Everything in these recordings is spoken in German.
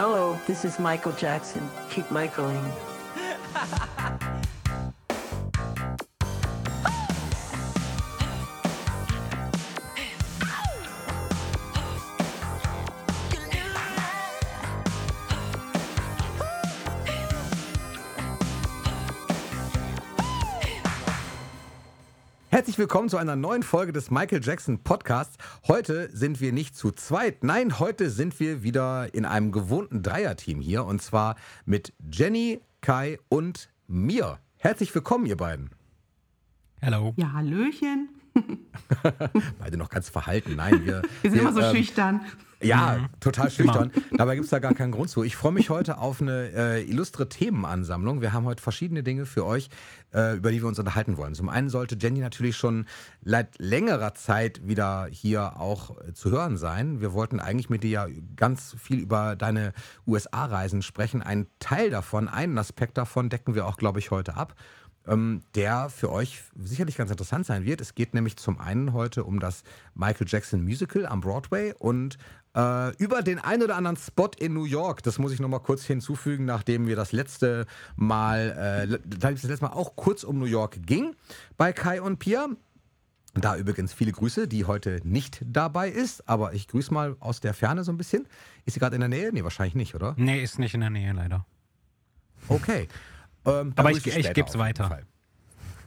Hello, this is Michael Jackson. Keep Michaeling. Herzlich willkommen zu einer neuen Folge des Michael Jackson Podcasts. Heute sind wir nicht zu zweit. Nein, heute sind wir wieder in einem gewohnten Dreierteam hier und zwar mit Jenny, Kai und mir. Herzlich willkommen, ihr beiden. Hello. Ja, Hallöchen. Beide noch ganz verhalten. Nein, wir, Wir sind immer so ähm, schüchtern. Ja, total schüchtern. Dabei gibt es da gar keinen Grund zu. Ich freue mich heute auf eine äh, illustre Themenansammlung. Wir haben heute verschiedene Dinge für euch, äh, über die wir uns unterhalten wollen. Zum einen sollte Jenny natürlich schon seit längerer Zeit wieder hier auch äh, zu hören sein. Wir wollten eigentlich mit dir ja ganz viel über deine USA-Reisen sprechen. Ein Teil davon, einen Aspekt davon decken wir auch, glaube ich, heute ab ähm, der für euch sicherlich ganz interessant sein wird. Es geht nämlich zum einen heute um das Michael Jackson Musical am Broadway und äh, über den ein oder anderen Spot in New York. Das muss ich nochmal kurz hinzufügen, nachdem wir das letzte Mal, äh, da es das letzte Mal auch kurz um New York ging bei Kai und Pia. Da übrigens viele Grüße, die heute nicht dabei ist, aber ich grüße mal aus der Ferne so ein bisschen. Ist sie gerade in der Nähe? Nee, wahrscheinlich nicht, oder? Nee, ist nicht in der Nähe, leider. Okay. Ähm, Aber ich- ich geb's auf jeden weiter.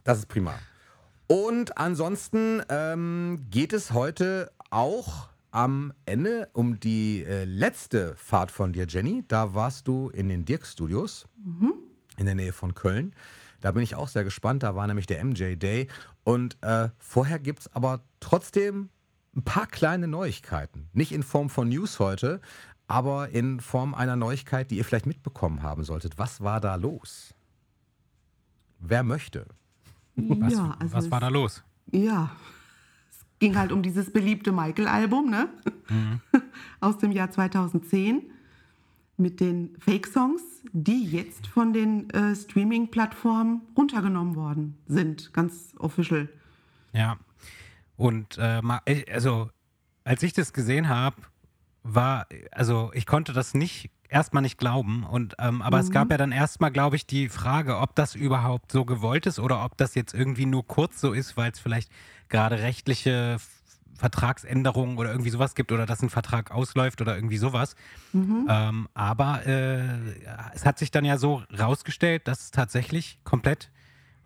Das ist prima. Und ansonsten ähm, geht es heute auch am Ende um die äh, letzte Fahrt von dir, Jenny. Da warst du in den Dirk Studios in der Nähe von Köln. Da bin ich auch sehr gespannt. Da war nämlich der MJ Day. Und äh, vorher gibt es aber trotzdem ein paar kleine Neuigkeiten. Nicht in Form von News heute, aber in Form einer Neuigkeit, die ihr vielleicht mitbekommen haben solltet. Was war da los? Wer möchte? Was, ja, also was war da los? Ja, ging halt um dieses beliebte Michael-Album, ne? Aus dem Jahr 2010 mit den Fake-Songs, die jetzt von den äh, Streaming-Plattformen runtergenommen worden sind, ganz official. Ja. Und äh, ich- also, als ich das gesehen habe, war, also ich konnte das nicht erstmal nicht glauben. Und ähm, aber es gab ja dann erstmal, glaube ich, die Frage, ob das überhaupt so gewollt ist oder ob das jetzt irgendwie nur kurz so ist, weil es vielleicht gerade rechtliche Vertragsänderungen oder irgendwie sowas gibt oder dass ein Vertrag ausläuft oder irgendwie sowas. Ähm, aber äh, es hat sich dann ja so rausgestellt, dass es tatsächlich komplett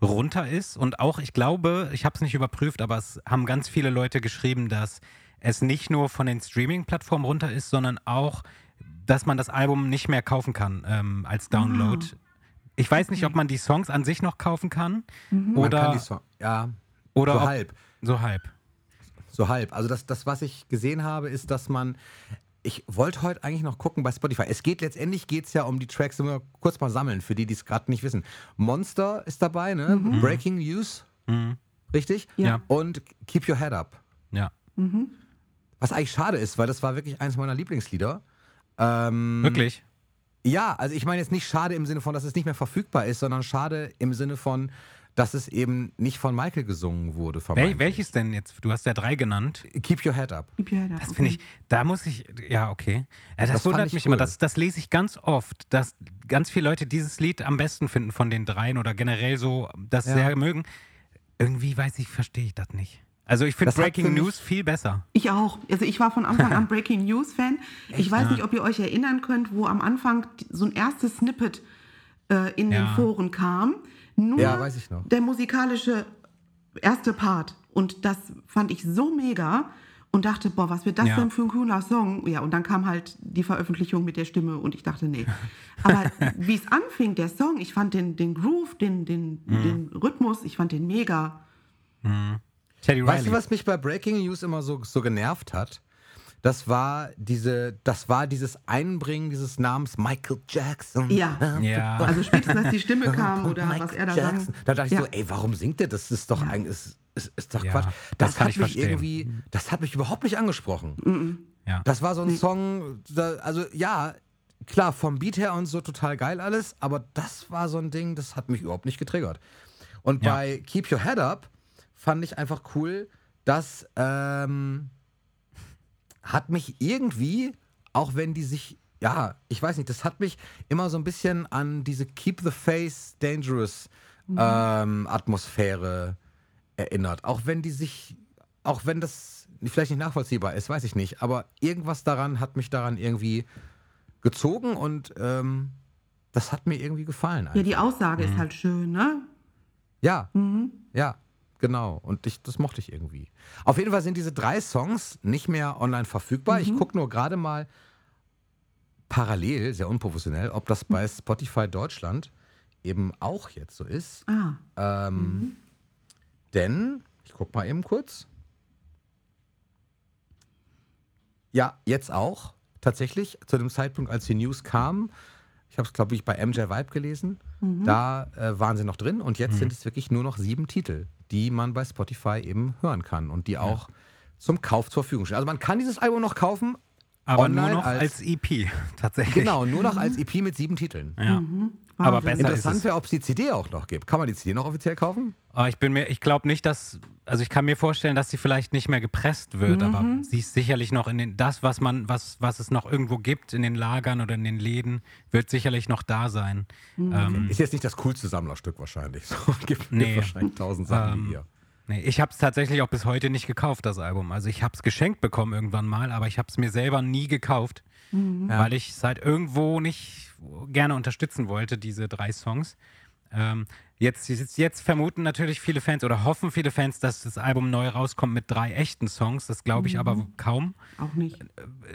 runter ist. Und auch, ich glaube, ich habe es nicht überprüft, aber es haben ganz viele Leute geschrieben, dass es nicht nur von den Streaming-Plattformen runter ist, sondern auch, dass man das Album nicht mehr kaufen kann ähm, als Download. Ich weiß nicht, ob man die Songs an sich noch kaufen kann Man kann oder, die so ja, oder so ob, halb. So halb. So halb. Also das, das, was ich gesehen habe, ist, dass man. Ich wollte heute eigentlich noch gucken bei Spotify. Es geht letztendlich geht's ja um die Tracks, die wir kurz mal sammeln, für die, die es gerade nicht wissen. Monster ist dabei, ne? Breaking News, Mhm. richtig? Ja. Und Keep Your Head Up. Ja. Was eigentlich schade ist, weil das war wirklich eines meiner Lieblingslieder. Ähm, Wirklich? Ja, also ich meine jetzt nicht schade im Sinne von, dass es nicht mehr verfügbar ist, sondern schade im Sinne von, dass es eben nicht von Michael gesungen wurde. Wel welches denn jetzt? Du hast ja drei genannt. Keep Your Head Up. Keep your head up, Das finde ich, da muss ich, ja, okay. Ja, das, Das wundert ich mich cool. immer. Das, das lese ich ganz oft, dass ganz viele Leute dieses Lied am besten finden von den dreien oder generell so das Ja. sehr mögen. Irgendwie weiß ich, verstehe ich das nicht. Also ich finde Breaking News viel besser. Ich auch. Also ich war von Anfang an Breaking News Fan. Ich weiß nicht, ob ihr euch erinnern könnt, wo am Anfang so ein erstes Snippet äh, in den Ja. Foren kam. Nur Ja, weiß ich noch. der musikalische erste Part. Und das fand ich so mega und dachte, boah, was wird das Ja. denn für ein cooler Song? Ja, und dann kam halt die Veröffentlichung mit der Stimme und ich dachte, nee. Aber wie es anfing, der Song, ich fand den, den Groove, den, den, Mhm. den Rhythmus, ich fand den mega. Teddy Weißt Riley. du, was mich bei Breaking News immer so, so genervt hat? Das war diese, das war dieses Einbringen dieses Namens Michael Jackson. Ja. Ja. Also spätestens, als die Stimme kam oder Michael was er da Jackson. sang. Da dachte ich Ja. so, ey, warum singt der das? Das ist doch eigentlich, ist, ist, ist doch Ja, Quatsch. das Das, kann hat ich mich verstehen. irgendwie, das hat mich überhaupt nicht angesprochen. ja. Das war so ein Song, da, also ja, klar, vom Beat her und so total geil alles, aber das war so ein Ding, das hat mich überhaupt nicht getriggert. Und Ja. bei Keep Your Head Up fand ich einfach cool, dass ähm, hat mich irgendwie, auch wenn die sich ja, ich weiß nicht, das hat mich immer so ein bisschen an diese Keep the Face Dangerous ähm, Atmosphäre erinnert. Auch wenn die sich, auch wenn das vielleicht nicht nachvollziehbar ist, weiß ich nicht, aber irgendwas daran hat mich daran irgendwie gezogen und ähm, das hat mir irgendwie gefallen. Ja, die. Aussage ist halt schön, ne? Ja, Mhm. ja, genau. Und ich, das mochte ich irgendwie. Auf jeden Fall sind diese drei Songs nicht mehr online verfügbar. Mhm. Ich gucke nur gerade mal parallel, sehr unprofessionell, ob das bei Spotify Deutschland eben auch jetzt so ist. Ah, Ähm, Denn, ich guck mal eben kurz. Ja, jetzt auch. Tatsächlich, zu dem Zeitpunkt, als die News kamen, ich habe es, glaube ich, bei MJ Vibe gelesen, da äh, waren sie noch drin und jetzt sind es wirklich nur noch sieben Titel, die man bei Spotify eben hören kann und die auch zum Kauf zur Verfügung stehen. Also man kann dieses Album noch kaufen, Aber nur noch als, als- EP, tatsächlich. genau, nur noch als EP mit sieben Titeln. Ja. Mhm. Aber besser Interessant es. wäre, ob es die CD auch noch gibt. Kann man die CD noch offiziell kaufen? Aber ich bin mir, ich glaube nicht, dass, also ich kann mir vorstellen, dass sie vielleicht nicht mehr gepresst wird, aber sie ist sicherlich noch in den, das, was man, was, was es noch irgendwo gibt in den Lagern oder in den Läden, wird sicherlich noch da sein. Ähm, Ist jetzt nicht das coolste Sammlerstück wahrscheinlich. So, gibt Nee. wahrscheinlich tausend Sachen Ähm, wie hier. nee, ich habe es tatsächlich auch bis heute nicht gekauft, das Album. Also ich habe es geschenkt bekommen irgendwann mal, aber ich habe es mir selber nie gekauft, weil ich es halt irgendwo nicht gerne unterstützen wollte, diese drei Songs. Ähm, jetzt, jetzt, jetzt vermuten natürlich viele Fans oder hoffen viele Fans, dass das Album neu rauskommt mit drei echten Songs. Das glaube ich aber kaum. Auch nicht.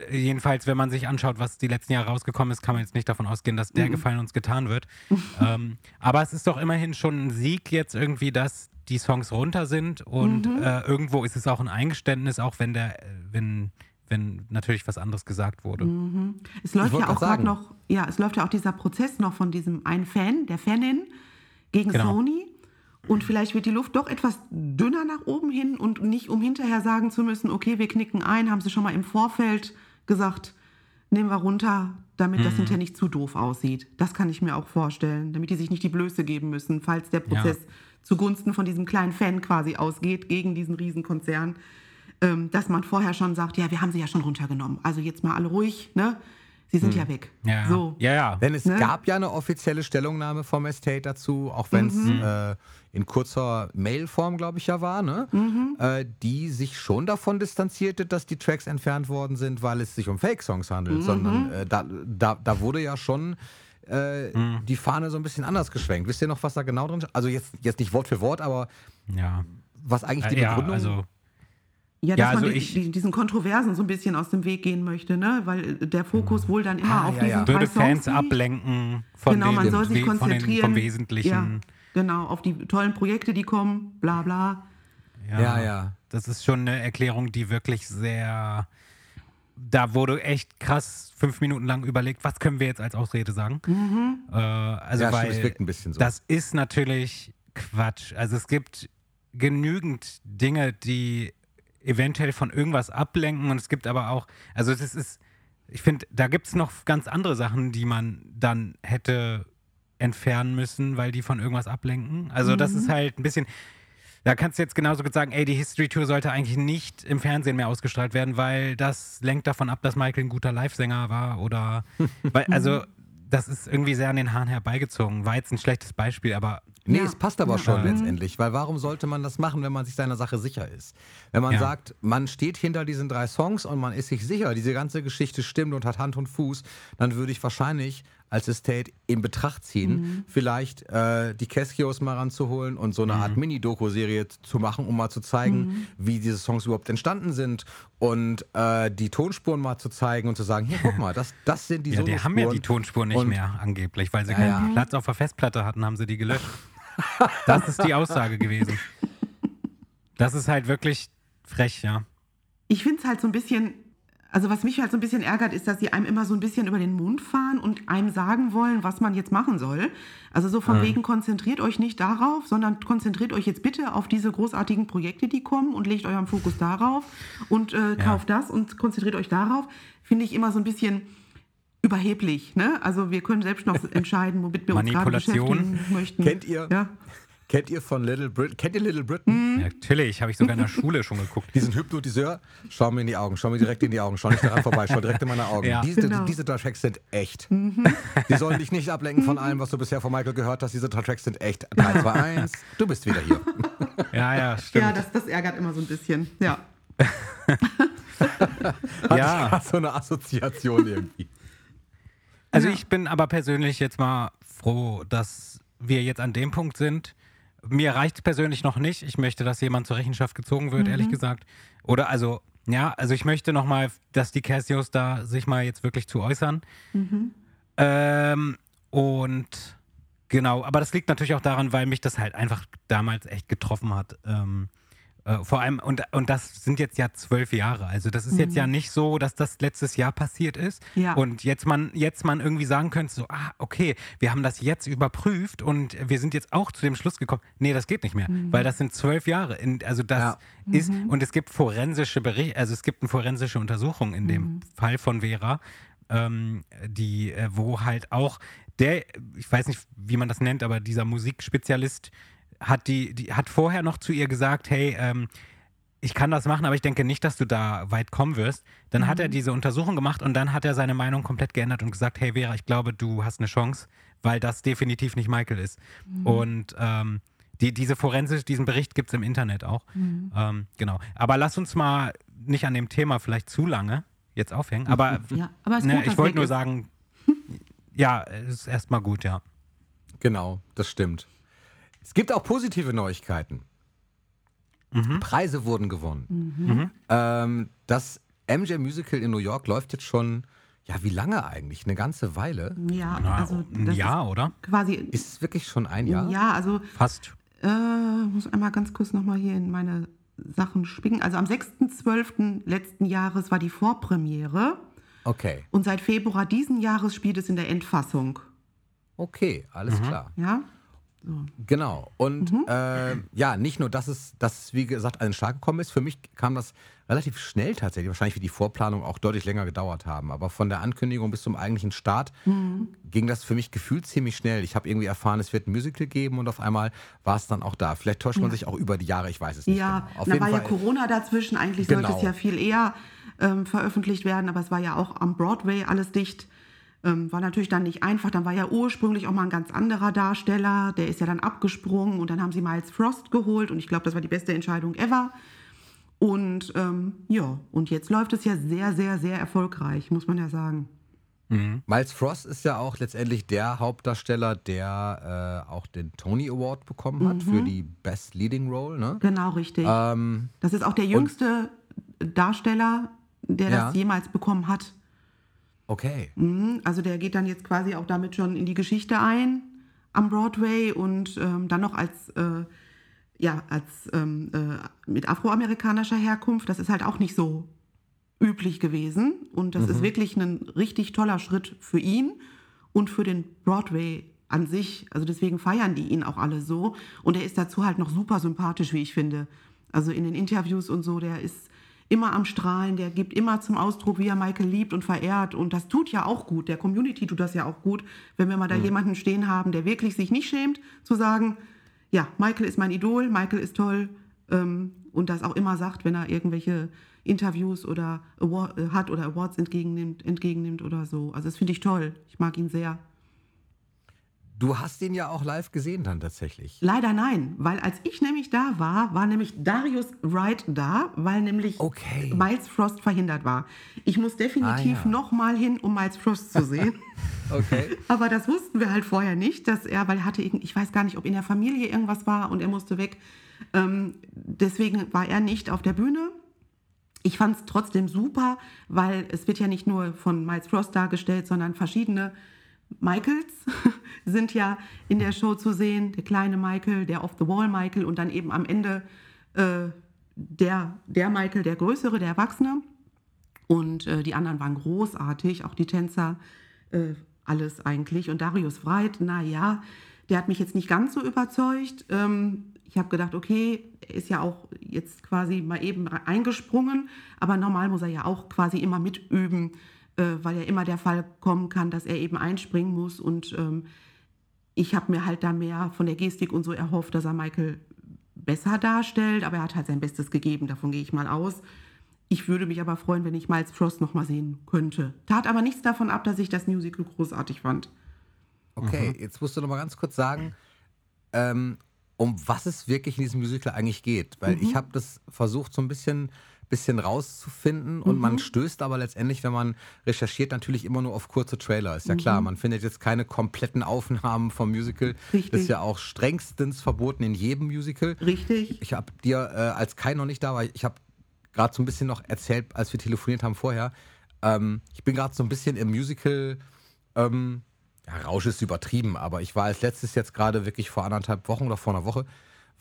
Äh, Jedenfalls, wenn man sich anschaut, was die letzten Jahre rausgekommen ist, kann man jetzt nicht davon ausgehen, dass der Gefallen uns getan wird. ähm, aber es ist doch immerhin schon ein Sieg jetzt irgendwie, dass die Songs runter sind und äh, irgendwo ist es auch ein Eingeständnis, auch wenn der, äh, wenn, wenn natürlich was anderes gesagt wurde. Es läuft ja auch gerade noch, ja, es läuft ja auch dieser Prozess noch von diesem einen Fan, der Fanin gegen Genau. Sony. Und vielleicht wird die Luft doch etwas dünner nach oben hin und nicht, um hinterher sagen zu müssen, okay, wir knicken ein, haben sie schon mal im Vorfeld gesagt, nehmen wir runter, damit Mhm. das hinterher nicht zu doof aussieht. Das kann ich mir auch vorstellen, damit die sich nicht die Blöße geben müssen, falls der Prozess zugunsten von diesem kleinen Fan quasi ausgeht gegen diesen Riesenkonzern dass man vorher schon sagt, ja, wir haben sie ja schon runtergenommen. Also jetzt mal alle ruhig, ne? Sie sind ja weg. Hm. Ja, So. ja, ja. Denn es ne? gab ja eine offizielle Stellungnahme vom Estate dazu, auch wenn es Mhm. äh, in kurzer Mailform, glaube ich, ja war, ne? Mhm. äh, die sich schon davon distanzierte, dass die Tracks entfernt worden sind, weil es sich um Fake-Songs handelt, Mhm. sondern äh, da, da, da wurde ja schon äh, die Fahne so ein bisschen anders geschwenkt. Wisst ihr noch, was da genau drin steht? Also jetzt, jetzt nicht Wort für Wort, aber ja. was eigentlich die Äh, ja, Begründung also Ja, dass Ja, man also die, ich- die, diesen Kontroversen so ein bisschen aus dem Weg gehen möchte, ne? Weil äh, der Fokus wohl dann immer Ah, auf ja, diesen ja. drei würde Songs Fans liegt. ablenken von, Genau, den, man soll sich von den, konzentrieren. vom Wesentlichen. Ja, genau, auf die tollen Projekte, die kommen, bla bla. Ja, ja. Das ist schon eine Erklärung, die wirklich sehr. Da wurde echt krass fünf Minuten lang überlegt, was können wir jetzt als Ausrede sagen. Äh, also Ja, stimmt, weil es wirkt ein bisschen so. das ist natürlich Quatsch. Also es gibt genügend Dinge, die eventuell von irgendwas ablenken und es gibt aber auch, also das ist, ich finde, da gibt es noch ganz andere Sachen, die man dann hätte entfernen müssen, weil die von irgendwas ablenken. Also das ist halt ein bisschen, da kannst du jetzt genauso gut sagen, ey, die History Tour sollte eigentlich nicht im Fernsehen mehr ausgestrahlt werden, weil das lenkt davon ab, dass Michael ein guter Livesänger war oder, weil, also das ist irgendwie sehr an den Haaren herbeigezogen. War jetzt ein schlechtes Beispiel, aber Nee, Ja. es passt aber Ja. schon Mhm. letztendlich, weil warum sollte man das machen, wenn man sich seiner Sache sicher ist? Wenn man Ja. sagt, man steht hinter diesen drei Songs und man ist sich sicher, diese ganze Geschichte stimmt und hat Hand und Fuß, dann würde ich wahrscheinlich als Estate in Betracht ziehen, Mhm. vielleicht äh, die Caskios mal ranzuholen und so eine Art Mini-Doku-Serie zu machen, um mal zu zeigen, Mhm. wie diese Songs überhaupt entstanden sind und äh, die Tonspuren mal zu zeigen und zu sagen, hier, guck mal, das, das sind die ja, die haben ja die. Tonspuren nicht Und- mehr angeblich, weil sie keinen. Platz auf der Festplatte hatten, haben sie die gelöscht. Das ist die Aussage gewesen. Das ist halt wirklich frech, ja. Ich finde es halt so ein bisschen, also was mich halt so ein bisschen ärgert, ist, dass sie einem immer so ein bisschen über den Mund fahren und einem sagen wollen, was man jetzt machen soll. Also so von wegen, konzentriert euch nicht darauf, sondern konzentriert euch jetzt bitte auf diese großartigen Projekte, die kommen und legt euren Fokus darauf und äh, kauft das und konzentriert euch darauf. Finde ich immer so ein bisschen überheblich. Ne? Also wir können selbst noch entscheiden, womit wir uns gerade Manipulation. beschäftigen möchten. Kennt ihr? Ja. Kennt ihr von Little Britain? Kennt ihr Little Britain? Ja, natürlich, habe ich sogar in der Schule schon geguckt. Diesen Hypnotiseur, schau mir in die Augen, schau mir direkt in die Augen, schau nicht daran vorbei, schau direkt in meine Augen. Ja. Diese, Genau. diese drei Tracks sind echt. Die sollen dich nicht ablenken von allem, was du bisher von Michael gehört hast. Diese drei Tracks sind echt. 3, 2, 1, du bist wieder hier. Ja, ja, stimmt. Ja, das, das ärgert immer so ein bisschen. Ja. Ja. Hat so eine Assoziation irgendwie. Also Ja. ich bin aber persönlich jetzt mal froh, dass wir jetzt an dem Punkt sind. Mir reicht es persönlich noch nicht. Ich möchte, dass jemand zur Rechenschaft gezogen wird, ehrlich gesagt. Oder also, ja, also ich möchte nochmal, dass die Cassios da sich mal jetzt wirklich zu äußern. Ähm, und genau, aber das liegt natürlich auch daran, weil mich das halt einfach damals echt getroffen hat. Ähm, äh, vor allem, und, und das sind jetzt ja zwölf Jahre. Also das ist jetzt ja nicht so, dass das letztes Jahr passiert ist. Ja. Und jetzt man, jetzt man irgendwie sagen könnte, so, ah, okay, wir haben das jetzt überprüft und wir sind jetzt auch zu dem Schluss gekommen, nee, das geht nicht mehr, weil das sind zwölf Jahre. In, also das Ja. ist, und es gibt forensische Berichte, also es gibt eine forensische Untersuchung in dem Fall von Vera, ähm, die, äh, wo halt auch der, ich weiß nicht, wie man das nennt, aber dieser Musikspezialist hat die, die hat vorher noch zu ihr gesagt, hey, ähm, ich kann das machen, aber ich denke nicht, dass du da weit kommen wirst. Dann hat er diese Untersuchung gemacht und dann hat er seine Meinung komplett geändert und gesagt, hey Vera, ich glaube, du hast eine Chance, weil das definitiv nicht Michael ist. Und ähm, die, diese forensisch, diesen Bericht gibt es im Internet auch. Ähm, genau. Aber lass uns mal nicht an dem Thema vielleicht zu lange jetzt aufhängen. Aber, Ja, aber es ist ne, gut, ich wollte nur ist. sagen, ja, es ist erstmal gut, ja. Genau, das stimmt. Es gibt auch positive Neuigkeiten. Preise wurden gewonnen. Ähm, das MJ Musical in New York läuft jetzt schon, ja, wie lange eigentlich? Eine ganze Weile. Ja, Na, also ein Jahr, oder? ist quasi. Ist es wirklich schon ein Jahr? Ja, also Fast. äh, muss einmal ganz kurz nochmal hier in meine Sachen spicken. Also am 6.12. letzten Jahres war die Vorpremiere Okay, und seit Februar diesen Jahres spielt es in der Endfassung. okay, alles klar. Ja? Genau. Und äh, ja, nicht nur, dass es, dass es, wie gesagt, an den Start gekommen ist. Für mich kam das relativ schnell tatsächlich. Wahrscheinlich wie die Vorplanung auch deutlich länger gedauert haben. Aber von der Ankündigung bis zum eigentlichen Start ging das für mich gefühlt ziemlich schnell. Ich habe irgendwie erfahren, es wird ein Musical geben und auf einmal war es dann auch da. Vielleicht täuscht man sich auch über die Jahre, ich weiß es nicht. Ja, genau. Auf da war ja Fall. Corona dazwischen. Eigentlich sollte Genau. es ja viel eher ähm, veröffentlicht werden, aber es war ja auch am Broadway alles dicht. Ähm, war natürlich dann nicht einfach. Dann war ja ursprünglich auch mal ein ganz anderer Darsteller. Der ist ja dann abgesprungen und dann haben sie Miles Frost geholt und ich glaube, das war die beste Entscheidung ever. Und ähm, ja, und jetzt läuft es ja sehr, sehr, sehr erfolgreich, muss man ja sagen. Miles Frost ist ja auch letztendlich der Hauptdarsteller, der äh, auch den Tony Award bekommen hat für die Best Leading Role. Ne? Genau, richtig. Ähm, das ist auch der jüngste Darsteller, der Ja. das jemals bekommen hat. Okay. Mhm, Also der geht dann jetzt quasi auch damit schon in die Geschichte ein am Broadway und ähm, dann noch als, äh, ja, als ähm, äh, mit afroamerikanischer Herkunft. Das ist halt auch nicht so üblich gewesen. Und das ist wirklich ein richtig toller Schritt für ihn und für den Broadway an sich. Also deswegen feiern die ihn auch alle so. Und er ist dazu halt noch super sympathisch, wie ich finde. Also in den Interviews und so, der ist immer am Strahlen, der gibt immer zum Ausdruck, wie er Michael liebt und verehrt. Und das tut ja auch gut. Der Community tut das ja auch gut, wenn wir mal da jemanden stehen haben, der wirklich sich nicht schämt, zu sagen, ja, Michael ist mein Idol, Michael ist toll. Ähm, und das auch immer sagt, wenn er irgendwelche Interviews oder Award, äh, hat oder Awards entgegennimmt, entgegennimmt oder so. Also das finde ich toll. Ich mag ihn sehr. Du hast ihn ja auch live gesehen dann tatsächlich. Leider nein, weil als ich nämlich da war, war nämlich Darius Wright da, weil nämlich Okay. Miles Frost verhindert war. Ich muss definitiv Ah, ja. noch mal hin, um Miles Frost zu sehen. Okay. Aber das wussten wir halt vorher nicht, dass er, weil er hatte, ich weiß gar nicht, ob in der Familie irgendwas war und er musste weg. Ähm, deswegen war er nicht auf der Bühne. Ich fand es trotzdem super, weil es wird ja nicht nur von Miles Frost dargestellt, sondern verschiedene Michaels sind ja in der Show zu sehen. Der kleine Michael, der Off-the-Wall Michael und dann eben am Ende äh, der, der Michael, der größere, der Erwachsene. Und äh, die anderen waren großartig, auch die Tänzer, äh, alles eigentlich. Und Darius Wright, na ja, der hat mich jetzt nicht ganz so überzeugt. Ähm, ich habe gedacht, okay, er ist ja auch jetzt quasi mal eben eingesprungen, aber normal muss er ja auch quasi immer mitüben, weil ja immer der Fall kommen kann, dass er eben einspringen muss. Und ähm, ich habe mir halt da mehr von der Gestik und so erhofft, dass er Michael besser darstellt, aber er hat halt sein Bestes gegeben, davon gehe ich mal aus. Ich würde mich aber freuen, wenn ich Miles Frost noch mal sehen könnte. Tat aber nichts davon ab, dass ich das Musical großartig fand. Okay, jetzt musst du noch mal ganz kurz sagen, ähm, um was es wirklich in diesem Musical eigentlich geht. Weil ich habe das versucht, so ein bisschen, bisschen rauszufinden und man stößt aber letztendlich, wenn man recherchiert, natürlich immer nur auf kurze Trailer. Ist ja klar, man findet jetzt keine kompletten Aufnahmen vom Musical. Richtig. Das ist ja auch strengstens verboten in jedem Musical. Richtig? Ich habe dir, äh, als Kai noch nicht da war, ich habe gerade so ein bisschen noch erzählt, als wir telefoniert haben vorher, ähm, ich bin gerade so ein bisschen im Musical, ähm, ja, Rausch ist übertrieben, aber ich war als letztes jetzt gerade wirklich vor anderthalb Wochen oder vor einer Woche,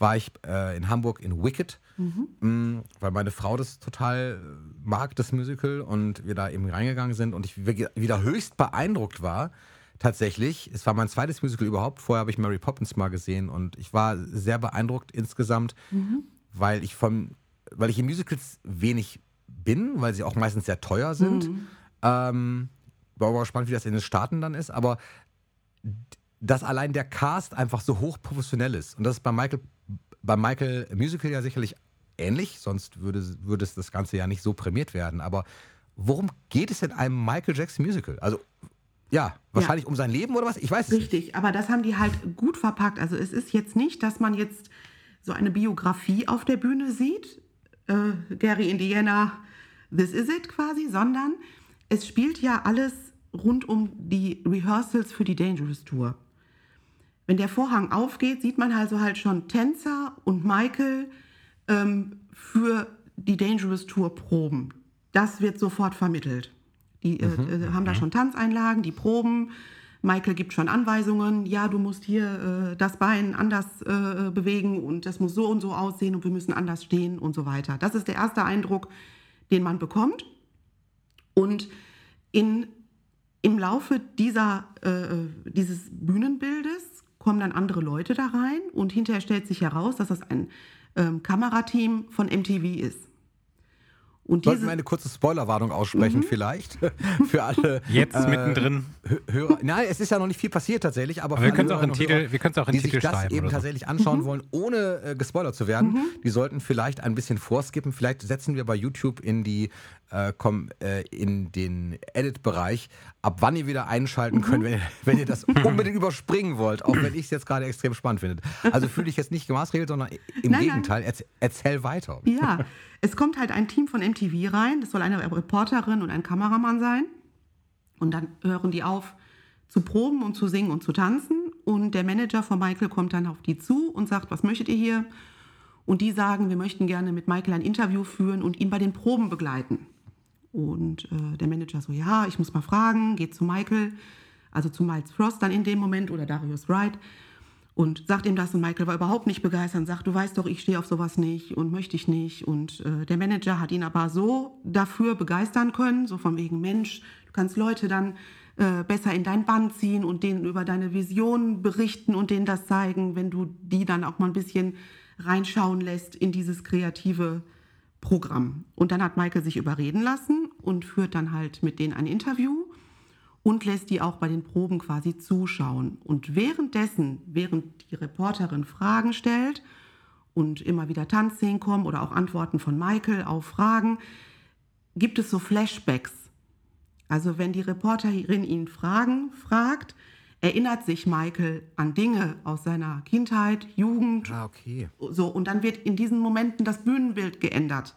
war ich äh, in Hamburg in Wicked, mh, weil meine Frau das total äh, mag, das Musical, und wir da eben reingegangen sind und ich wieder höchst beeindruckt war. Tatsächlich, es war mein zweites Musical überhaupt. Vorher habe ich Mary Poppins mal gesehen und ich war sehr beeindruckt insgesamt, weil ich vom, weil ich in Musicals wenig bin, weil sie auch meistens sehr teuer sind. Ähm, war aber gespannt, wie das in den Staaten dann ist, aber dass allein der Cast einfach so hoch professionell ist. Und das ist bei Michael, bei Michael Musical ja sicherlich ähnlich, sonst würde, würde es das Ganze ja nicht so prämiert werden. Aber worum geht es in einem Michael Jackson Musical? Also, ja, wahrscheinlich um sein Leben oder was? Ich weiß es nicht. Richtig, aber das haben die halt gut verpackt. Also es ist jetzt nicht, dass man jetzt so eine Biografie auf der Bühne sieht, äh, Gary Indiana, this is it quasi, sondern es spielt ja alles rund um die Rehearsals für die Dangerous Tour. Wenn der Vorhang aufgeht, sieht man also halt schon Tänzer und Michael ähm, für die Dangerous Tour proben. Das wird sofort vermittelt. Die äh, äh, haben da schon Tanzeinlagen, die proben. Michael gibt schon Anweisungen. Ja, du musst hier äh, das Bein anders äh, bewegen und das muss so und so aussehen und wir müssen anders stehen und so weiter. Das ist der erste Eindruck, den man bekommt. Und in, im Laufe dieser, äh, dieses Bühnenbildes kommen dann andere Leute da rein und hinterher stellt sich heraus, dass das ein ähm, Kamerateam von MTV ist. Und Sollten wir eine kurze Spoilerwarnung aussprechen, vielleicht? Für alle. Jetzt äh, mittendrin. Hö- Hörer. Nein, es ist ja noch nicht viel passiert tatsächlich, aber, Aber wir können es auch in Titel, Hörer, wir können es auch in die sich Titel das schreiben eben so. tatsächlich anschauen wollen, ohne äh, gespoilert zu werden, die sollten vielleicht ein bisschen vorskippen. Vielleicht setzen wir bei YouTube in die äh, komm, äh, in den Edit-Bereich, ab wann ihr wieder einschalten könnt, wenn ihr, wenn ihr das unbedingt überspringen wollt, auch wenn ich es jetzt gerade extrem spannend finde. Also fühle ich jetzt nicht gemaßregelt, sondern im Nein, Gegenteil, erz erzähl weiter. Ja, es kommt halt ein Team von MTV rein. Das soll eine Reporterin und ein Kameramann sein. Und dann hören die auf zu proben und zu singen und zu tanzen. Und der Manager von Michael kommt dann auf die zu und sagt, was möchtet ihr hier? Und die sagen, wir möchten gerne mit Michael ein Interview führen und ihn bei den Proben begleiten. Und äh, der Manager so, ja, ich muss mal fragen, geht zu Michael, also zu Miles Frost dann in dem Moment oder Darius Wright. Und sagt ihm das und Michael war überhaupt nicht begeistert und sagt, du weißt doch, ich stehe auf sowas nicht und möchte ich nicht. Und äh, der Manager hat ihn aber so dafür begeistern können, so von wegen, Mensch, du kannst Leute dann äh, besser in dein Band ziehen und denen über deine Vision berichten und denen das zeigen, wenn du die dann auch mal ein bisschen reinschauen lässt in dieses kreative Programm. Und dann hat Michael sich überreden lassen und führt dann halt mit denen ein Interview und lässt die auch bei den Proben quasi zuschauen. Und währenddessen, während die Reporterin Fragen stellt und immer wieder Tanzszenen kommen oder auch Antworten von Michael auf Fragen, gibt es so Flashbacks. Also wenn die Reporterin ihn Fragen fragt, erinnert sich Michael an Dinge aus seiner Kindheit, Jugend, Ah, okay. so, und dann wird in diesen Momenten das Bühnenbild geändert.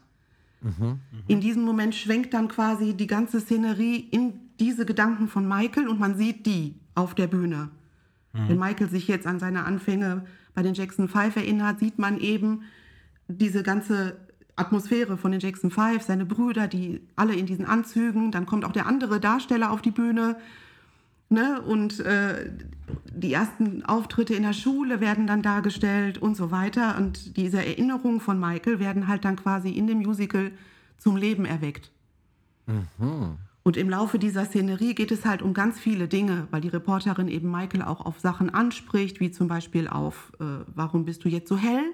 In diesem Moment schwenkt dann quasi die ganze Szenerie in diese Gedanken von Michael und man sieht die auf der Bühne. Wenn Michael sich jetzt an seine Anfänge bei den Jackson Five erinnert, sieht man eben diese ganze Atmosphäre von den Jackson Five, seine Brüder, die alle in diesen Anzügen, dann kommt auch der andere Darsteller auf die Bühne, Ne? Und äh, die ersten Auftritte in der Schule werden dann dargestellt und so weiter. Und diese Erinnerungen von Michael werden halt dann quasi in dem Musical zum Leben erweckt. Und im Laufe dieser Szenerie geht es halt um ganz viele Dinge, weil die Reporterin eben Michael auch auf Sachen anspricht, wie zum Beispiel auf, äh, warum bist du jetzt so hell?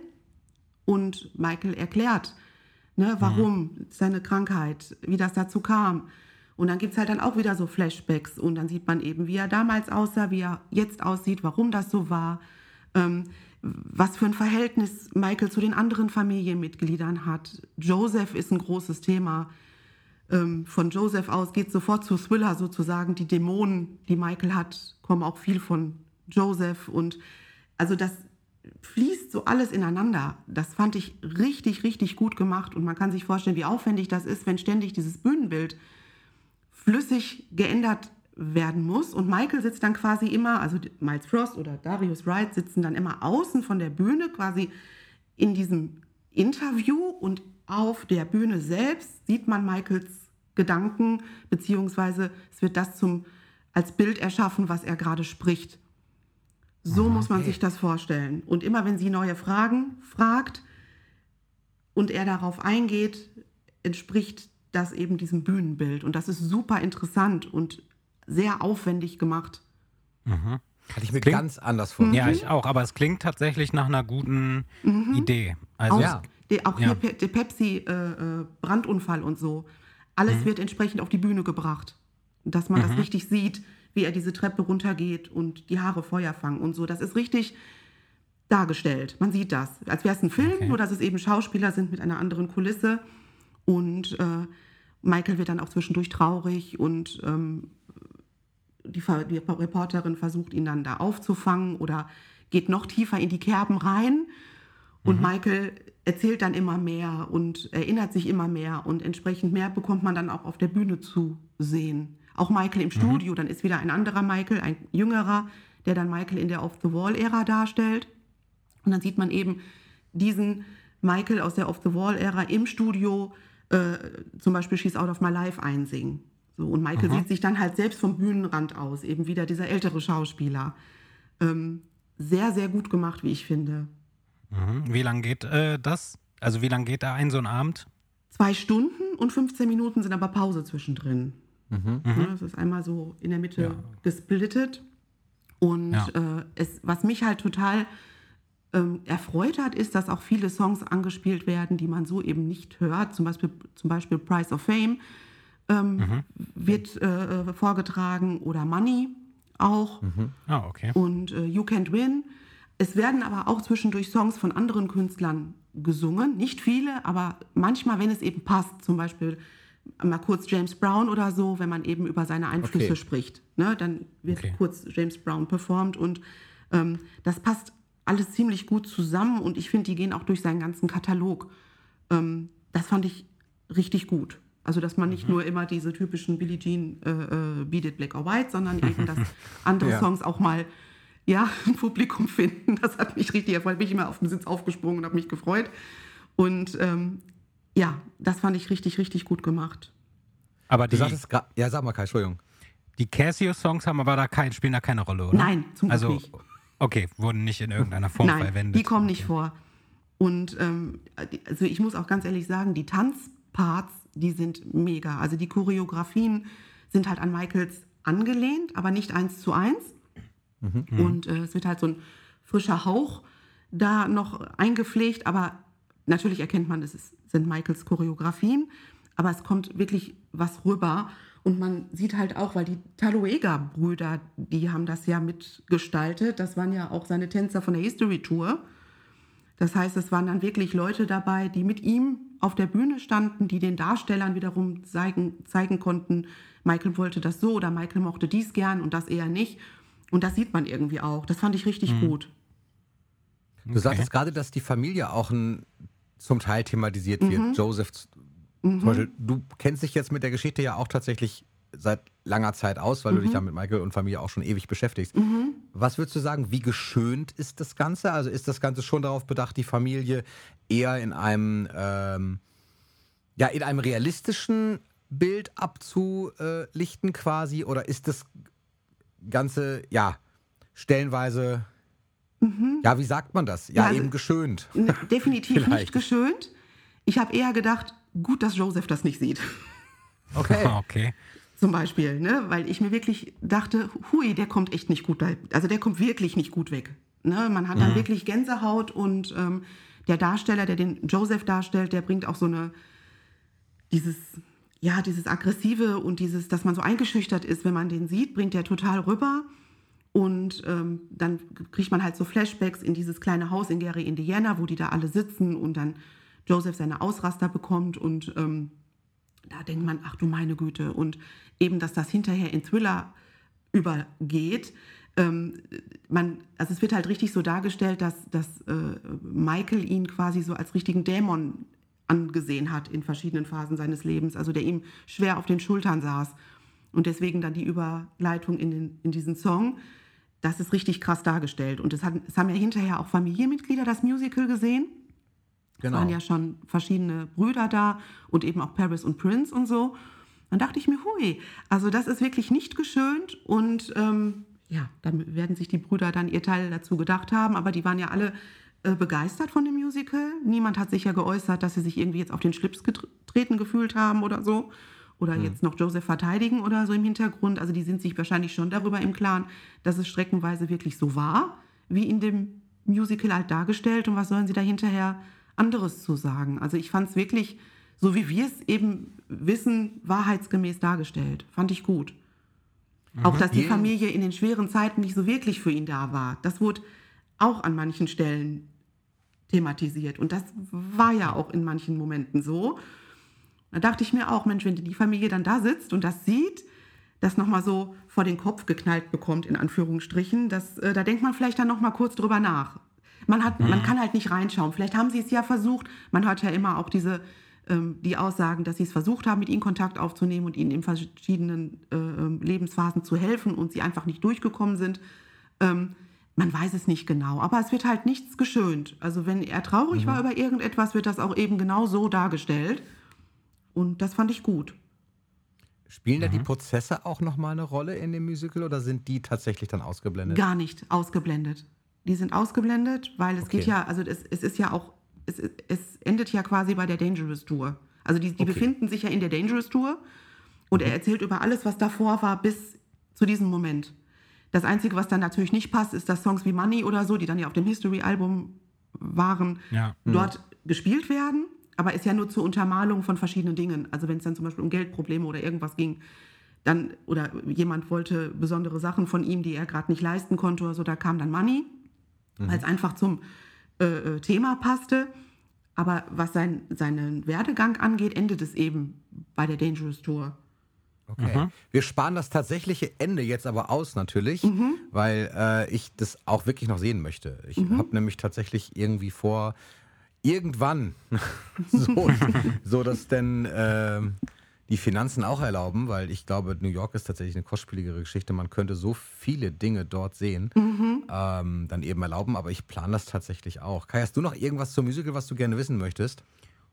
Und Michael erklärt, ne, warum seine Krankheit, wie das dazu kam. Und dann gibt es halt dann auch wieder so Flashbacks und dann sieht man eben, wie er damals aussah, wie er jetzt aussieht, warum das so war, ähm, was für ein Verhältnis Michael zu den anderen Familienmitgliedern hat. Joseph ist ein großes Thema. Ähm, von Joseph aus geht sofort zu Thriller sozusagen. Die Dämonen, die Michael hat, kommen auch viel von Joseph. Und also das fließt so alles ineinander. Das fand ich richtig, richtig gut gemacht. Und man kann sich vorstellen, wie aufwendig das ist, wenn ständig dieses Bühnenbild flüssig geändert werden muss. Und Michael sitzt dann quasi immer, also Miles Frost oder Darius Wright sitzen dann immer außen von der Bühne, quasi in diesem Interview und auf der Bühne selbst sieht man Michaels Gedanken, beziehungsweise es wird das zum, als Bild erschaffen, was er gerade spricht. So Ah, muss man okay. sich das vorstellen. Und immer wenn sie neue Fragen fragt und er darauf eingeht, entspricht das eben diesem Bühnenbild. Und das ist super interessant und sehr aufwendig gemacht. Hatte ich mir Klingt- ganz anders vor. Ja, ich auch, aber es klingt tatsächlich nach einer guten Idee. Also, Auch, Ja. die, auch Ja. hier Pe- der Pepsi-Brandunfall und so. Alles Mhm. wird entsprechend auf die Bühne gebracht. Dass man das richtig sieht, wie er diese Treppe runtergeht und die Haare Feuer fangen und so. Das ist richtig dargestellt. Man sieht das. Als wäre es ein Film, Okay. nur dass es eben Schauspieler sind mit einer anderen Kulisse. Und äh, Michael wird dann auch zwischendurch traurig und ähm, die, die Reporterin versucht ihn dann da aufzufangen oder geht noch tiefer in die Kerben rein. Und Michael erzählt dann immer mehr und erinnert sich immer mehr und entsprechend mehr bekommt man dann auch auf der Bühne zu sehen. Auch Michael im Studio, dann ist wieder ein anderer Michael, ein jüngerer, der dann Michael in der Off-the-Wall-Ära darstellt. Und dann sieht man eben diesen Michael aus der Off-the-Wall-Ära im Studio äh, zum Beispiel She's Out of My Life einsingen. So, und Michael sieht sich dann halt selbst vom Bühnenrand aus, eben wieder dieser ältere Schauspieler. Ähm, sehr, sehr gut gemacht, wie ich finde. mhm. wie lange geht äh, das? Also wie lange geht da ein so ein Abend? Zwei Stunden und 15 Minuten sind aber Pause zwischendrin. Mhm. Ja, das ist einmal so in der Mitte gesplittet. Und Ja. äh, es, was mich halt total ähm, erfreut hat, ist, dass auch viele Songs angespielt werden, die man so eben nicht hört. Zum Beispiel, zum Beispiel Price of Fame ähm, Mhm. wird äh, vorgetragen oder Money auch Ah, okay. und äh, You Can't Win. Es werden aber auch zwischendurch Songs von anderen Künstlern gesungen. Nicht viele, aber manchmal, wenn es eben passt, zum Beispiel mal kurz James Brown oder so, wenn man eben über seine Einflüsse Okay. spricht. Ne? Dann wird Okay. kurz James Brown performt und ähm, das passt alles ziemlich gut zusammen und ich finde, die gehen auch durch seinen ganzen Katalog. Ähm, das fand ich richtig gut. Also, dass man nicht nur immer diese typischen Billie Jean äh, äh, Beat It Black or White, sondern eben, dass andere Ja. Songs auch mal ja, ein Publikum finden. Das hat mich richtig erfreut. Bin ich immer auf dem Sitz aufgesprungen und habe mich gefreut. Und ähm, ja, das fand ich richtig, richtig gut gemacht. Aber Du die, sagtest gerade, ja, sag mal, Kai, Entschuldigung. die Casio-Songs haben aber da kein, spielen da keine Rolle, oder? Nein, zum Glück also, nicht. Okay, wurden nicht in irgendeiner Form Nein, verwendet. die kommen nicht vor. Und ähm, also ich muss auch ganz ehrlich sagen, die Tanzparts, die sind mega. Also die Choreografien sind halt an Michaels angelehnt, aber nicht eins zu eins. Und äh, es wird halt so ein frischer Hauch da noch eingepflegt, aber natürlich erkennt man, es ist, sind Michaels Choreografien, aber es kommt wirklich was rüber. Und man sieht halt auch, weil die Taloega-Brüder, die haben das ja mitgestaltet, das waren ja auch seine Tänzer von der History Tour. Das heißt, es waren dann wirklich Leute dabei, die mit ihm auf der Bühne standen, die den Darstellern wiederum zeigen, zeigen konnten, Michael wollte das so oder Michael mochte dies gern und das eher nicht. Und das sieht man irgendwie auch. Das fand ich richtig gut. Du sagtest gerade, dass die Familie auch ein, zum Teil thematisiert Mhm. wird. Joseph, z- zum Beispiel, du kennst dich jetzt mit der Geschichte ja auch tatsächlich seit langer Zeit aus, weil du Mhm. dich ja mit Michael und Familie auch schon ewig beschäftigst. Was würdest du sagen, wie geschönt ist das Ganze? Also ist das Ganze schon darauf bedacht, die Familie eher in einem, ähm, ja, in einem realistischen Bild abzulichten quasi? Oder ist das Ganze, ja, stellenweise, ja, wie sagt man das? Ja, Mhm. Ja, eben geschönt. Definitiv nicht geschönt. Ich habe eher gedacht, gut, dass Joseph das nicht sieht. Okay. Okay. Zum Beispiel, ne? weil ich mir wirklich dachte, hui, der kommt echt nicht gut, bei- also der kommt wirklich nicht gut weg. Ne? Man hat dann wirklich Gänsehaut und ähm, der Darsteller, der den Joseph darstellt, der bringt auch so eine, dieses ja, dieses Aggressive und dieses, dass man so eingeschüchtert ist, wenn man den sieht, bringt er total rüber. Und ähm, dann kriegt man halt so Flashbacks in dieses kleine Haus in Gary, Indiana, wo die da alle sitzen und dann Joseph seine Ausraster bekommt und ähm, da denkt man, ach du meine Güte. Und eben, dass das hinterher in Thriller übergeht. Ähm, man, also es wird halt richtig so dargestellt, dass, dass äh, Michael ihn quasi so als richtigen Dämon angesehen hat in verschiedenen Phasen seines Lebens, also der ihm schwer auf den Schultern saß. Und deswegen dann die Überleitung in, den, in diesen Song. Das ist richtig krass dargestellt. Und es, hat, es haben ja hinterher auch Familienmitglieder das Musical gesehen. Genau. Es waren ja schon verschiedene Brüder da und eben auch Paris und Prince und so. Dann dachte ich mir, hui, also das ist wirklich nicht geschönt und ähm, ja, dann werden sich die Brüder dann ihr Teil dazu gedacht haben, aber die waren ja alle äh, begeistert von dem Musical. Niemand hat sich ja geäußert, dass sie sich irgendwie jetzt auf den Schlips getreten gefühlt haben oder so. Oder Hm. jetzt noch Joseph verteidigen oder so im Hintergrund. Also die sind sich wahrscheinlich schon darüber im Klaren, dass es streckenweise wirklich so war, wie in dem Musical halt dargestellt. Und was sollen sie da hinterher anderes zu sagen? Also ich fand es wirklich, so wie wir es eben wissen, wahrheitsgemäß dargestellt. Fand ich gut. Auch, dass die. Familie in den schweren Zeiten nicht so wirklich für ihn da war. Das wurde auch an manchen Stellen thematisiert. Und das war ja auch in manchen Momenten so. Da dachte ich mir auch, Mensch, wenn die Familie dann da sitzt und das sieht, das nochmal so vor den Kopf geknallt bekommt, in Anführungsstrichen, das, äh, da denkt man vielleicht dann nochmal kurz drüber nach. Man, hat, man kann halt nicht reinschauen. Vielleicht haben sie es ja versucht. Man hört ja immer auch diese, ähm, die Aussagen, dass sie es versucht haben, mit ihnen Kontakt aufzunehmen und ihnen in verschiedenen äh, ähm, Lebensphasen zu helfen und sie einfach nicht durchgekommen sind. Ähm, man weiß es nicht genau, aber es wird halt nichts geschönt. Also wenn er traurig war über irgendetwas, wird das auch eben genau so dargestellt. Und das fand ich gut. Spielen da Mhm. die Prozesse auch nochmal eine Rolle in dem Musical oder sind die tatsächlich dann ausgeblendet? Gar nicht ausgeblendet. Die sind ausgeblendet, weil es Okay. geht ja, also es, es ist ja auch, es, es endet ja quasi bei der Dangerous Tour. Also die, die Okay. befinden sich ja in der Dangerous Tour und er erzählt über alles, was davor war, bis zu diesem Moment. Das Einzige, was dann natürlich nicht passt, ist, dass Songs wie Money oder so, die dann ja auf dem History-Album waren, Ja. dort gespielt werden, aber ist ja nur zur Untermalung von verschiedenen Dingen. Also wenn es dann zum Beispiel um Geldprobleme oder irgendwas ging, dann, oder jemand wollte besondere Sachen von ihm, die er gerade nicht leisten konnte oder so, da kam dann Money, weil es einfach zum äh, äh, Thema passte. Aber was sein, seinen Werdegang angeht, endet es eben bei der Dangerous Tour. Okay. Wir sparen das tatsächliche Ende jetzt aber aus natürlich, weil äh, ich das auch wirklich noch sehen möchte. Ich habe nämlich tatsächlich irgendwie vor, irgendwann, so, so dass denn ähm, die Finanzen auch erlauben, weil ich glaube, New York ist tatsächlich eine kostspieligere Geschichte. Man könnte so viele Dinge dort sehen, ähm, dann eben erlauben, aber ich plane das tatsächlich auch. Kai, hast du noch irgendwas zum Musical, was du gerne wissen möchtest?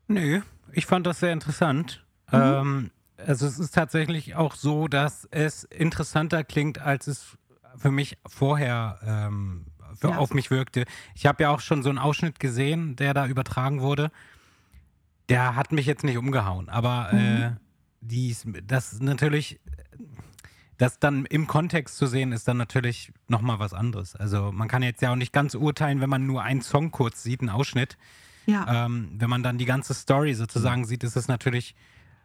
Nö, ich fand das sehr interessant. Ähm, also es ist tatsächlich auch so, dass es interessanter klingt, als es für mich vorher ähm, für, Ja. auf mich wirkte. Ich habe ja auch schon so einen Ausschnitt gesehen, der da übertragen wurde. Der hat mich jetzt nicht umgehauen, aber äh, dies, das natürlich, das dann im Kontext zu sehen, ist dann natürlich nochmal was anderes. Also man kann jetzt ja auch nicht ganz urteilen, wenn man nur einen Song kurz sieht, einen Ausschnitt. Ja, Ähm, wenn man dann die ganze Story sozusagen sieht, ist es natürlich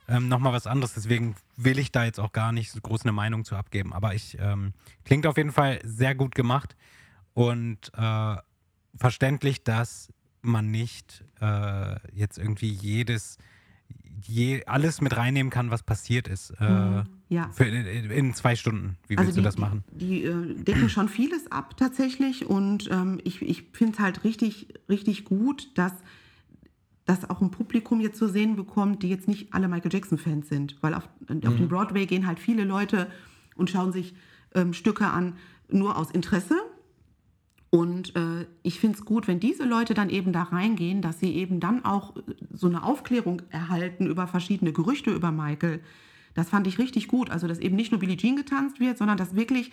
ähm, nochmal was anderes. Deswegen will ich da jetzt auch gar nicht so groß eine Meinung zu abgeben. Aber ich ähm, klingt auf jeden Fall sehr gut gemacht und äh, verständlich, dass man nicht äh, jetzt irgendwie jedes, je, alles mit reinnehmen kann, was passiert ist. Äh, ja. für, in, in zwei Stunden. Wie Also willst die, du das machen? Die, die äh, decken schon vieles ab tatsächlich und ähm, ich, ich finde es halt richtig, richtig gut, dass das auch ein Publikum jetzt zu sehen bekommt, die jetzt nicht alle Michael Jackson-Fans sind. Weil auf, auf den Broadway gehen halt viele Leute und schauen sich ähm, Stücke an, nur aus Interesse. Und äh, ich finde es gut, wenn diese Leute dann eben da reingehen, dass sie eben dann auch äh, so eine Aufklärung erhalten über verschiedene Gerüchte über Michael. Das fand ich richtig gut. Also, dass eben nicht nur Billie Jean getanzt wird, sondern dass wirklich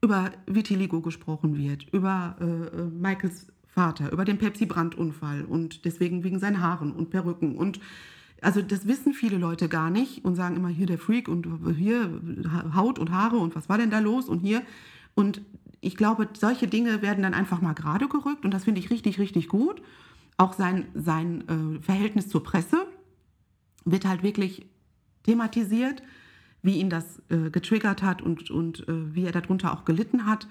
über Vitiligo gesprochen wird, über äh, äh, Michaels Vater, über den Pepsi-Brandunfall und deswegen wegen seinen Haaren und Perücken. Und also das wissen viele Leute gar nicht und sagen immer hier der Freak und hier Haut und Haare und was war denn da los und hier. Und ich glaube, solche Dinge werden dann einfach mal gerade gerückt und das finde ich richtig, richtig gut. Auch sein, sein äh, Verhältnis zur Presse wird halt wirklich thematisiert, wie ihn das äh, getriggert hat und, und äh, wie er darunter auch gelitten hat.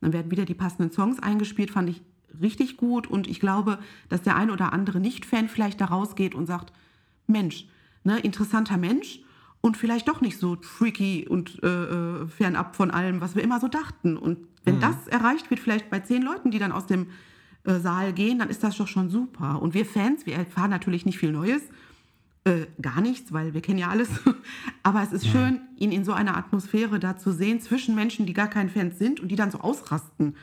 Dann werden wieder die passenden Songs eingespielt, fand ich richtig gut. Und ich glaube, dass der ein oder andere Nicht-Fan vielleicht da rausgeht und sagt, Mensch, ne, interessanter Mensch und vielleicht doch nicht so freaky und äh, äh fernab von allem, was wir immer so dachten. Und wenn mhm. das erreicht wird, vielleicht bei zehn Leuten, die dann aus dem äh, Saal gehen, dann ist das doch schon super. Und wir Fans, wir erfahren natürlich nicht viel Neues, äh, gar nichts, weil wir kennen ja alles. Aber es ist ja. schön, ihn in so einer Atmosphäre da zu sehen, zwischen Menschen, die gar kein Fans sind und die dann so ausrasten.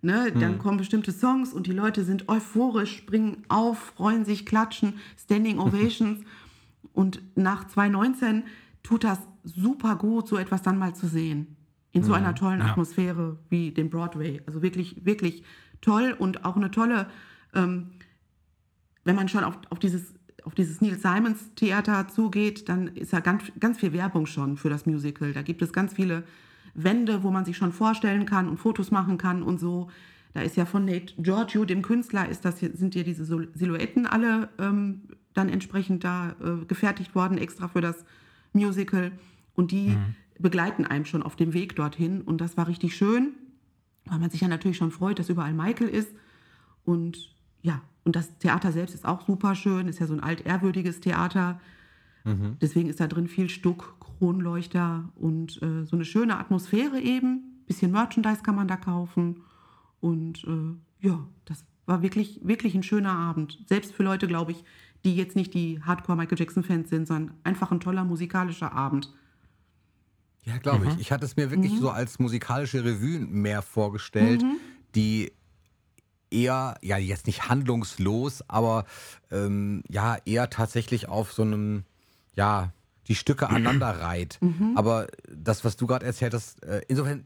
Ne? Dann hm. kommen bestimmte Songs und die Leute sind euphorisch, springen auf, freuen sich, klatschen, Standing Ovations. und nach 2019 tut das super gut, so etwas dann mal zu sehen. In so einer tollen ja. Atmosphäre wie dem Broadway. Also wirklich, wirklich toll und auch eine tolle, ähm, wenn man schon auf, auf dieses auf dieses Neil Simons Theater zugeht, dann ist ja ganz, ganz viel Werbung schon für das Musical. Da gibt es ganz viele Wände, wo man sich schon vorstellen kann und Fotos machen kann und so. Da ist ja von Nate Giorgio, dem Künstler, ist das, sind ja diese Silhouetten alle ähm, dann entsprechend da äh, gefertigt worden, extra für das Musical. Und die mhm. Begleiten einem schon auf dem Weg dorthin. Und das war richtig schön, weil man sich ja natürlich schon freut, dass überall Michael ist. Und ja, und das Theater selbst ist auch super schön, ist ja so ein altehrwürdiges Theater. Mhm. Deswegen ist da drin viel Stuck, Kronleuchter und äh, so eine schöne Atmosphäre eben. Bisschen Merchandise kann man da kaufen. Und äh, ja, das war wirklich, wirklich ein schöner Abend. Selbst für Leute, glaube ich, die jetzt nicht die Hardcore-Michael Jackson-Fans sind, sondern einfach ein toller musikalischer Abend. Ja, glaube mhm. ich. Ich hatte es mir wirklich mhm. so als musikalische Revue mehr vorgestellt, mhm. die eher, ja, jetzt nicht handlungslos, aber ähm, ja, eher tatsächlich auf so einem, ja, die Stücke aneinander reiht. Aber das, was du gerade erzählt hast, äh, insofern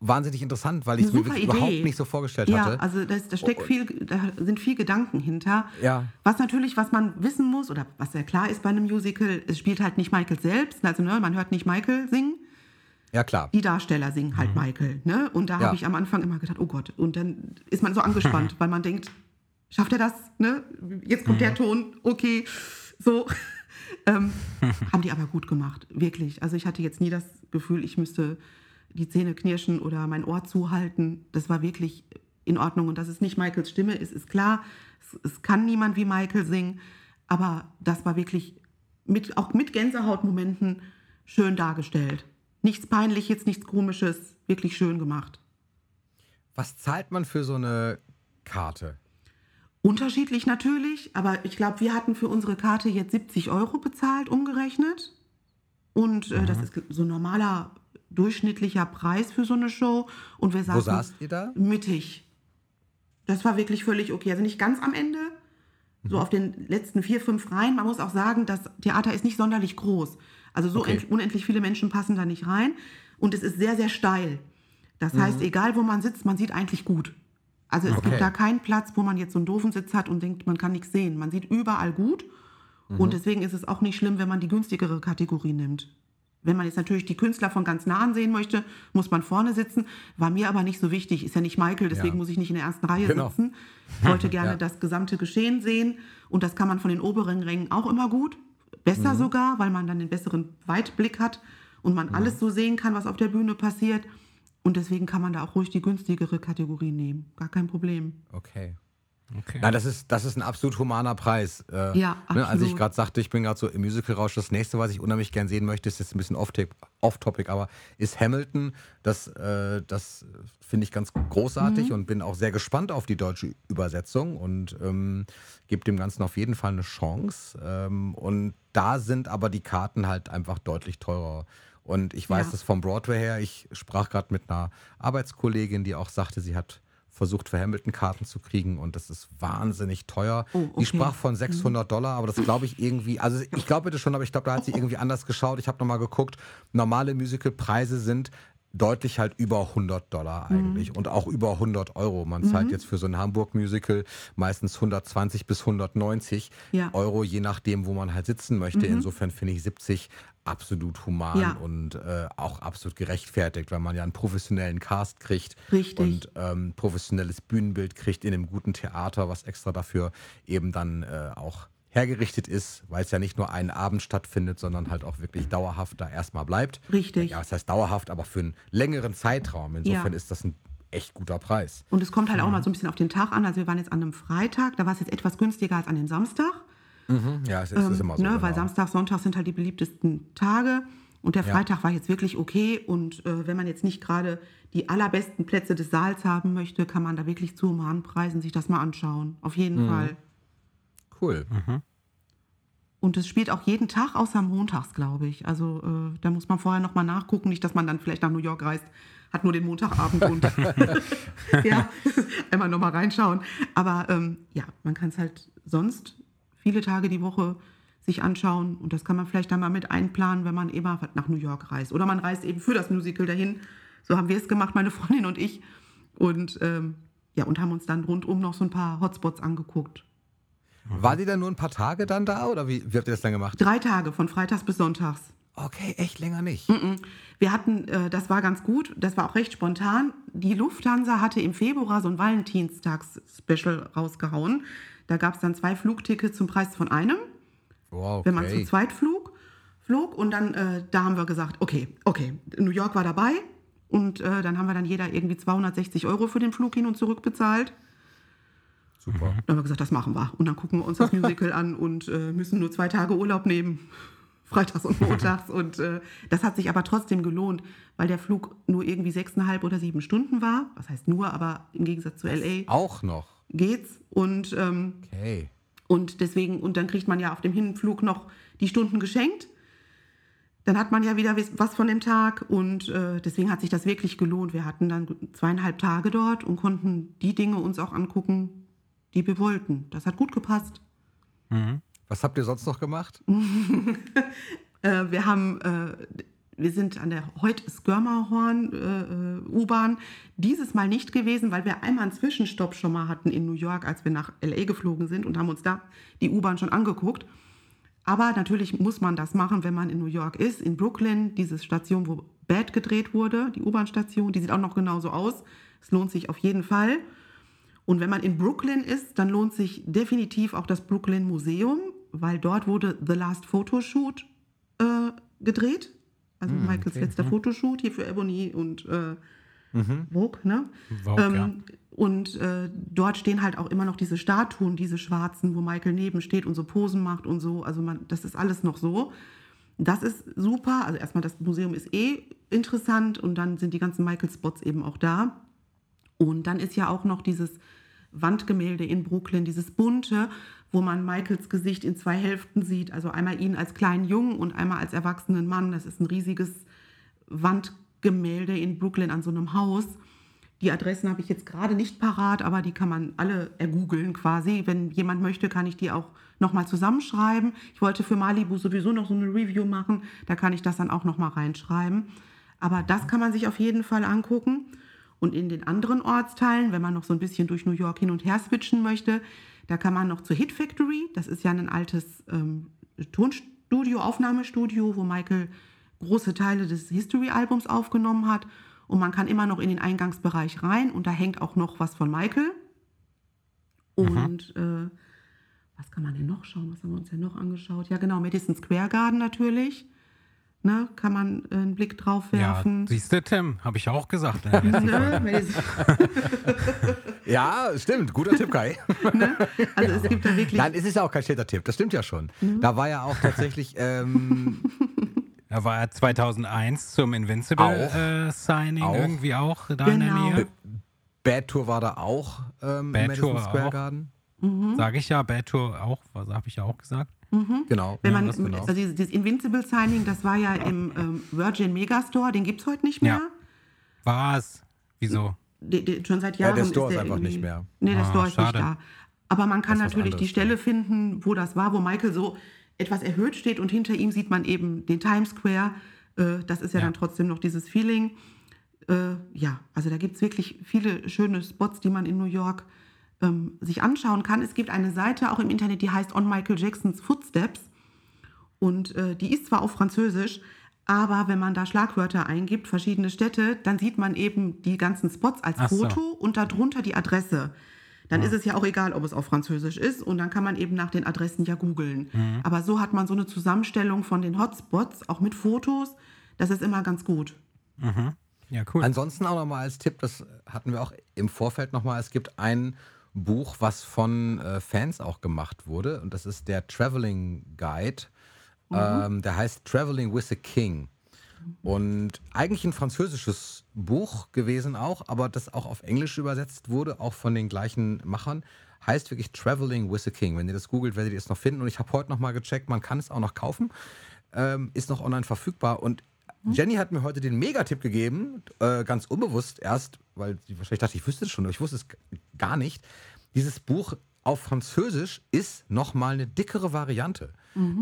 wahnsinnig interessant, weil ich es mir wirklich überhaupt nicht so vorgestellt ja, hatte. Ja, also da steckt viel, da sind viel Gedanken hinter. Ja. Was natürlich, was man wissen muss, oder was ja klar ist bei einem Musical, es spielt halt nicht Michael selbst, also ne, man hört nicht Michael singen, ja, klar. Die Darsteller singen halt mhm. Michael. Ne? Und da ja. habe ich am Anfang immer gedacht, oh Gott. Und dann ist man so angespannt, weil man denkt, schafft er das? Ne? Jetzt kommt mhm. der Ton, okay. So. ähm, haben die aber gut gemacht, wirklich. Also ich hatte jetzt nie das Gefühl, ich müsste die Zähne knirschen oder mein Ohr zuhalten. Das war wirklich in Ordnung. Und dass es nicht Michaels Stimme ist, ist klar. Es, es kann niemand wie Michael singen. Aber das war wirklich mit, auch mit Gänsehautmomenten schön dargestellt. Nichts Peinliches, nichts Komisches, wirklich schön gemacht. Was zahlt man für so eine Karte? Unterschiedlich natürlich, aber ich glaube, wir hatten für unsere Karte jetzt 70 Euro bezahlt, umgerechnet. Und äh, mhm. das ist so ein normaler, durchschnittlicher Preis für so eine Show. Und wir saßen Wo saßt ihr da? Mittig. Das war wirklich völlig okay. Also nicht ganz am Ende, so mhm. auf den letzten vier, fünf Reihen. Man muss auch sagen, das Theater ist nicht sonderlich groß. Also so okay. unendlich viele Menschen passen da nicht rein. Und es ist sehr, sehr steil. Das mhm. heißt, egal wo man sitzt, man sieht eigentlich gut. Also es okay. gibt da keinen Platz, wo man jetzt so einen doofen Sitz hat und denkt, man kann nichts sehen. Man sieht überall gut. Mhm. Und deswegen ist es auch nicht schlimm, wenn man die günstigere Kategorie nimmt. Wenn man jetzt natürlich die Künstler von ganz nah ansehen möchte, muss man vorne sitzen. War mir aber nicht so wichtig. Ist ja nicht Michael, deswegen ja. muss ich nicht in der ersten Reihe genau. sitzen. Ich wollte gerne ja. das gesamte Geschehen sehen. Und das kann man von den oberen Rängen auch immer gut besser mhm. sogar, weil man dann den besseren Weitblick hat und man mhm. alles so sehen kann, was auf der Bühne passiert. Und deswegen kann man da auch ruhig die günstigere Kategorie nehmen. Gar kein Problem. Okay. Okay. Nein, das ist, das ist ein absolut humaner Preis. Äh, ja, absolut. Ne, als ich gerade sagte, ich bin gerade so im Musical-Rausch, das nächste, was ich unheimlich gern sehen möchte, ist jetzt ein bisschen off-topic, aber ist Hamilton. Das, äh, das finde ich ganz großartig mhm. und bin auch sehr gespannt auf die deutsche Übersetzung und ähm, gebe dem Ganzen auf jeden Fall eine Chance. Ähm, und da sind aber die Karten halt einfach deutlich teurer. Und ich weiß ja. das vom Broadway her. Ich sprach gerade mit einer Arbeitskollegin, die auch sagte, sie hat versucht, für Hamilton Karten zu kriegen und das ist wahnsinnig teuer. Oh, okay. Die sprach von 600 mhm. Dollar, aber das glaube ich irgendwie, also ich glaube bitte schon, aber ich glaube, da hat sie irgendwie anders geschaut. Ich habe nochmal geguckt, normale Musicalpreise sind deutlich halt über 100 Dollar eigentlich mhm. und auch über 100 Euro. Man zahlt mhm. jetzt für so ein Hamburg-Musical meistens 120 bis 190 ja. Euro, je nachdem, wo man halt sitzen möchte. Mhm. Insofern finde ich 70 absolut human ja. und äh, auch absolut gerechtfertigt, weil man ja einen professionellen Cast kriegt Richtig. und ähm, professionelles Bühnenbild kriegt in einem guten Theater, was extra dafür eben dann äh, auch hergerichtet ist, weil es ja nicht nur einen Abend stattfindet, sondern halt auch wirklich dauerhaft da erstmal bleibt. Richtig. Ja, das heißt dauerhaft, aber für einen längeren Zeitraum. Insofern Ja. ist das ein echt guter Preis. Und es kommt halt auch mal so ein bisschen auf den Tag an. Also wir waren jetzt an einem Freitag, da war es jetzt etwas günstiger als an dem Samstag. Ja, es ist, ist immer so. ne, Weil genau. Samstag, Sonntag sind halt die beliebtesten Tage. Und der Ja. Freitag war jetzt wirklich okay. Und äh, wenn man jetzt nicht gerade die allerbesten Plätze des Saals haben möchte, kann man da wirklich zu Humanpreisen sich das mal anschauen. Auf jeden Mhm. Fall. Cool. Und es spielt auch jeden Tag außer montags, glaube ich. Also äh, da muss man vorher noch mal nachgucken, nicht, dass man dann vielleicht nach New York reist, hat nur den Montagabend und ja, einmal noch mal reinschauen. Aber ähm, ja, man kann es halt sonst viele Tage die Woche sich anschauen und das kann man vielleicht dann mal mit einplanen, wenn man eben mal nach New York reist. Oder man reist eben für das Musical dahin. So haben wir es gemacht, meine Freundin und ich. Und ähm, ja, und haben uns dann rundum noch so ein paar Hotspots angeguckt. War die dann nur ein paar Tage dann da oder wie, wie habt ihr das dann gemacht? Drei Tage, von Freitags bis Sonntags. Okay, echt länger nicht. Wir hatten, äh, das war ganz gut, das war auch recht spontan. Die Lufthansa hatte im Februar so ein Valentinstags-Special rausgehauen. Da gab es dann zwei Flugtickets zum Preis von einem, Wow, wenn man zu okay. zweit flog. flog. Und dann, äh, da haben wir gesagt, okay, okay, New York war dabei. Und äh, dann haben wir dann jeder irgendwie 260 Euro für den Flug hin und zurück bezahlt. Super. Dann haben wir gesagt, das machen wir. Und dann gucken wir uns das Musical an und äh, müssen nur zwei Tage Urlaub nehmen. Freitags und montags. Und äh, das hat sich aber trotzdem gelohnt, weil der Flug nur irgendwie sechseinhalb oder sieben Stunden war. Was heißt nur, aber im Gegensatz zu LA Auch noch. geht's. Und, ähm, Okay. und deswegen, und dann kriegt man ja auf dem Hinflug noch die Stunden geschenkt. Dann hat man ja wieder was von dem Tag und äh, deswegen hat sich das wirklich gelohnt. Wir hatten dann zweieinhalb Tage dort und konnten die Dinge uns auch angucken, die wir wollten. Das hat gut gepasst. Was habt ihr sonst noch gemacht? Äh, wir haben, äh, wir sind an der Heut-Skirmerhorn äh, äh, U-Bahn dieses Mal nicht gewesen, weil wir einmal einen Zwischenstopp schon mal hatten in New York, als wir nach LA geflogen sind und haben uns da die U-Bahn schon angeguckt. Aber natürlich muss man das machen, wenn man in New York ist. In Brooklyn, diese Station, wo Bad gedreht wurde, die U-Bahn-Station, die sieht auch noch genauso aus. Es lohnt sich auf jeden Fall. Und wenn man in Brooklyn ist, dann lohnt sich definitiv auch das Brooklyn Museum, weil dort wurde The Last Photoshoot äh, gedreht. Also Michaels letzter Fotoshoot hier für Ebony und äh, Vogue, ne? Vogue, ähm, ja. Und äh, dort stehen halt auch immer noch diese Statuen, diese schwarzen, wo Michael neben steht und so Posen macht und so. Also man, das ist alles noch so. Das ist super. Also erstmal das Museum ist eh interessant und dann sind die ganzen Michael-Spots eben auch da. Und dann ist ja auch noch dieses Wandgemälde in Brooklyn, dieses bunte, wo man Michaels Gesicht in zwei Hälften sieht. Also einmal ihn als kleinen Jungen und einmal als erwachsenen Mann. Das ist ein riesiges Wandgemälde in Brooklyn an so einem Haus. Die Adressen habe ich jetzt gerade nicht parat, aber die kann man alle ergoogeln quasi. Wenn jemand möchte, kann ich die auch nochmal zusammenschreiben. Ich wollte für Malibu sowieso noch so eine Review machen. Da kann ich das dann auch nochmal reinschreiben. Aber das kann man sich auf jeden Fall angucken. Und in den anderen Ortsteilen, wenn man noch so ein bisschen durch New York hin und her switchen möchte, da kann man noch zur Hit Factory. Das ist ja ein altes ähm, Tonstudio, Aufnahmestudio, wo Michael große Teile des History-Albums aufgenommen hat. Und man kann immer noch in den Eingangsbereich rein und da hängt auch noch was von Michael. Und äh, was kann man denn noch schauen? Was haben wir uns denn noch angeschaut? Ja, genau, Madison Square Garden natürlich. Ne, kann man äh, einen Blick drauf Ja, werfen. siehst du, Tim, habe ich auch gesagt. ne? Ja, stimmt. Guter Tipp, Kai. ne? Also es gibt da wirklich. Nein, es ist ja auch kein schlechter Tipp. Das stimmt ja schon. Da war ja auch tatsächlich. Ähm, Da war er 2001 zum Invincible Auch. äh, irgendwie auch da in der Genau. Nähe. Bad Tour war da auch ähm, Bad im Madison Tour Square auch. Garden. Sage ich ja, Bad Tour auch, was habe ich ja auch gesagt. Genau. Wenn ja, man, das genau. also dieses, Invincible Signing, das war ja im ähm, Virgin Megastore, den gibt es heute nicht mehr. Ja. Was? Wieso? Die, die, schon seit Ja, Jahren der Store ist ist der einfach irgendwie- nicht mehr. Nee, der Ah, Store ist schade. nicht da. Aber man kann ist natürlich die Stelle finden, wo das war, wo Michael so etwas erhöht steht und hinter ihm sieht man eben den Times Square. Äh, das ist ja, Ja. dann trotzdem noch dieses Feeling. Äh, ja, also da gibt es wirklich viele schöne Spots, die man in New York ähm, sich anschauen kann. Es gibt eine Seite auch im Internet, die heißt On Michael Jacksons Footsteps. Und äh, die ist zwar auf Französisch, aber wenn man da Schlagwörter eingibt, verschiedene Städte, dann sieht man eben die ganzen Spots als Ach so. Foto und darunter die Adresse. dann ist es ja auch egal, ob es auf Französisch ist und dann kann man eben nach den Adressen ja googeln. Mhm. Aber so hat man so eine Zusammenstellung von den Hotspots, auch mit Fotos. Das ist immer ganz gut. Ja, cool. Ansonsten auch nochmal als Tipp, das hatten wir auch im Vorfeld nochmal, es gibt ein Buch, was von äh, Fans auch gemacht wurde und das ist der Traveling Guide. Ähm, der heißt Traveling with a King. Und eigentlich ein französisches Buch gewesen auch, aber das auch auf Englisch übersetzt wurde, auch von den gleichen Machern. Heißt wirklich Traveling with a King. Wenn ihr das googelt, werdet ihr es noch finden. Und ich habe heute noch mal gecheckt, man kann es auch noch kaufen. Ähm, ist noch online verfügbar. Und Jenny hat mir heute den Megatipp gegeben, äh, ganz unbewusst erst, weil sie wahrscheinlich dachte, ich wüsste es schon, aber ich wusste es gar nicht. Dieses Buch auf Französisch ist nochmal eine dickere Variante.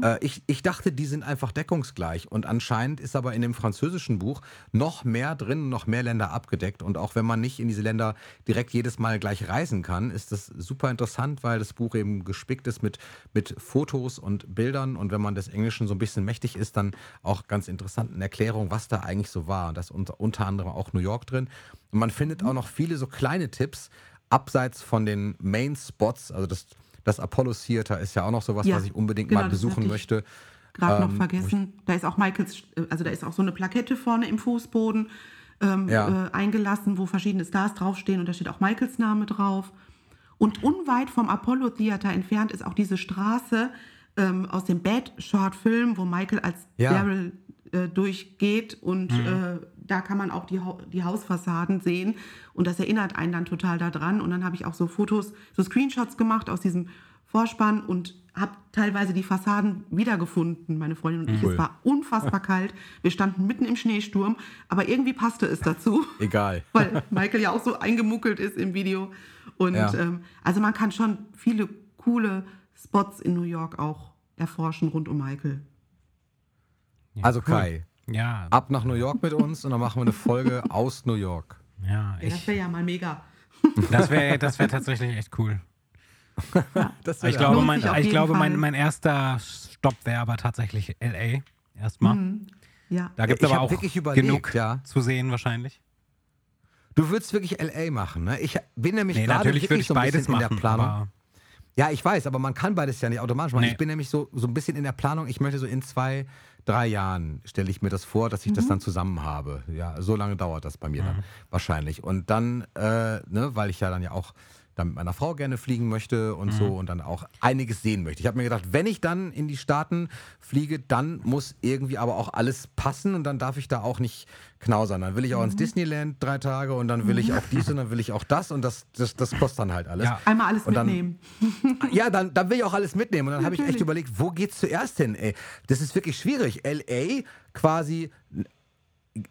Äh, ich, ich dachte, die sind einfach deckungsgleich. Und anscheinend ist aber in dem französischen Buch noch mehr drin, noch mehr Länder abgedeckt. Und auch wenn man nicht in diese Länder direkt jedes Mal gleich reisen kann, ist das super interessant, weil das Buch eben gespickt ist mit, mit Fotos und Bildern. Und wenn man des Englischen so ein bisschen mächtig ist, dann auch ganz interessanten Erklärungen, was da eigentlich so war. Da ist unter, unter anderem auch New York drin. Und man findet auch noch viele so kleine Tipps, abseits von den Main Spots, also das, das Apollo Theater ist ja auch noch sowas, Ja, was ich unbedingt genau, mal besuchen ich möchte. Gerade Ähm, noch vergessen. Da ist auch Michaels, äh, also da ist auch so eine Plakette vorne im Fußboden ähm, Ja. äh, eingelassen, wo verschiedene Stars draufstehen und da steht auch Michaels Name drauf. Und unweit vom Apollo Theater entfernt ist auch diese Straße ähm, aus dem Bad Short Film, wo Michael als Ja. Daryl äh, durchgeht und äh, da kann man auch die, die Hausfassaden sehen und das erinnert einen dann total daran und dann habe ich auch so Fotos, so Screenshots gemacht aus diesem Vorspann und habe teilweise die Fassaden wiedergefunden, meine Freundin und ich. Cool. Es war unfassbar kalt, wir standen mitten im Schneesturm, aber irgendwie passte es dazu, Egal. weil Michael ja auch so eingemuckelt ist im Video und Ja. ähm, also man kann schon viele coole Spots in New York auch erforschen rund um Michael. Also Kai, ja, ab nach New York mit uns und dann machen wir eine Folge aus New York. ja, Ja, das ich, wäre ja mal mega. das wäre das wär tatsächlich echt cool. Das Ich glaube, mein, ich glaube mein, mein erster Stopp wäre aber tatsächlich LA. Erstmal. Ja. Da gibt Ich es aber auch wirklich überlegt, genug ja. zu sehen wahrscheinlich. Du würdest wirklich LA machen, ne? Ich bin nämlich Nee, gerade natürlich würde wirklich ich so ein beides bisschen in der machen. Planung. Aber Ja, ich weiß, aber man kann beides ja nicht automatisch machen. Nee. Ich bin nämlich so, so ein bisschen in der Planung, ich möchte so in zwei, drei Jahren stelle ich mir das vor, dass ich das dann zusammen habe. Ja, so lange dauert das bei mir dann wahrscheinlich. Und dann, äh, ne, weil ich ja dann ja auch dann mit meiner Frau gerne fliegen möchte und so und dann auch einiges sehen möchte. Ich habe mir gedacht, wenn ich dann in die Staaten fliege, dann muss irgendwie aber auch alles passen und dann darf ich da auch nicht knausern. Dann will ich auch ins Disneyland drei Tage und dann will ich auch dies und dann will ich auch das und das, das, das kostet dann halt alles. Ja. Einmal alles Und dann- mitnehmen. Ja, dann, dann will ich auch alles mitnehmen. Und dann habe ich echt überlegt, wo geht's zuerst hin? Ey, das ist wirklich schwierig. LA quasi,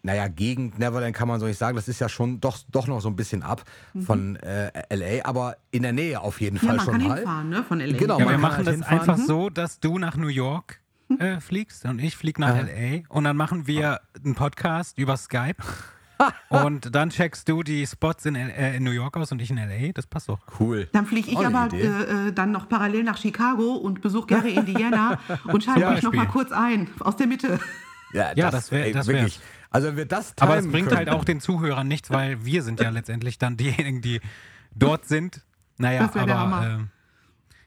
naja, gegen Neverland kann man so nicht sagen. Das ist ja schon doch, doch noch so ein bisschen ab von äh, LA, aber in der Nähe auf jeden Mhm. Ja, Fall man schon kann mal. hinfahren, ne, von LA. Genau. ja, man wir machen halt das hinfahren. einfach so, dass du nach New York äh, fliegst und ich flieg nach Aha. LA und dann machen wir einen Podcast über Skype. und dann checkst du die Spots in, L- äh, in New York aus und ich in LA. Das passt doch. Cool. Dann fliege ich eine aber äh, äh, dann noch parallel nach Chicago und besuche Gary Indiana und schalte Ja, mich noch mal Spiel. kurz ein aus der Mitte. Ja, Ja, das wär- ey, das wirklich. Also wenn wir das Aber es bringt können, halt auch den Zuhörern nichts, weil wir sind ja letztendlich dann diejenigen, die dort sind. Naja, Das aber äh,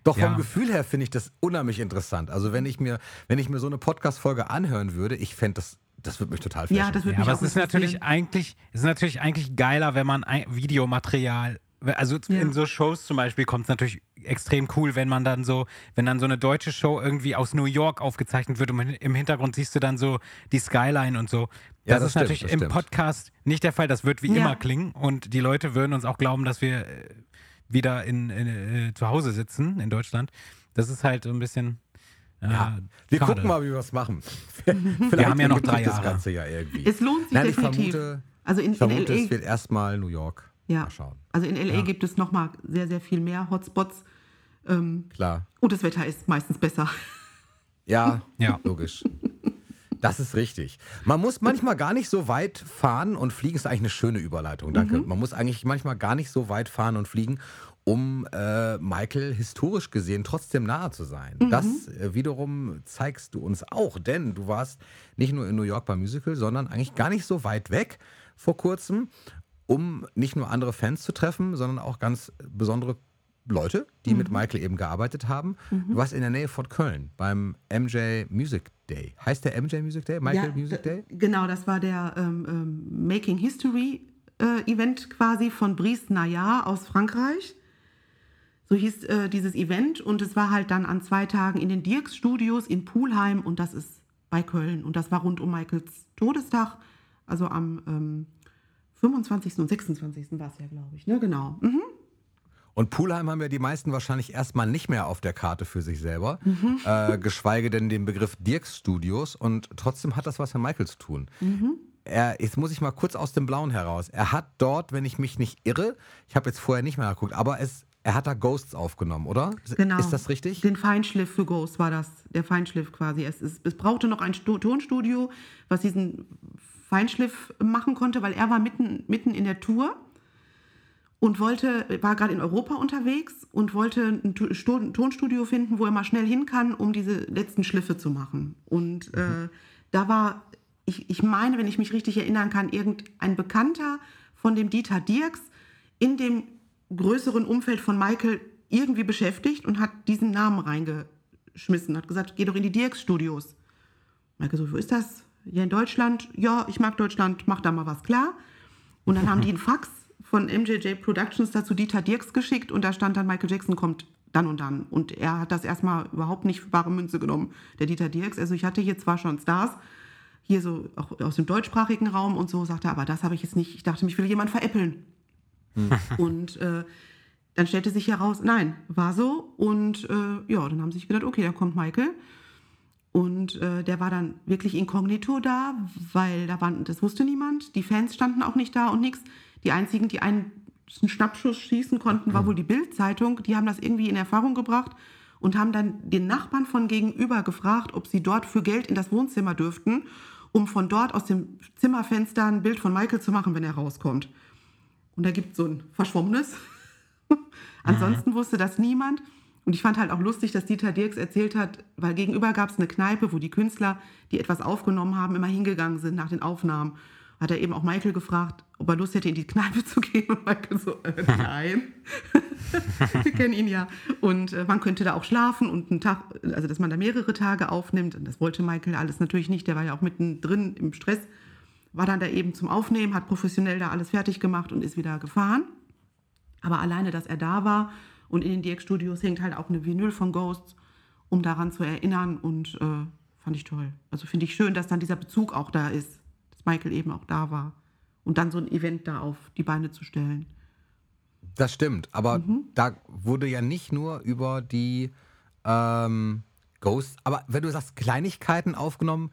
Doch vom Ja. Gefühl her finde ich das unheimlich interessant. Also wenn ich mir, wenn ich mir so eine Podcast-Folge anhören würde, ich fände das, das würde mich total flashen. Ja, das würde Ja, mich aber auch es ist natürlich eigentlich, es ist natürlich eigentlich geiler, wenn man ein Videomaterial, also Ja. in so Shows zum Beispiel kommt es natürlich extrem cool, wenn man dann so, wenn dann so eine deutsche Show irgendwie aus New York aufgezeichnet wird und im Hintergrund siehst du dann so die Skyline und so. Ja, Das, das ist stimmt, natürlich das im stimmt. Podcast nicht der Fall. Das wird wie Ja. immer klingen und die Leute würden uns auch glauben, dass wir äh, wieder in, in, äh, zu Hause sitzen in Deutschland. Das ist halt so ein bisschen. Äh, Ja, wir schade. gucken mal, wie wir es machen. Vielleicht haben ja noch drei sich das Jahre. Ganze ja irgendwie. Es lohnt sich Nein, ich definitiv. vermute, also in, ich vermute in es wird erstmal New York. Ja, Mal schauen. also in LA gibt es noch mal sehr, sehr viel mehr Hotspots. Ähm, Klar. und das Wetter ist meistens besser. Ja, Ja. logisch. Das ist richtig. Man muss manchmal gar nicht so weit fahren und fliegen. Ist eigentlich eine schöne Überleitung, danke. Man muss eigentlich manchmal gar nicht so weit fahren und fliegen, um äh, Michael historisch gesehen trotzdem nahe zu sein. Das äh, wiederum zeigst du uns auch, denn du warst nicht nur in New York beim Musical, sondern eigentlich gar nicht so weit weg vor kurzem, um nicht nur andere Fans zu treffen, sondern auch ganz besondere Leute, die mit Michael eben gearbeitet haben. Du warst in der Nähe von Köln beim MJ Music Day. Heißt der MJ Music Day? Michael Ja, Music Day? Genau, das war der ähm, ähm, Making History äh, Event quasi von Brice Nayar aus Frankreich. So hieß äh, dieses Event und es war halt dann an zwei Tagen in den Dirks Studios in Pulheim und das ist bei Köln und das war rund um Michaels Todestag, also am ähm, 25. und 26. war es ja, glaube ich, ne? Genau. Mhm. Und Pulheim haben ja die meisten wahrscheinlich erstmal nicht mehr auf der Karte für sich selber, Mhm. äh, geschweige denn den Begriff Dirks Studios. Und trotzdem hat das was mit Michael zu tun. Mhm. Er, jetzt muss ich mal kurz aus dem Blauen heraus. Er hat dort, wenn ich mich nicht irre, ich habe jetzt vorher nicht mehr geguckt, aber es, er hat da Ghosts aufgenommen, oder? Genau. Ist das richtig? Den Feinschliff für Ghost war das, der Feinschliff quasi. Es, ist, es brauchte noch ein Sto Tonstudio, was diesen Feinschliff machen konnte, weil er war mitten, mitten in der Tour und wollte, war gerade in Europa unterwegs und wollte ein Tonstudio finden, wo er mal schnell hin kann, um diese letzten Schliffe zu machen. Und äh, da war, ich, ich meine, wenn ich mich richtig erinnern kann, irgendein Bekannter von dem Dieter Dirks in dem größeren Umfeld von Michael irgendwie beschäftigt und hat diesen Namen reingeschmissen, hat gesagt, geh doch in die Dirks Studios. Michael so, wo ist das? Ja, in Deutschland. Ja, ich mag Deutschland, mach da mal was klar. Und dann haben die einen Fax von MJJ Productions dazu Dieter Dirks geschickt und da stand dann, Michael Jackson kommt dann und dann. Und er hat das erstmal überhaupt nicht für bare Münze genommen, der Dieter Dirks. Also ich hatte hier zwar schon Stars, hier so auch aus dem deutschsprachigen Raum und so, sagte er, aber das habe ich jetzt nicht. Ich dachte, mich will jemand veräppeln. und äh, dann stellte sich heraus, nein, war so. Und äh, ja, dann haben sie sich gedacht, okay, dann kommt Michael. Und äh, der war dann wirklich inkognito da, weil da waren, das wusste niemand. Die Fans standen auch nicht da und nichts. Die einzigen, die einen Schnappschuss schießen konnten, war wohl die Bild-Zeitung. Die haben das irgendwie in Erfahrung gebracht und haben dann den Nachbarn von gegenüber gefragt, ob sie dort für Geld in das Wohnzimmer dürften, um von dort aus dem Zimmerfenster ein Bild von Michael zu machen, wenn er rauskommt. Und da gibt es so ein verschwommenes. Ansonsten wusste das niemand. Und ich fand halt auch lustig, dass Dieter Dirks erzählt hat, weil gegenüber gab es eine Kneipe, wo die Künstler, die etwas aufgenommen haben, immer hingegangen sind nach den Aufnahmen. Hat er eben auch Michael gefragt, ob er Lust hätte, in die Kneipe zu gehen. Und Michael so, äh, nein. Wir kennen ihn ja. Und äh, man könnte da auch schlafen und einen Tag, also dass man da mehrere Tage aufnimmt. Und das wollte Michael alles natürlich nicht. Der war ja auch mittendrin im Stress. War dann da eben zum Aufnehmen, hat professionell da alles fertig gemacht und ist wieder gefahren. Aber alleine, dass er da war und in den DX-Studios hängt halt auch eine Vinyl von Ghosts, um daran zu erinnern und äh, fand ich toll. Also finde ich schön, dass dann dieser Bezug auch da ist, dass Michael eben auch da war und dann so ein Event da auf die Beine zu stellen. Das stimmt, aber Mhm. da wurde ja nicht nur über die ähm, Ghosts, aber wenn du sagst Kleinigkeiten aufgenommen,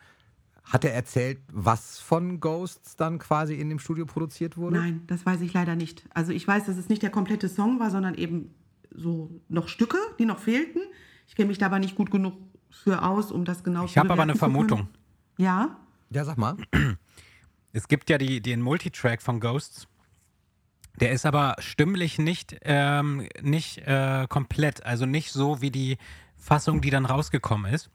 hat er erzählt, was von Ghosts dann quasi in dem Studio produziert wurde? Nein, das weiß ich leider nicht. Also ich weiß, dass es nicht der komplette Song war, sondern eben so noch Stücke, die noch fehlten. Ich kenne mich da aber nicht gut genug für aus, um das genau Ich zu habe aber eine. Vermutung. Ja? Ja, sag mal. Es gibt ja die, den Multitrack von Ghosts. Der ist aber stimmlich nicht, ähm, nicht äh, komplett, also nicht so wie die Fassung, die dann rausgekommen ist.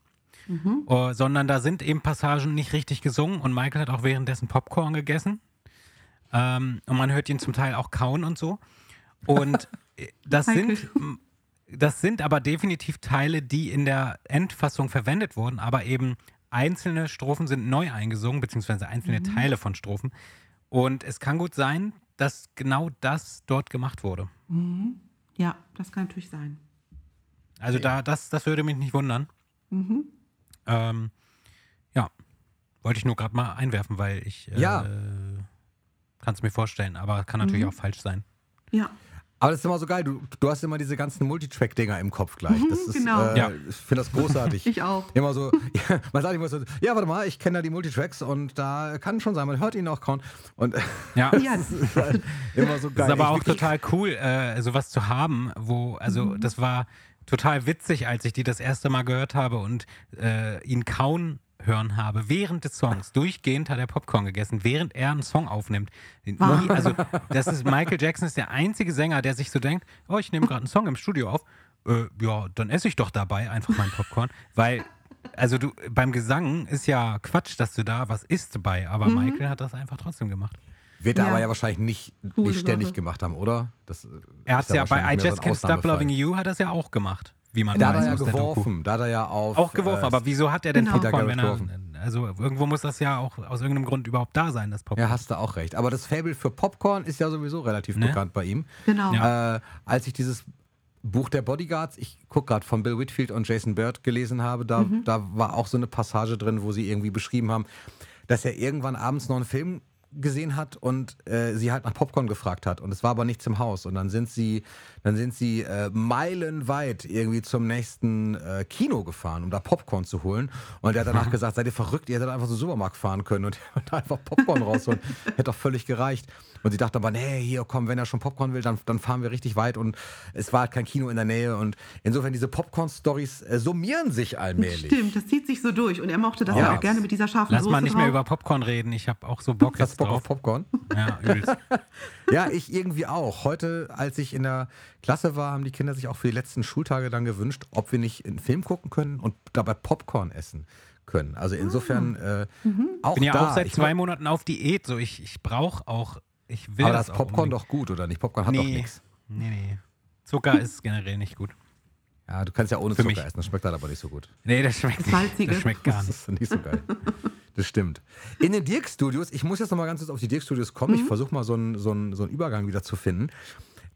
Äh, sondern da sind eben Passagen nicht richtig gesungen und Michael hat auch währenddessen Popcorn gegessen. Ähm, und man hört ihn zum Teil auch kauen und so. Und das sind, das sind aber definitiv Teile, die in der Endfassung verwendet wurden, aber eben einzelne Strophen sind neu eingesungen, beziehungsweise einzelne Teile von Strophen. Und es kann gut sein, dass genau das dort gemacht wurde. Ja, das kann natürlich sein. Also da, das, das würde mich nicht wundern. Ähm, ja, wollte ich nur gerade mal einwerfen, weil ich äh, Ja. kann es mir vorstellen, aber kann natürlich auch falsch sein. Ja. Aber das ist immer so geil. Du, du hast immer diese ganzen Multitrack-Dinger im Kopf gleich. Das ist, genau. äh, Ja. Ich finde das großartig. Ich auch. Immer so, ja, man sagt immer so, ja, warte mal, ich kenne da die Multitracks und da kann schon sein, man hört ihn auch kauen. Und Ja, Ja, immer so geil. Das ist aber Ich- auch total cool, äh, sowas zu haben, wo, also das war total witzig, als ich die das erste Mal gehört habe und äh, ihn kauen hören habe, während des Songs. Durchgehend hat er Popcorn gegessen, während er einen Song aufnimmt. Nie, also, das ist Michael Jackson ist der einzige Sänger, der sich so denkt, oh, ich nehme gerade einen Song im Studio auf. Äh, ja, dann esse ich doch dabei einfach mein Popcorn. Weil, also du, beim Gesang ist ja Quatsch, dass du da was isst bei, aber Michael hat das einfach trotzdem gemacht. Wird er Ja. aber ja wahrscheinlich nicht, nicht ständig Sache. gemacht haben, oder? Das, Er hat es ja bei I Just so Can't Stop. Loving You hat er es ja auch gemacht, wie man Da hat weiß er ja aus der Doku. geworfen, da hat er ja auf. Auch geworfen, äh, aber wieso hat er denn Genau. Popcorn, wenn er, also irgendwo muss das ja auch aus irgendeinem Grund überhaupt da sein, das Popcorn. Ja, hast du auch recht. Aber das Fable für Popcorn ist ja sowieso relativ Ne? bekannt bei ihm. Genau. Ja. Äh, als ich dieses Buch der Bodyguards, ich gucke gerade von Bill Whitfield und Jason Bird gelesen habe, da, Mhm. da war auch so eine Passage drin, wo sie irgendwie beschrieben haben, dass er irgendwann abends noch einen Film gesehen hat und äh, sie halt nach Popcorn gefragt hat. Und es war aber nichts im Haus. Und dann sind sie dann sind sie äh, meilenweit irgendwie zum nächsten äh, Kino gefahren, um da Popcorn zu holen. Und er hat danach gesagt, seid ihr verrückt, ihr hättet einfach so Supermarkt fahren können und, und einfach Popcorn rausholen, hätte doch völlig gereicht und sie dachte aber, nee, hier komm, wenn er schon Popcorn will, dann, dann fahren wir richtig weit und es war halt kein Kino in der Nähe und insofern diese Popcorn-Stories äh, summieren sich allmählich. Stimmt, das zieht sich so durch. Und er mochte das Ja. auch gerne mit dieser scharfen Lass Soße mal nicht mehr drauf. über Popcorn reden, ich habe auch so Bock Hast Bock drauf. auf Popcorn? Ja, übelst. Ja, ich irgendwie auch. Heute, als ich in der Klasse war, haben die Kinder sich auch für die letzten Schultage dann gewünscht, ob wir nicht einen Film gucken können und dabei Popcorn essen können. Also insofern äh, auch Ich bin ja da. auch seit ich zwei Monaten auf Diät, so ich, ich brauche auch, ich will aber das das auch Popcorn unbedingt. doch gut, oder nicht? Popcorn hat doch nee, nichts. nee, nee. Zucker ist generell nicht gut. Ja, du kannst ja ohne Für Zucker mich. essen, das schmeckt halt aber nicht so gut. Nee, das schmeckt nicht. Das schmeckt gar Das nicht. ist nicht so geil. Das stimmt. In den Dirk Studios, ich muss jetzt noch mal ganz kurz auf die Dirk Studios kommen. Ich versuche mal so einen, so, einen, so einen Übergang wieder zu finden.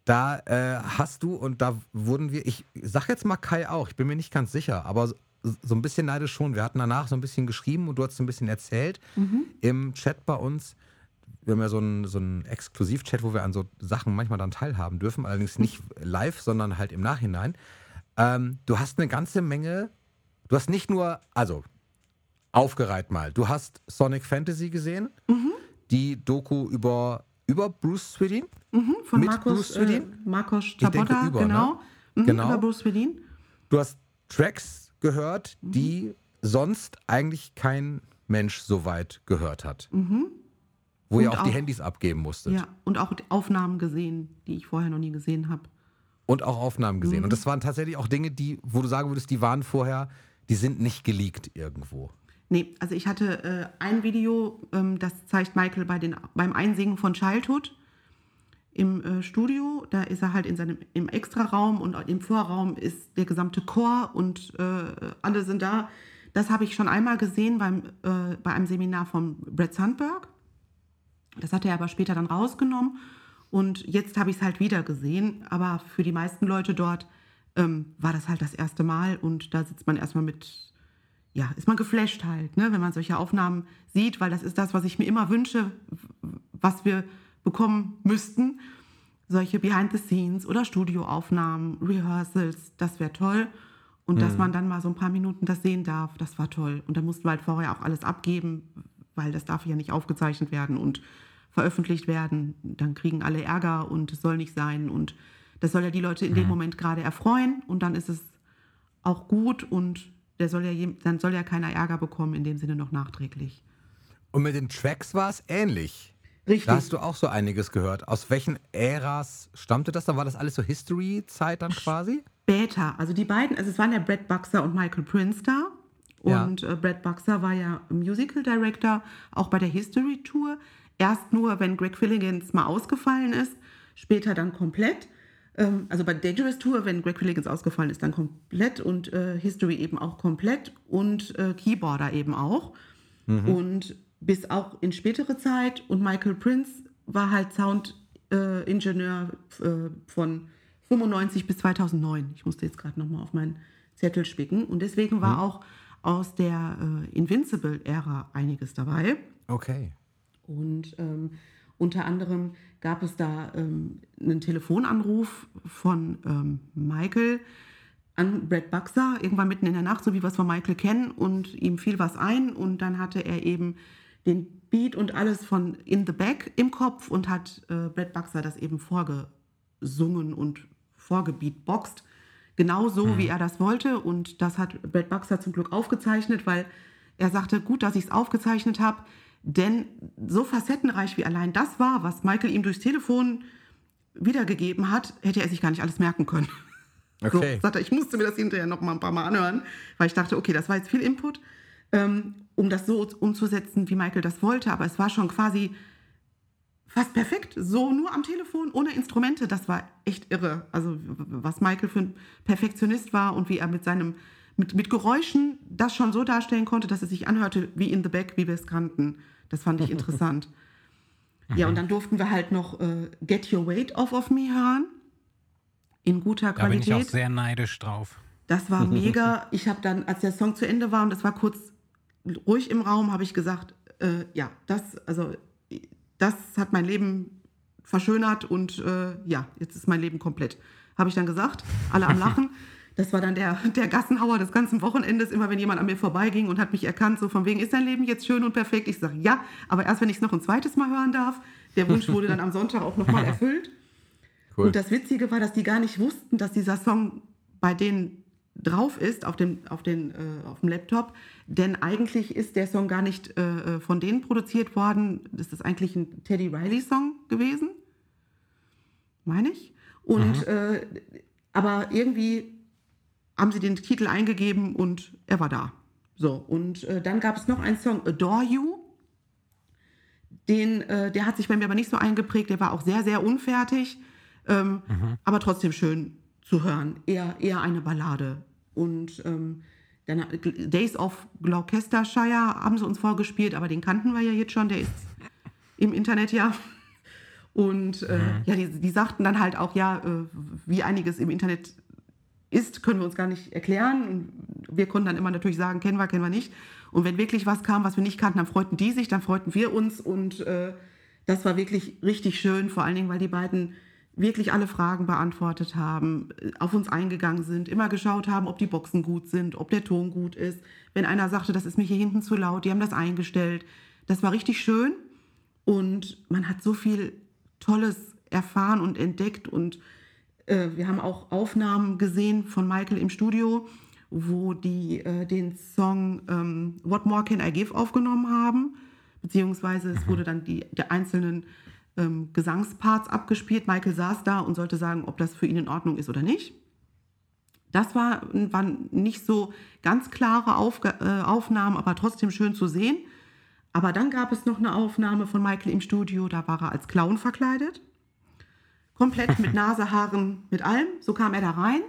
Da äh, hast du und da wurden wir, ich sag jetzt mal Kai auch, ich bin mir nicht ganz sicher, aber so, so ein bisschen neidisch schon. Wir hatten danach so ein bisschen geschrieben und du hast so ein bisschen erzählt im Chat bei uns. Wir haben ja so einen, so einen Exklusiv-Chat, wo wir an so Sachen manchmal dann teilhaben dürfen, allerdings nicht live, sondern halt im Nachhinein. Ähm, du hast eine ganze Menge, du hast nicht nur, also aufgereiht mal, du hast Sonic Fantasy gesehen, die Doku über, über Bruce Swedin, Mhm, von mit Markus, Bruce äh, Swedin? Markus denke Chabotta, über, ne? genau. Mhm, Genau. Über Bruce Swedin. du hast Tracks gehört, die sonst eigentlich kein Mensch so weit gehört hat. Wo ihr Und auch die auch- Handys abgeben musstet. Ja, und auch Aufnahmen gesehen, die ich vorher noch nie gesehen habe. Und auch Aufnahmen gesehen. Mhm. Und das waren tatsächlich auch Dinge, die, wo du sagen würdest, die waren vorher, die sind nicht geleakt irgendwo. Nee, also ich hatte äh, ein Video, ähm, das zeigt Michael bei den, beim Einsingen von Childhood im äh, Studio. Da ist er halt in seinem, im Extraraum und im Vorraum ist der gesamte Chor und äh, alle sind da. Das habe ich schon einmal gesehen beim, äh, bei einem Seminar von Brett Sandberg. Das hat er aber später dann rausgenommen. Und jetzt habe ich es halt wieder gesehen. Aber für die meisten Leute dort ähm, war das halt das erste Mal. Und da sitzt man erstmal mit, ja, ist man geflasht halt, ne, wenn man solche Aufnahmen sieht, weil das ist das, was ich mir immer wünsche, was wir bekommen müssten. Solche Behind the Scenes oder Studioaufnahmen, Rehearsals, das wäre toll. Und dass man dann mal so ein paar Minuten das sehen darf, das war toll. Und da mussten wir halt vorher auch alles abgeben, weil das darf ja nicht aufgezeichnet werden und veröffentlicht werden. Dann kriegen alle Ärger und es soll nicht sein. Und das soll ja die Leute in dem Moment gerade erfreuen. Und dann ist es auch gut und der soll ja, dann soll ja keiner Ärger bekommen, in dem Sinne noch nachträglich. Und mit den Tracks war es ähnlich. Richtig. Da hast du auch so einiges gehört. Aus welchen Äras stammte das? Da war das alles so History-Zeit dann quasi? Später, also die beiden, also es waren ja Brad Buxer und Michael Prince da. Ja. Und äh, Brad Buxer war ja Musical Director, auch bei der History Tour. Erst nur, wenn Greg Filligans mal ausgefallen ist, später dann komplett. Ähm, also bei Dangerous Tour, wenn Greg Filligans ausgefallen ist, dann komplett und äh, History eben auch komplett und äh, Keyboarder eben auch. Und bis auch in spätere Zeit. Und Michael Prince war halt Soundingenieur äh, Ingenieur, äh, von 95 bis 2009. Ich musste jetzt gerade nochmal auf meinen Zettel spicken. Und deswegen war auch aus der äh, Invincible-Ära einiges dabei. Okay. Und ähm, unter anderem gab es da ähm, einen Telefonanruf von ähm, Michael an Brad Buxer, irgendwann mitten in der Nacht, so wie wir es von Michael kennen, und ihm fiel was ein und dann hatte er eben den Beat und alles von In the Back im Kopf und hat äh, Brad Buxer das eben vorgesungen und vorgebeatboxt. Genau so, wie er das wollte. Und das hat Brad Buxer zum Glück aufgezeichnet, weil er sagte, gut, dass ich es aufgezeichnet habe, denn so facettenreich wie allein das war, was Michael ihm durchs Telefon wiedergegeben hat, hätte er sich gar nicht alles merken können. Okay. So, sagt er, ich musste mir das hinterher noch mal ein paar Mal anhören, weil ich dachte, okay, das war jetzt viel Input, ähm, um das so umzusetzen, wie Michael das wollte. Aber es war schon quasi fast perfekt, so nur am Telefon, ohne Instrumente. Das war echt irre. Also was Michael für ein Perfektionist war und wie er mit seinem mit, mit Geräuschen das schon so darstellen konnte, dass es sich anhörte wie in the back, wie wir es kannten. Das fand ich interessant. ja, und dann durften wir halt noch äh, Get Your Weight Off of Me hören. In guter Da bin Qualität. ich auch sehr neidisch drauf. Das war mega. Ich habe dann, als der Song zu Ende war und es war kurz ruhig im Raum, habe ich gesagt, äh, ja, das, also das hat mein Leben verschönert und äh, ja, jetzt ist mein Leben komplett. Habe ich dann gesagt, alle am Lachen. Das war dann der, der Gassenhauer des ganzen Wochenendes, immer wenn jemand an mir vorbeiging und hat mich erkannt, so von wegen, ist dein Leben jetzt schön und perfekt? Ich sage, ja, aber erst wenn ich es noch ein zweites Mal hören darf. Der Wunsch wurde dann am Sonntag auch nochmal erfüllt. Cool. Und das Witzige war, dass die gar nicht wussten, dass dieser Song bei denen drauf ist auf dem, auf den, äh, auf dem Laptop. Denn eigentlich ist der Song gar nicht äh, von denen produziert worden. Das ist eigentlich ein Teddy Riley-Song gewesen. Meine ich. Und äh, aber irgendwie haben sie den Titel eingegeben und er war da. So, und äh, dann gab es noch einen Song, Adore You. Den, äh, der hat sich bei mir aber nicht so eingeprägt. Der war auch sehr, sehr unfertig, ähm, aber trotzdem schön zu hören. Eher, eher eine Ballade. Und ähm, dann Days of Gloucestershire haben sie uns vorgespielt, aber den kannten wir ja jetzt schon. Der ist im Internet ja. Und äh, ja, die, die sagten dann halt auch, ja, äh, wie einiges im Internet ist, können wir uns gar nicht erklären. Wir konnten dann immer natürlich sagen, kennen wir, kennen wir nicht. Und wenn wirklich was kam, was wir nicht kannten, dann freuten die sich, dann freuten wir uns. Und äh, das war wirklich richtig schön, vor allen Dingen, weil die beiden wirklich alle Fragen beantwortet haben, äh, auf uns eingegangen sind, immer geschaut haben, ob die Boxen gut sind, ob der Ton gut ist. Wenn einer sagte, das ist mir hier hinten zu laut, die haben das eingestellt. Das war richtig schön. Und man hat so viel Tolles erfahren und entdeckt. Und äh, wir haben auch Aufnahmen gesehen von Michael im Studio, wo die äh, den Song ähm, What More Can I Give aufgenommen haben. Beziehungsweise es wurde dann die der einzelnen ähm, Gesangsparts abgespielt. Michael saß da und sollte sagen, ob das für ihn in Ordnung ist oder nicht. Das war, waren nicht so ganz klare Aufga äh, Aufnahmen, aber trotzdem schön zu sehen. Aber dann gab es noch eine Aufnahme von Michael im Studio, da war er als Clown verkleidet. Komplett mit Nase, Haaren, mit allem. So kam er da rein.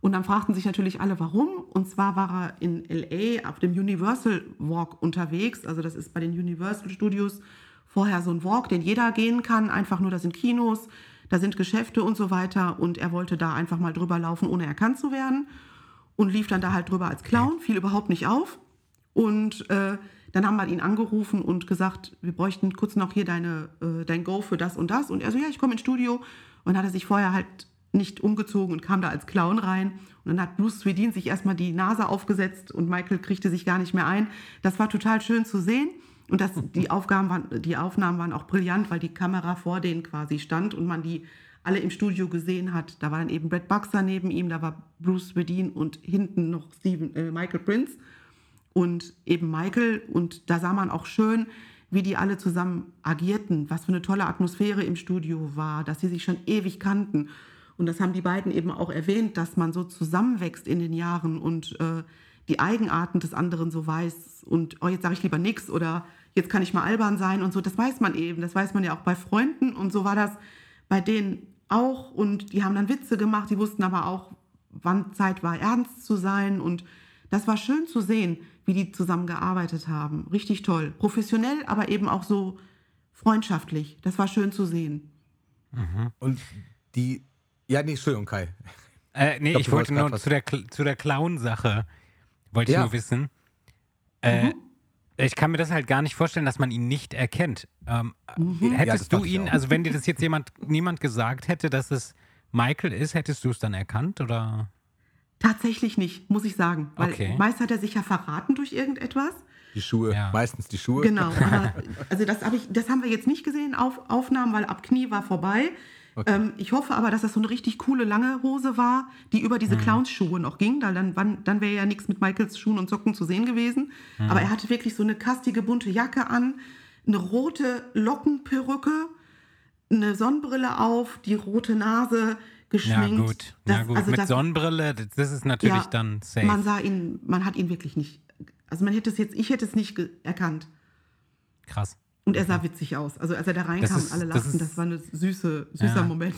Und dann fragten sich natürlich alle, warum. Und zwar war er in LA auf dem Universal Walk unterwegs. Also das ist bei den Universal Studios vorher so ein Walk, den jeder gehen kann. Einfach nur, da sind Kinos, da sind Geschäfte und so weiter. Und er wollte da einfach mal drüber laufen, ohne erkannt zu werden. Und lief dann da halt drüber als Clown, fiel überhaupt nicht auf. Und äh, dann haben wir ihn angerufen und gesagt, wir bräuchten kurz noch hier deine, äh, dein Go für das und das. Und er so, ja, ich komme ins Studio. Und hat er sich vorher halt nicht umgezogen und kam da als Clown rein. Und dann hat Bruce Swedin sich erstmal die Nase aufgesetzt und Michael kriegte sich gar nicht mehr ein. Das war total schön zu sehen. Und das, die, Aufgaben waren, die Aufnahmen waren auch brillant, weil die Kamera vor denen quasi stand und man die alle im Studio gesehen hat. Da war dann eben Brad Buxer neben ihm, da war Bruce Swedin und hinten noch Steven, äh, Michael Prince und eben Michael. Und da sah man auch schön, wie die alle zusammen agierten, was für eine tolle Atmosphäre im Studio war, dass sie sich schon ewig kannten. Und das haben die beiden eben auch erwähnt, dass man so zusammenwächst in den Jahren und äh, die Eigenarten des anderen so weiß. Und oh, jetzt sage ich lieber nichts oder jetzt kann ich mal albern sein und so. Das weiß man eben. Das weiß man ja auch bei Freunden. Und so war das bei denen auch. Und die haben dann Witze gemacht. Die wussten aber auch, wann Zeit war, ernst zu sein. Und das war schön zu sehen, wie die zusammen gearbeitet haben. Richtig toll. Professionell, aber eben auch so freundschaftlich. Das war schön zu sehen. Und die. Ja, nee, Entschuldigung, Kai. Äh, nee, glaub, ich du wollte nur zu der, zu der Clown-Sache, wollte ich Ja. nur wissen. Äh, Mhm. Ich kann mir das halt gar nicht vorstellen, dass man ihn nicht erkennt. Ähm, Mhm. Ja, Hättest du dachte ich ihn, also wenn dir das jetzt jemand, niemand gesagt hätte, dass es Michael ist, hättest du es dann erkannt oder? Tatsächlich nicht, muss ich sagen. Weil Okay. meist hat er sich ja verraten durch irgendetwas. Die Schuhe, Ja. meistens die Schuhe. Genau. Aber, also das, hab ich, das haben wir jetzt nicht gesehen auf Aufnahmen, weil ab Knie war vorbei. Ähm, ich hoffe aber, dass das so eine richtig coole lange Hose war, die über diese Clownsschuhe noch ging. Da Dann, dann wäre ja nichts mit Michaels Schuhen und Socken zu sehen gewesen. Aber er hatte wirklich so eine kastige bunte Jacke an, eine rote Lockenperücke, eine Sonnenbrille auf, die rote Nase geschminkt. Ja, gut. Das- gut. also Mit das- Sonnenbrille, das das ist natürlich ja, dann safe. Man sah ihn, man hat ihn wirklich nicht. Also man hätte es jetzt, ich hätte es nicht erkannt. Krass. Und er sah witzig aus. Also als er da reinkam ist- und alle das lachten, ist- das, war ein süße, süßer Ja. Moment.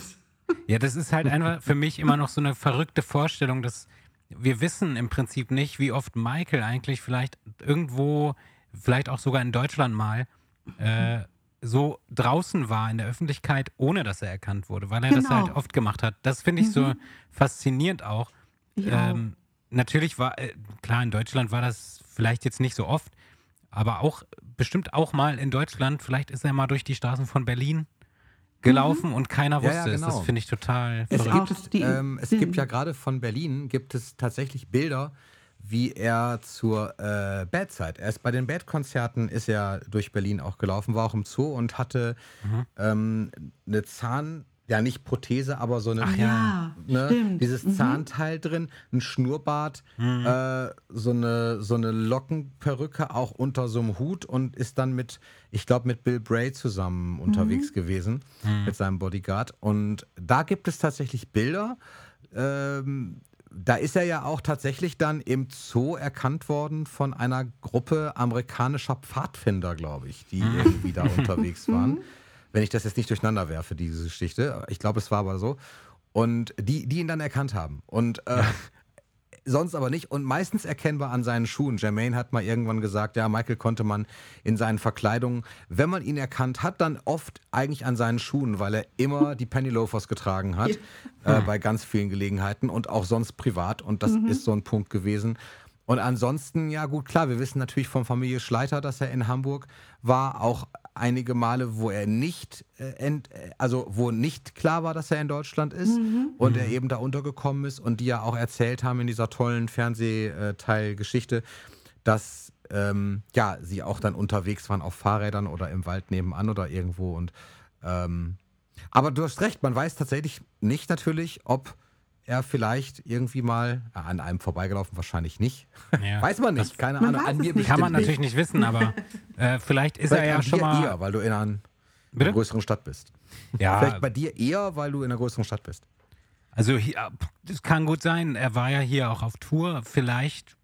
Ja, das ist halt einfach für mich immer noch so eine verrückte Vorstellung, dass wir wissen im Prinzip nicht, wie oft Michael eigentlich vielleicht irgendwo, vielleicht auch sogar in Deutschland mal, äh, so draußen war in der Öffentlichkeit, ohne dass er erkannt wurde, weil er das Genau. halt oft gemacht hat. Das finde ich so faszinierend auch. Auch. Ähm, natürlich war, äh, klar, in Deutschland war das vielleicht jetzt nicht so oft, aber auch bestimmt auch mal in Deutschland, vielleicht ist er mal durch die Straßen von Berlin gelaufen und keiner Ja, wusste ja, es. Das genau. finde ich total Es, verrückt. gibt, das- die- ähm, es gibt ja gerade von Berlin gibt es tatsächlich Bilder, wie er zur äh, Bad-Zeit. Er ist bei den Bad-Konzerten ist er durch Berlin auch gelaufen, war auch im Zoo und hatte Mhm. ähm, eine Zahn, ja nicht Prothese, aber so eine Ach ja, ne, dieses Mhm. Zahnteil drin, ein Schnurrbart, äh, so eine so eine Lockenperücke auch unter so einem Hut und ist dann mit, ich glaube mit Bill Bray zusammen unterwegs gewesen mit seinem Bodyguard und da gibt es tatsächlich Bilder. Ähm, da ist er ja auch tatsächlich dann im Zoo erkannt worden von einer Gruppe amerikanischer Pfadfinder, glaube ich, die irgendwie da unterwegs waren. Wenn ich das jetzt nicht durcheinander werfe, diese Geschichte. Ich glaube, es war aber so. Und die, die ihn dann erkannt haben. Und äh, sonst aber nicht. Und meistens erkennbar an seinen Schuhen. Jermaine hat mal irgendwann gesagt, ja, Michael konnte man in seinen Verkleidungen, wenn man ihn erkannt hat, dann oft eigentlich an seinen Schuhen, weil er immer die Penny Loafers getragen hat, äh, bei ganz vielen Gelegenheiten und auch sonst privat. Und das ist so ein Punkt gewesen. Und ansonsten, ja gut, klar, wir wissen natürlich von Familie Schleiter, dass er in Hamburg war, auch einige Male, wo er nicht, äh, ent, äh, also wo nicht klar war, dass er in Deutschland ist und er eben da untergekommen ist und die ja auch erzählt haben in dieser tollen Fernsehteilgeschichte, dass ähm, ja, sie auch dann unterwegs waren auf Fahrrädern oder im Wald nebenan oder irgendwo und ähm, aber du hast recht, man weiß tatsächlich nicht natürlich, ob er vielleicht irgendwie mal äh, an einem vorbeigelaufen, wahrscheinlich nicht. Ja. weiß man nicht, keine Man Ahnung. An mir. Kann man natürlich nicht wissen, aber äh, vielleicht ist er Vielleicht ja an schon dir mal. eher, weil du in einer, einer größeren Stadt bist. Ja, Vielleicht bei dir eher, weil du in einer größeren Stadt bist. also hier, das kann gut sein. Er war ja hier auch auf Tour. Vielleicht,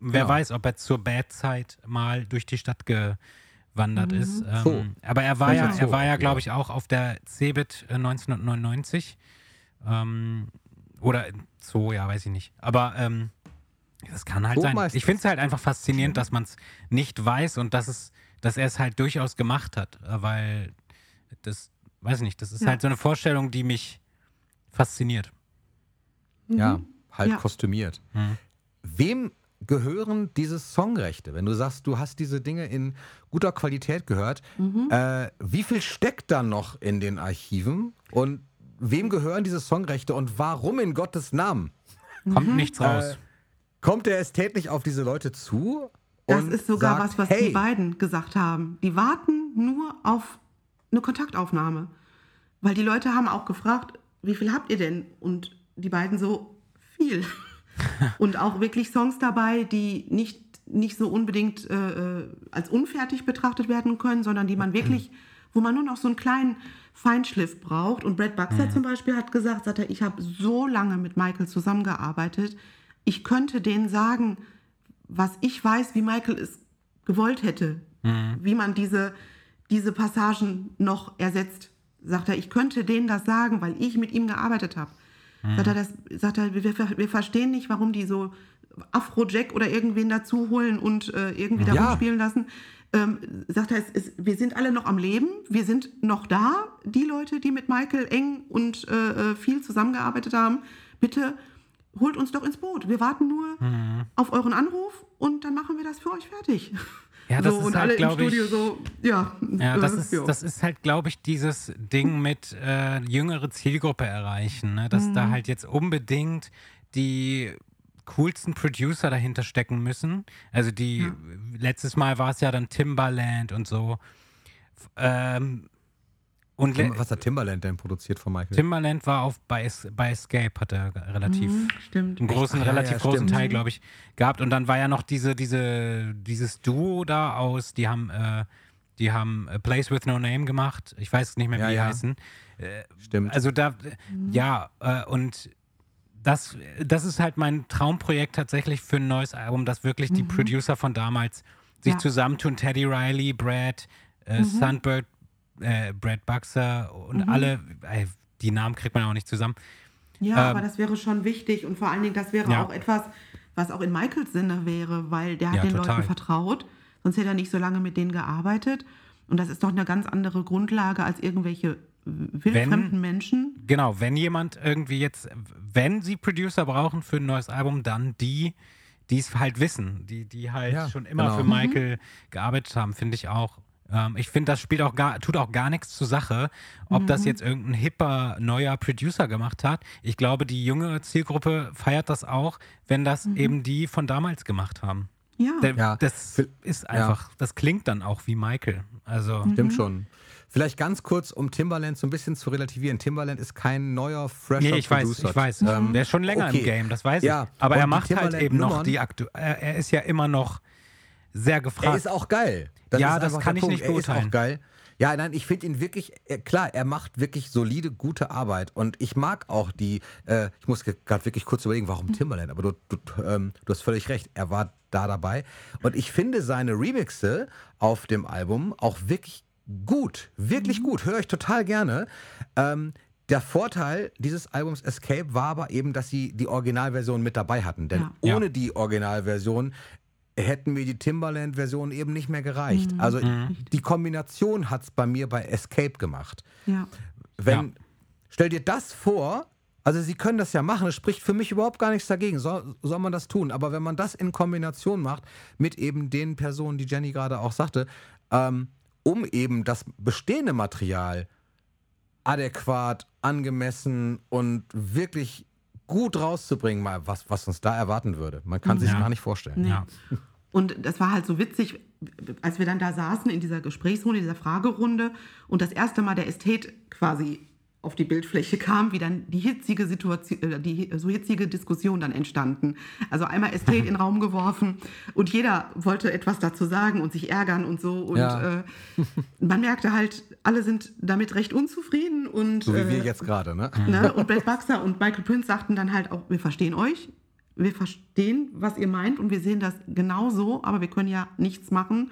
wer Genau. weiß, ob er zur Bad-Zeit mal durch die Stadt gewandert ist. Ähm, So. Aber er war ja, er so, war ja, ja. glaube ich, auch auf der Cebit äh, 1999. Ähm, oder so, ja, weiß ich nicht. Aber ähm, das kann halt So sein. Ich finde es halt einfach faszinierend, dass man es nicht weiß und dass es, dass er es halt durchaus gemacht hat, äh, weil das, weiß ich nicht, das ist Ja. halt so eine Vorstellung, die mich fasziniert. Ja, halt Ja. kostümiert. Mhm. Wem gehören diese Songrechte? Wenn du sagst, du hast diese Dinge in guter Qualität gehört, äh, wie viel steckt da noch in den Archiven? Und wem gehören diese Songrechte und warum in Gottes Namen? Kommt nichts raus. Äh, kommt der Ästhet nicht auf diese Leute zu? Das ist sogar sagt, was, was hey, die beiden gesagt haben. Die warten nur auf eine Kontaktaufnahme. Weil die Leute haben auch gefragt, wie viel habt ihr denn? Und die beiden so, viel. Und auch wirklich Songs dabei, die nicht, nicht so unbedingt äh, äh, als unfertig betrachtet werden können, sondern die man wirklich, wo man nur noch so einen kleinen Feinschliff braucht. Und Brad Baxter zum Beispiel hat gesagt, sagt er, ich habe so lange mit Michael zusammengearbeitet, ich könnte denen sagen, was ich weiß, wie Michael es gewollt hätte, wie man diese, diese Passagen noch ersetzt. Sagt er, ich könnte denen das sagen, weil ich mit ihm gearbeitet habe. Sagt er, das, sagt er wir, wir verstehen nicht, warum die so Afro-Jack oder irgendwen dazu holen und äh, irgendwie da Ja. rumspielen lassen. Ähm, sagt er, es ist, wir sind alle noch am Leben, wir sind noch da, die Leute, die mit Michael eng und äh, äh, viel zusammengearbeitet haben. Bitte holt uns doch ins Boot. Wir warten nur auf euren Anruf und dann machen wir das für euch fertig. Ja, das so, ist und halt, alle im glaub ich- Studio so, ja. Ja, äh, das ist, ja. das ist halt, glaube ich, dieses Ding mit äh, jüngere Zielgruppe erreichen, ne? dass Mhm. da halt jetzt unbedingt die coolsten Producer dahinter stecken müssen. Also die, letztes Mal war es ja dann Timbaland und so. Ähm, und Was hat Timbaland denn produziert von Michael? Timbaland war auf bei, bei Escape, hat er relativ Mhm, stimmt. einen großen, Ach ja, relativ ja, großen stimmt. Teil, glaube ich, gehabt. Und dann war ja noch diese, diese, dieses Duo da aus, die haben, äh, die haben A Place with No Name gemacht. Ich weiß nicht mehr, wie Ja, die ja. heißen. Äh, Stimmt. Also da, ja, äh, und das, das ist halt mein Traumprojekt tatsächlich für ein neues Album, dass wirklich die Producer von damals sich Ja. zusammentun, Teddy Riley, Brad, äh, Sunbird, äh, Brad Buxer und alle, äh, die Namen kriegt man auch nicht zusammen. Ja, Ähm, aber das wäre schon wichtig und vor allen Dingen, das wäre Ja. auch etwas, was auch in Michaels Sinne wäre, weil der hat Ja, den total. Leuten vertraut, sonst hätte er nicht so lange mit denen gearbeitet. Und das ist doch eine ganz andere Grundlage als irgendwelche wildfremden Menschen. Genau, wenn jemand irgendwie jetzt, wenn sie Producer brauchen für ein neues Album, dann die, die es halt wissen, die, die halt Ja, schon immer genau. für Mhm. Michael gearbeitet haben, finde ich auch. Ähm, ich finde, das spielt auch gar, tut auch gar nichts zur Sache, ob das Mhm. jetzt irgendein hipper neuer Producer gemacht hat. Ich glaube, die junge Zielgruppe feiert das auch, wenn das Mhm. eben die von damals gemacht haben. Ja. Der, Ja, das ist einfach, das klingt dann auch wie Michael. Also, Mhm. Stimmt schon. Vielleicht ganz kurz, um Timbaland so ein bisschen zu relativieren. Timbaland ist kein neuer, fresher Nee, ich weiß, Producer. ich weiß. Ähm, der ist schon länger okay. im Game, das weiß Ja, ich. Aber und er macht halt eben noch die aktu er, ist ja immer noch sehr gefragt. Er ist auch geil. Ja, ist das kann ich Punkt. nicht Er ist beurteilen. auch geil. Ja, nein, ich finde ihn wirklich, äh, klar, er macht wirklich solide, gute Arbeit. Und ich mag auch die, äh, ich muss gerade wirklich kurz überlegen, warum Timbaland, aber du, du, ähm, du hast völlig recht, er war da dabei. Und ich finde seine Remixe auf dem Album auch wirklich gut, wirklich gut, höre ich total gerne. Ähm, der Vorteil dieses Albums Escape war aber eben, dass sie die Originalversion mit dabei hatten. Denn Ja. ohne die Originalversion hätten mir die Timbaland-Version eben nicht mehr gereicht. Also die Kombination hat es bei mir bei Escape gemacht. ja. Wenn, Ja. Stell dir das vor, also sie können das ja machen, es spricht für mich überhaupt gar nichts dagegen, soll, soll man das tun. Aber wenn man das in Kombination macht mit eben den Personen, die Jenny gerade auch sagte, ähm, um eben das bestehende Material adäquat, angemessen und wirklich gut rauszubringen, mal was, was uns da erwarten würde. Man kann sich Ja. gar nicht vorstellen. ja. Und das war halt so witzig, als wir dann da saßen in dieser Gesprächsrunde, dieser Fragerunde und das erste Mal der Ästhet quasi auf die Bildfläche kam, wie dann die hitzige Situation, äh, die so hitzige Diskussion dann entstanden. Also einmal Ästhet in den Raum geworfen und jeder wollte etwas dazu sagen und sich ärgern und so. Und Ja. äh, man merkte halt, alle sind damit recht unzufrieden und So wie wir äh, jetzt gerade, ne? Ne? Und Brad Baxter und Michael Prince sagten dann halt auch, wir verstehen euch, wir verstehen, was ihr meint und wir sehen das genauso, aber wir können ja nichts machen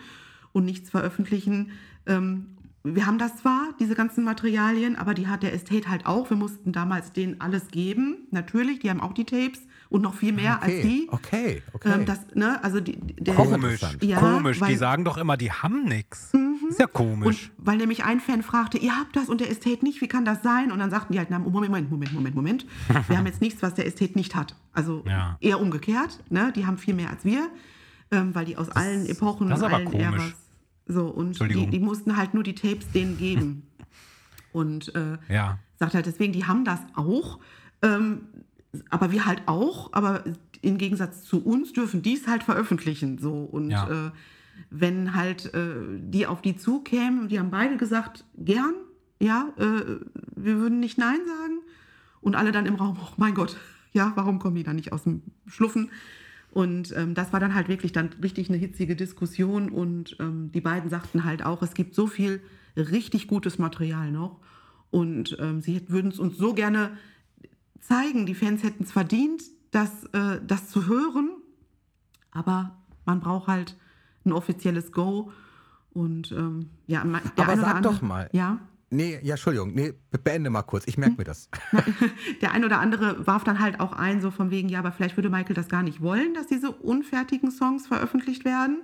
und nichts veröffentlichen. Ähm, wir haben das zwar, diese ganzen Materialien, aber die hat der Estate halt auch. Wir mussten damals denen alles geben, natürlich, die haben auch die Tapes und noch viel mehr als die. okay, okay. Ähm, das, ne, also die, der, Komisch. Ja, komisch. Die weil- sagen doch immer, die haben nichts. Ist ja komisch. Und weil nämlich ein Fan fragte, ihr habt das und der Estate nicht, wie kann das sein? Und dann sagten die halt, na, Moment, Moment, Moment, Moment, Moment. Wir haben jetzt nichts, was der Estate nicht hat. Also Ja. eher umgekehrt, ne? Die haben viel mehr als wir, ähm, weil die aus allen Epochen das ist und aber allen komisch. Äras. So, und die, die mussten halt nur die Tapes denen geben. und äh, ja. sagt halt deswegen, die haben das auch, ähm, aber wir halt auch, aber im Gegensatz zu uns dürfen die es halt veröffentlichen. So und Ja. äh, wenn halt äh, die auf die zukämen, die haben beide gesagt, gern, ja, äh, wir würden nicht Nein sagen. Und alle dann im Raum, oh mein Gott, ja, warum kommen die da nicht aus dem Schluffen? Und ähm, das war dann halt wirklich dann richtig eine hitzige Diskussion. Und ähm, die beiden sagten halt auch, es gibt so viel richtig gutes Material noch. Und ähm, sie würden es uns so gerne zeigen. Die Fans hätten es verdient, das, äh, das zu hören. Aber man braucht halt ein offizielles Go. Und ähm, ja, der Aber sag andere, doch mal. Ja, Nee, ja, Entschuldigung, nee, be- beende mal kurz, ich merke mir das. der ein oder andere warf dann halt auch ein, so von wegen, ja, aber vielleicht würde Michael das gar nicht wollen, dass diese unfertigen Songs veröffentlicht werden.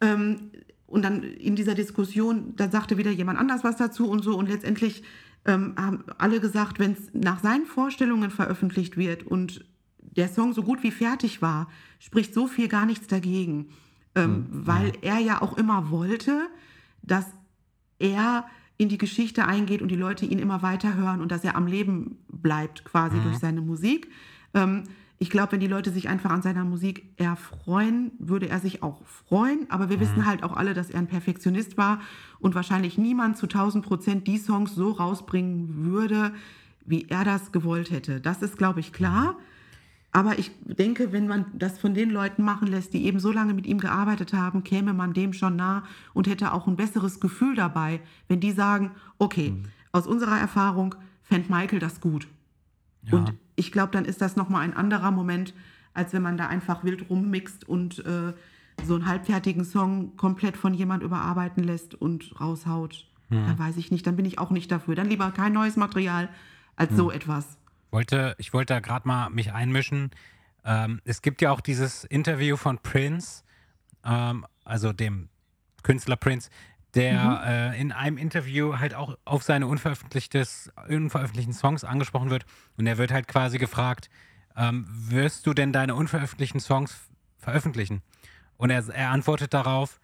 Ähm, und dann in dieser Diskussion, da sagte wieder jemand anders was dazu und so. Und letztendlich ähm, haben alle gesagt, wenn es nach seinen Vorstellungen veröffentlicht wird und der Song so gut wie fertig war, spricht so viel gar nichts dagegen. Ähm, weil er ja auch immer wollte, dass er in die Geschichte eingeht und die Leute ihn immer weiter hören und dass er am Leben bleibt quasi durch seine Musik. Ähm, ich glaube, wenn die Leute sich einfach an seiner Musik erfreuen, würde er sich auch freuen. Aber wir wissen halt auch alle, dass er ein Perfektionist war und wahrscheinlich niemand zu 1000 Prozent die Songs so rausbringen würde, wie er das gewollt hätte. Das ist, glaube ich, klar. Aber ich denke, wenn man das von den Leuten machen lässt, die eben so lange mit ihm gearbeitet haben, käme man dem schon nah und hätte auch ein besseres Gefühl dabei, wenn die sagen, okay, aus unserer Erfahrung fände Michael das gut. Und ich glaube, dann ist das nochmal ein anderer Moment, als wenn man da einfach wild rummixt und äh, so einen halbfertigen Song komplett von jemand überarbeiten lässt und raushaut, Hm. dann weiß ich nicht, dann bin ich auch nicht dafür. Dann lieber kein neues Material als Hm. so etwas. Wollte, ich wollte da gerade mal mich einmischen. Ähm, es gibt ja auch dieses Interview von Prince, ähm, also dem Künstler Prince, der äh, in einem Interview halt auch auf seine unveröffentlichten Songs angesprochen wird. Und er wird halt quasi gefragt, ähm, wirst du denn deine unveröffentlichten Songs veröffentlichen? Und er, er antwortet darauf,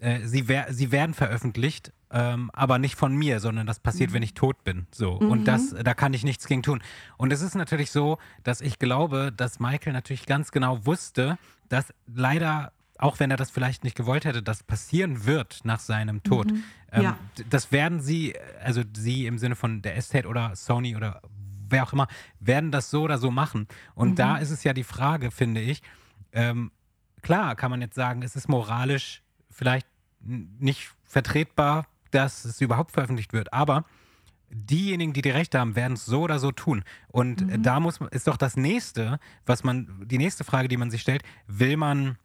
äh, sie, wer sie werden veröffentlicht, ähm, aber nicht von mir, sondern das passiert, wenn ich tot bin. So. Und das, da kann ich nichts gegen tun. Und es ist natürlich so, dass ich glaube, dass Michael natürlich ganz genau wusste, dass leider, auch wenn er das vielleicht nicht gewollt hätte, das passieren wird nach seinem Tod. Ähm, Ja. Das werden sie, also sie im Sinne von der Estate oder Sony oder wer auch immer, werden das so oder so machen. Und da ist es ja die Frage, finde ich, ähm, klar kann man jetzt sagen, es ist moralisch vielleicht nicht vertretbar, dass es überhaupt veröffentlicht wird, aber diejenigen, die die Rechte haben, werden es so oder so tun. Und äh, da muss man, ist doch das nächste, was man, die nächste Frage, die man sich stellt, will man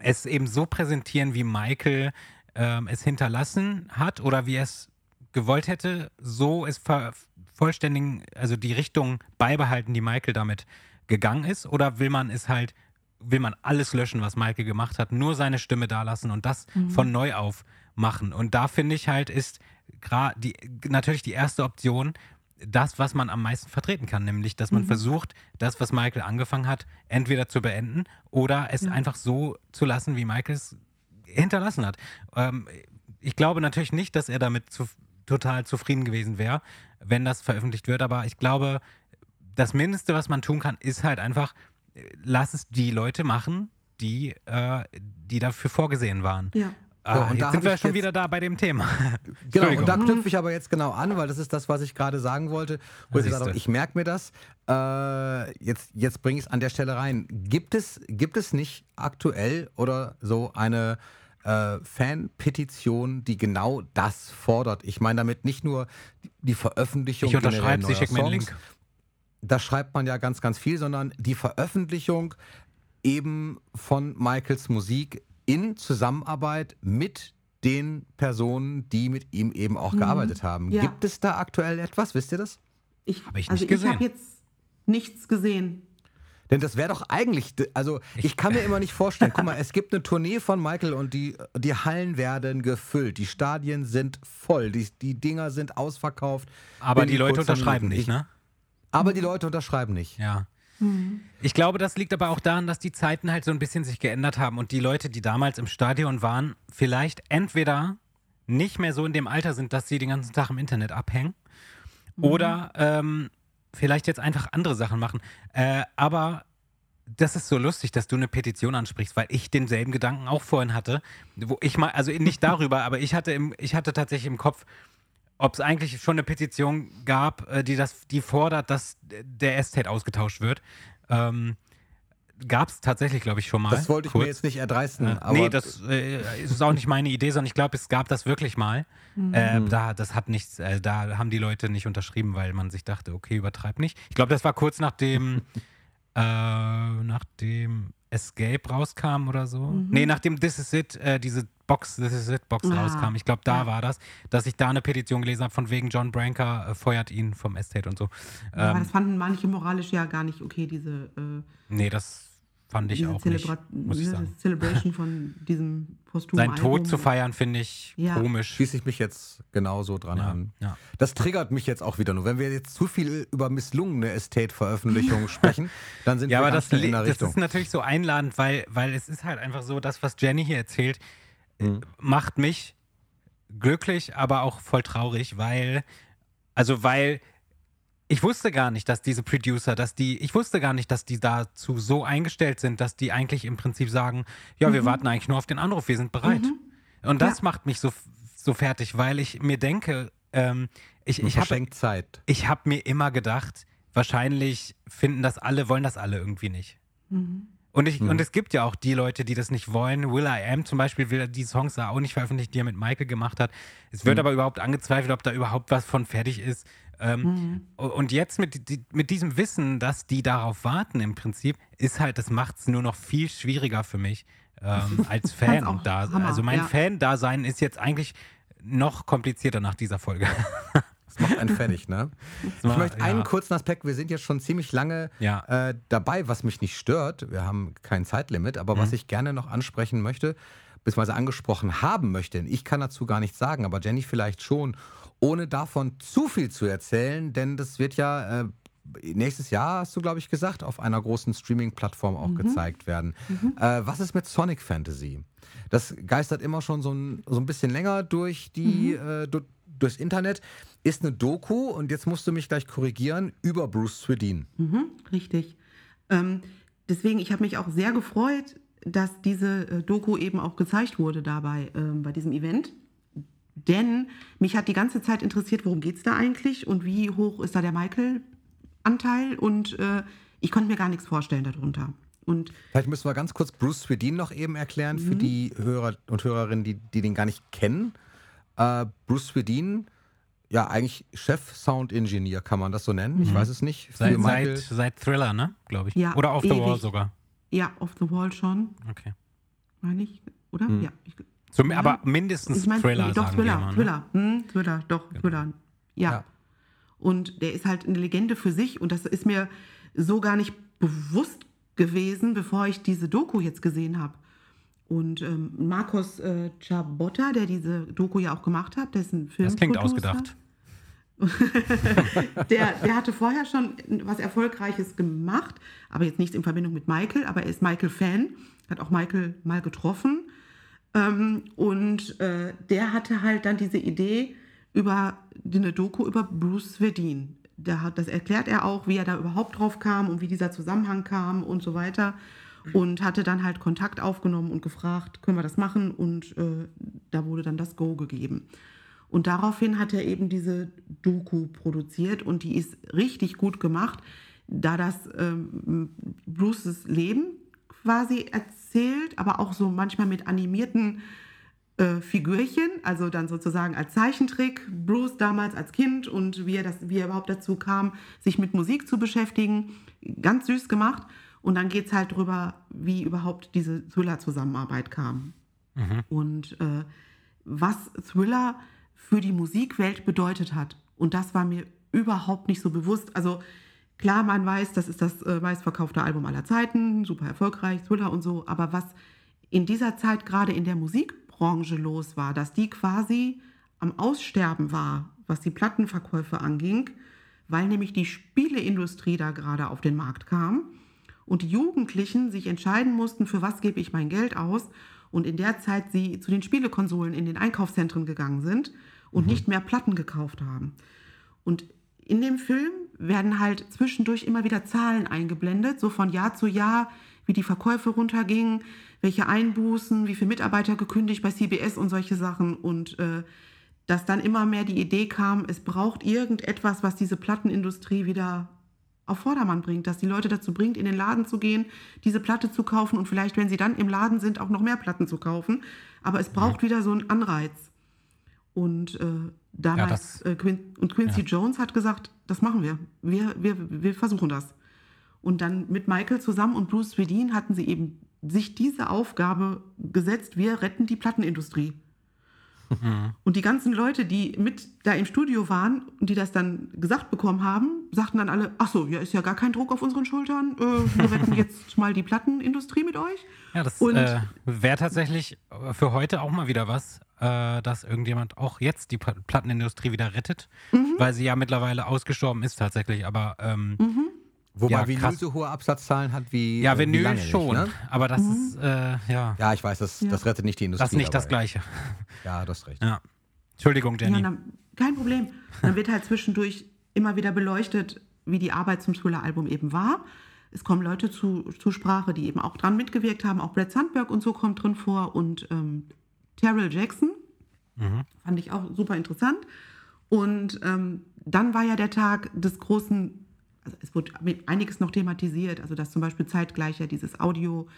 es eben so präsentieren, wie Michael ähm, es hinterlassen hat oder wie er es gewollt hätte, so es vollständigen, also die Richtung beibehalten, die Michael damit gegangen ist, oder will man es halt, will man alles löschen, was Michael gemacht hat, nur seine Stimme dalassen und das von neu auf machen. Und da finde ich halt, ist die natürlich die erste Option, das, was man am meisten vertreten kann, nämlich, dass man versucht, das, was Michael angefangen hat, entweder zu beenden oder es einfach so zu lassen, wie Michael es hinterlassen hat. Ähm, ich glaube natürlich nicht, dass er damit zu, total zufrieden gewesen wäre, wenn das veröffentlicht wird, aber ich glaube, das Mindeste, was man tun kann, ist halt einfach, lass es die Leute machen, die, äh, die dafür vorgesehen waren. Ja. Ah, So, und da sind wir schon jetzt- wieder da bei dem Thema. Genau, und da knüpfe ich aber jetzt genau an, weil das ist das, was ich gerade sagen wollte. Wo ich gesagt habe, siehste. ich merke mir das. Äh, jetzt jetzt bringe ich es an der Stelle rein. Gibt es, gibt es nicht aktuell oder so eine äh, Fan-Petition, die genau das fordert? Ich meine damit nicht nur die Veröffentlichung ich unterschreibe sie, schick mir neuer einen Songs, Link. Da schreibt man ja ganz, ganz viel, sondern die Veröffentlichung eben von Michaels Musik in Zusammenarbeit mit den Personen, die mit ihm eben auch gearbeitet haben. Ja. Gibt es da aktuell etwas? Wisst ihr das? Ich, Hab ich also nicht ich habe jetzt nichts gesehen. Denn das wäre doch eigentlich, also ich kann mir immer nicht vorstellen, guck mal, es gibt eine Tournee von Michael und die, die Hallen werden gefüllt, die Stadien sind voll, die, die Dinger sind ausverkauft. Aber die Leute unterschreiben nicht, ne? Aber die Leute unterschreiben nicht. Ja. Ich glaube, das liegt aber auch daran, dass die Zeiten halt so ein bisschen sich geändert haben und die Leute, die damals im Stadion waren, vielleicht entweder nicht mehr so in dem Alter sind, dass sie den ganzen Tag im Internet abhängen oder ähm, vielleicht jetzt einfach andere Sachen machen. Äh, aber das ist so lustig, dass du eine Petition ansprichst, weil ich denselben Gedanken auch vorhin hatte, wo ich mal, also nicht darüber, aber ich hatte im, ich hatte tatsächlich im Kopf, ob es eigentlich schon eine Petition gab, äh, die das, die fordert, dass der Estate ausgetauscht wird. Ähm, gab es tatsächlich, glaube ich, schon mal. Das wollte ich kurz. mir jetzt nicht erdreisten. Äh, aber nee, das äh, ist auch nicht meine Idee, sondern ich glaube, es gab das wirklich mal. Äh, da, das hat nichts, äh, da haben die Leute nicht unterschrieben, weil man sich dachte, okay, übertreib nicht. Ich glaube, das war kurz nachdem, äh, nachdem Escape rauskam oder so. Nee, nachdem This Is It, äh, diese Box, This Is It Box Ah, rauskam. Ich glaube, da ja. war das, dass ich da eine Petition gelesen habe, von wegen John Branker äh, feuert ihn vom Estate und so. Aber Ähm, das fanden manche moralisch ja gar nicht okay, diese, äh, nee, das fand ich auch nicht, Celebra- muss ich diese sagen. Celebration von diesem posthumen Sein Tod zu feiern, finde ich Ja. komisch. schließe ich mich jetzt genauso dran Ja, an. ja. Das triggert mich jetzt auch wieder nur. Wenn wir jetzt zu viel über misslungene Estate-Veröffentlichungen sprechen, dann sind Ja, wir aber das, in der das Richtung. ist natürlich so einladend, weil, weil es ist halt einfach so, das, was Jenny hier erzählt, äh, macht mich glücklich, aber auch voll traurig, weil, also weil ich wusste gar nicht, dass diese Producer, dass die, ich wusste gar nicht, dass die dazu so eingestellt sind, dass die eigentlich im Prinzip sagen, ja, wir warten eigentlich nur auf den Anruf, wir sind bereit. Und das Ja. macht mich so, so fertig, weil ich mir denke, ähm, ich, ich habe ich habe mir immer gedacht, wahrscheinlich finden das alle, wollen das alle irgendwie nicht. Und, ich, und es gibt ja auch die Leute, die das nicht wollen. Will I Am zum Beispiel will die Songs da auch nicht veröffentlichen, die er mit Michael gemacht hat. Es wird aber überhaupt angezweifelt, ob da überhaupt was von fertig ist. Ähm, Und jetzt mit, mit diesem Wissen, dass die darauf warten im Prinzip, ist halt, das macht es nur noch viel schwieriger für mich, ähm, als Fan da. Hammer, also mein ja. Fan-Dasein ist jetzt eigentlich noch komplizierter nach dieser Folge. Das macht einen fertig, ne? Ich war- möchte einen ja. kurzen Aspekt, wir sind jetzt schon ziemlich lange Ja. äh, dabei, was mich nicht stört. Wir haben kein Zeitlimit, aber Mhm. was ich gerne noch ansprechen möchte, beziehungsweise angesprochen haben möchte, ich kann dazu gar nichts sagen, aber Jenny vielleicht schon, ohne davon zu viel zu erzählen, denn das wird ja äh, nächstes Jahr, hast du, glaube ich, gesagt, auf einer großen Streaming-Plattform auch gezeigt werden. Äh, was ist mit Sonic Fantasy? Das geistert immer schon so ein, so ein bisschen länger durch die, äh, du, durchs Internet. Ist eine Doku, und jetzt musst du mich gleich korrigieren, über Bruce Swedin. Mhm, richtig. Ähm, deswegen, ich habe mich auch sehr gefreut, dass diese äh, Doku eben auch gezeigt wurde dabei ähm, bei diesem Event. Denn mich hat die ganze Zeit interessiert, worum geht es da eigentlich und wie hoch ist da der Michael-Anteil und äh, ich konnte mir gar nichts vorstellen darunter. Und Vielleicht müssen wir ganz kurz Bruce Swedin noch eben erklären für die Hörer und Hörerinnen, die, die den gar nicht kennen. Äh, Bruce Swedin, ja, eigentlich Chef-Sound-Engineer, kann man das so nennen? Ich weiß es nicht. Seit, seit, seit Thriller, ne? Glaube ich. Ja, Oder Off the Wall ewig. sogar. ja, Off the Wall schon, Okay. meine ich, oder? Hm. Ja. Ich, Zum, aber mindestens ich meine, Thriller, doch, sagen Thriller, wir mal. Ne? Thriller, hm, Thriller, doch, Thriller. Ja. Ja. Und der ist halt eine Legende für sich und das ist mir so gar nicht bewusst gewesen, bevor ich diese Doku jetzt gesehen habe. Und ähm, Marcos äh, Chabotta, der diese Doku ja auch gemacht hat, ein Film. Das klingt ausgedacht. Der, der hatte vorher schon was Erfolgreiches gemacht, aber jetzt nicht in Verbindung mit Michael, aber er ist Michael-Fan, hat auch Michael mal getroffen. Ähm, und äh, der hatte halt dann diese Idee über eine Doku über Bruce Swedin. Der hat, das erklärt er auch, wie er da überhaupt drauf kam und wie dieser Zusammenhang kam und so weiter. Und hatte dann halt Kontakt aufgenommen und gefragt, können wir das machen? Und äh, da wurde dann das Go gegeben. Und daraufhin hat er eben diese Doku produziert und die ist richtig gut gemacht, da das ähm, Bruces Leben quasi erzählt, aber auch so manchmal mit animierten äh, Figürchen, also dann sozusagen als Zeichentrick, Bruce damals als Kind und wie er, das, wie er überhaupt dazu kam, sich mit Musik zu beschäftigen. Ganz süß gemacht. Und dann geht es halt darüber, wie überhaupt diese Thriller-Zusammenarbeit kam. Und äh, was Thriller für die Musikwelt bedeutet hat. Und das war mir überhaupt nicht so bewusst. Also klar, man weiß, das ist das äh, meistverkaufte Album aller Zeiten, super erfolgreich, Thriller und so. Aber was in dieser Zeit gerade in der Musikbranche los war, dass die quasi am Aussterben war, was die Plattenverkäufe anging, weil nämlich die Spieleindustrie da gerade auf den Markt kam und die Jugendlichen sich entscheiden mussten, für was gebe ich mein Geld aus und in der Zeit sie zu den Spielekonsolen in den Einkaufszentren gegangen sind und nicht mehr Platten gekauft haben. Und in dem Film werden halt zwischendurch immer wieder Zahlen eingeblendet, so von Jahr zu Jahr, wie die Verkäufe runtergingen, welche Einbußen, wie viele Mitarbeiter gekündigt bei CBS und solche Sachen. Und äh, dass dann immer mehr die Idee kam, es braucht irgendetwas, was diese Plattenindustrie wieder auf Vordermann bringt, dass die Leute dazu bringt, in den Laden zu gehen, diese Platte zu kaufen und vielleicht, wenn sie dann im Laden sind, auch noch mehr Platten zu kaufen. Aber es braucht wieder so einen Anreiz. Und äh, damals, das- äh, Quin und Quincy ja. Jones hat gesagt, das machen wir. Wir, wir, wir versuchen das. Und dann mit Michael zusammen und Bruce Swedin hatten sie eben sich diese Aufgabe gesetzt, wir retten die Plattenindustrie. Und die ganzen Leute, die mit da im Studio waren und die das dann gesagt bekommen haben, sagten dann alle, ach so, ja, ist ja gar kein Druck auf unseren Schultern. Äh, wir retten jetzt mal die Plattenindustrie mit euch. Ja, das äh, wäre tatsächlich für heute auch mal wieder was, äh, dass irgendjemand auch jetzt die Pla- Plattenindustrie wieder rettet, Mhm. weil sie ja mittlerweile ausgestorben ist tatsächlich. Aber ähm, Mhm. Wobei Ja, Vinyl krass. so hohe Absatzzahlen hat wie. ja, äh, wie Vinyl lange nicht, schon. ne? Aber das Mhm. ist, äh, ja, Ja, ich weiß, das, Ja. das rettet nicht die Industrie. das ist nicht das dabei. Gleiche. Ja, du hast recht. Ja. Entschuldigung, Ja, Jenny. dann, kein Problem. Dann wird halt zwischendurch immer wieder beleuchtet, wie die Arbeit zum Thriller-Album eben war. Es kommen Leute zu, zu Sprache, die eben auch dran mitgewirkt haben. Auch Brett Sandberg und so kommt drin vor und ähm, Terrell Jackson. Fand ich auch super interessant. Und ähm, dann war ja der Tag des großen, also es wurde einiges noch thematisiert, also dass zum Beispiel zeitgleich ja dieses Audio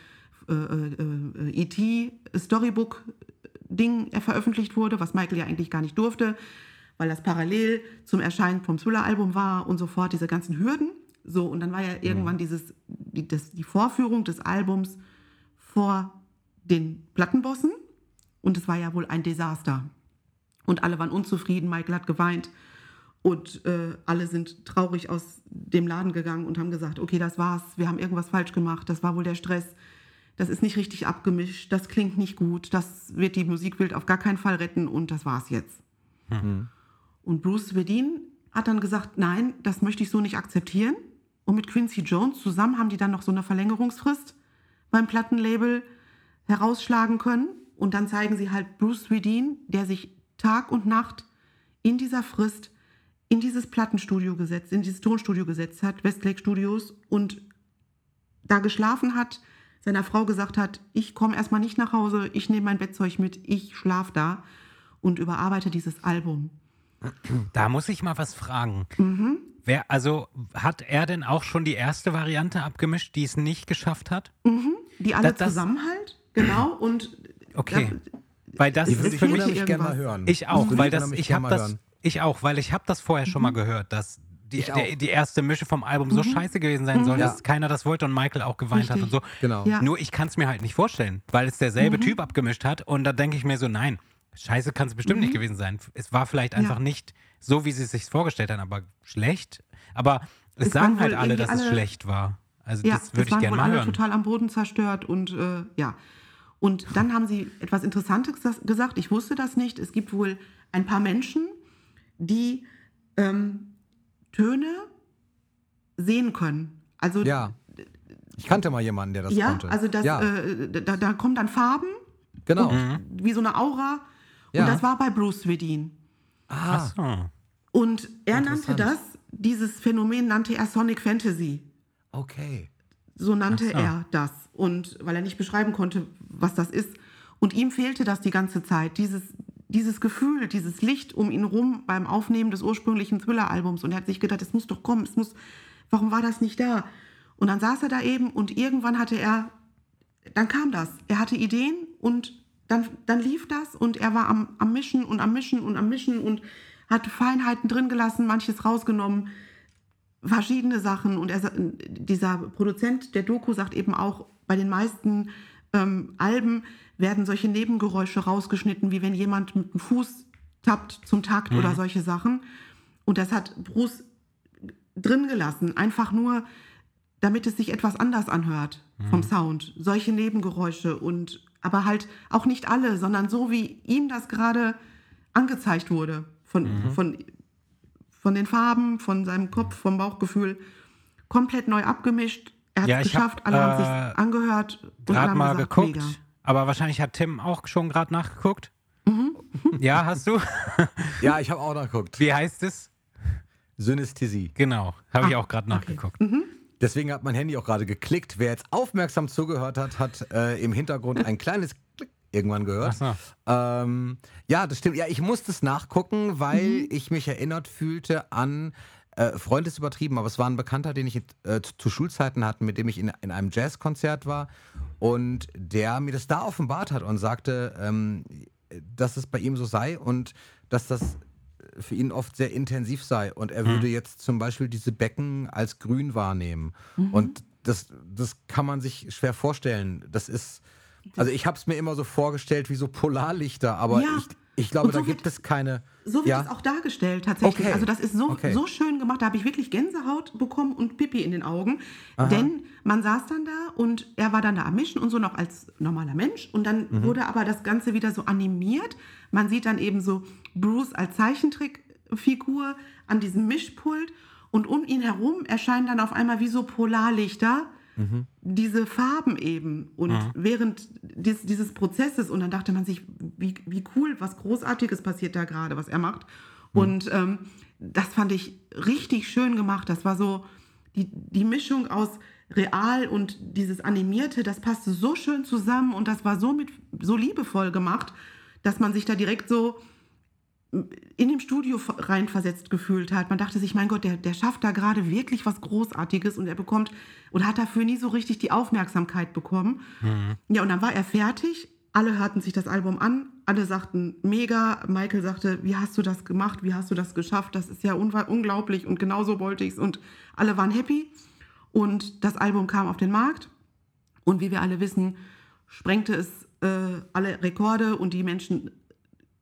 äh, äh, ET Storybook Ding äh, veröffentlicht wurde, was Michael ja eigentlich gar nicht durfte, weil das parallel zum Erscheinen vom Thriller-Album war und so fort, diese ganzen Hürden. So, und dann war ja. irgendwann dieses, die, das, die Vorführung des Albums vor den Plattenbossen. Und es war ja wohl ein Desaster. Und alle waren unzufrieden, Michael hat geweint und äh, alle sind traurig aus dem Laden gegangen und haben gesagt, okay, das war's, wir haben irgendwas falsch gemacht, das war wohl der Stress, das ist nicht richtig abgemischt, das klingt nicht gut, das wird die Musikwelt auf gar keinen Fall retten. Und das war's jetzt. Und Bruce Swedin hat dann gesagt, nein, das möchte ich so nicht akzeptieren. Und mit Quincy Jones zusammen haben die dann noch so eine Verlängerungsfrist beim Plattenlabel herausschlagen können. Und dann zeigen sie halt Bruce Swedin, der sich Tag und Nacht in dieser Frist in dieses Plattenstudio gesetzt, in dieses Tonstudio gesetzt hat, Westlake Studios, und da geschlafen hat, seiner Frau gesagt hat, ich komme erstmal nicht nach Hause, ich nehme mein Bettzeug mit, ich schlaf da und überarbeite dieses Album. Da muss ich mal was fragen. Mhm. Wer, also hat er denn auch schon die erste Variante abgemischt, die es nicht geschafft hat? Die alle Das- das- zusammen halt, genau, und Okay. da- Weil das Die ist würde ich gerne mal hören. Ich auch, weil ich das, ich gerne habe das, hören. Ich auch, weil ich habe das vorher schon mal gehört, dass die, der, die erste Mische vom Album so scheiße gewesen sein soll, Ja. dass keiner das wollte und Michael auch geweint hat und Richtig. so. Genau. Ja. Nur ich kann es mir halt nicht vorstellen, weil es derselbe Typ abgemischt hat und da denke ich mir so, nein, scheiße kann es bestimmt nicht gewesen sein. Es war vielleicht einfach nicht so, wie sie es sich vorgestellt haben, aber schlecht. Aber es, Es sagen halt alle, dass irgendwie es alle- schlecht war. Also Ja, das würde ich gerne mal alle hören. total am Boden zerstört und äh, ja. Und dann haben sie etwas Interessantes ges- gesagt. Ich wusste das nicht. Es gibt wohl ein paar Menschen, die ähm, Töne sehen können. Also Ja. Ich kannte mal jemanden, der das ja, konnte. also das, ja, äh, da, da kommen dann Farben genau. wie so eine Aura. Ja. Und das war bei Bruce Swedin. Ah, Ach so. Und er nannte das, dieses Phänomen nannte er Sonic Fantasy. okay. So nannte so. er das. Und weil er nicht beschreiben konnte, was das ist. Und ihm fehlte das die ganze Zeit, dieses, dieses Gefühl, dieses Licht um ihn rum beim Aufnehmen des ursprünglichen Thriller-Albums. Und er hat sich gedacht, es muss doch kommen, es muss, warum war das nicht da? Und dann saß er da eben und irgendwann hatte er, dann kam das. Er hatte Ideen und dann, dann lief das und er war am, am Mischen und am Mischen und am Mischen und hat Feinheiten drin gelassen, manches rausgenommen verschiedene Sachen und er, dieser Produzent der Doku sagt eben auch, bei den meisten ähm, Alben werden solche Nebengeräusche rausgeschnitten, wie wenn jemand mit dem Fuß tappt zum Takt oder solche Sachen. Und das hat Bruce drin gelassen, einfach nur, damit es sich etwas anders anhört vom Sound. Solche Nebengeräusche und aber halt auch nicht alle, sondern so, wie ihm das gerade angezeigt wurde von, von von den Farben, von seinem Kopf, vom Bauchgefühl, komplett neu abgemischt. Er hat Ja, es hab, geschafft, alle haben äh, sich angehört und alle Gerade haben mal gesagt, geguckt. mega. Aber wahrscheinlich hat Tim auch schon gerade nachgeguckt. Mhm. Ja, hast du? Ja, ich habe auch nachgeguckt. Wie heißt es? Synästhesie. Genau, habe ich Ah, auch gerade okay. nachgeguckt. Deswegen hat mein Handy auch gerade geklickt. Wer jetzt aufmerksam zugehört hat, hat äh, im Hintergrund ein kleines Klick irgendwann gehört. Ach so. Ähm, ja, das stimmt. Ja, ich musste es nachgucken, weil Mhm. ich mich erinnert fühlte an äh, Freund ist übertrieben, aber es war ein Bekannter, den ich äh, zu, Schulzeiten hatte, mit dem ich in, in einem Jazzkonzert war. Und der mir das da offenbart hat und sagte, ähm, dass es bei ihm so sei und dass das für ihn oft sehr intensiv sei. Und er würde jetzt zum Beispiel diese Becken als grün wahrnehmen. Und das, das kann man sich schwer vorstellen. Das ist, also ich habe es mir immer so vorgestellt wie so Polarlichter, aber Ja. ich, ich glaube, so da gibt wird- es keine. So wird ja, es auch dargestellt, tatsächlich. Okay. Also das ist so, Okay. so schön gemacht. Da habe ich wirklich Gänsehaut bekommen und Pipi in den Augen. Denn man saß dann da und er war dann da am Mischen und so noch als normaler Mensch. Und dann Mhm. wurde aber das Ganze wieder so animiert. Man sieht dann eben so Bruce als Zeichentrickfigur an diesem Mischpult. Und um ihn herum erscheinen dann auf einmal wie so Polarlichter diese Farben eben. Und während dies, dieses Prozesses, und dann dachte man sich, wie, wie cool, was Großartiges passiert da gerade, was er macht. Und ähm, das fand ich richtig schön gemacht. Das war so die, die Mischung aus real und dieses Animierte, das passte so schön zusammen und das war so, mit, so liebevoll gemacht, dass man sich da direkt so in dem Studio reinversetzt gefühlt hat. Man dachte sich, mein Gott, der, der schafft da gerade wirklich was Großartiges und er bekommt oder hat dafür nie so richtig die Aufmerksamkeit bekommen. Ja, und dann war er fertig. Alle hörten sich das Album an. Alle sagten, mega. Michael sagte, wie hast du das gemacht? Wie hast du das geschafft? Das ist ja unglaublich und genauso wollte ich es. Und alle waren happy. Und das Album kam auf den Markt. Und wie wir alle wissen, sprengte es äh, alle Rekorde und die Menschen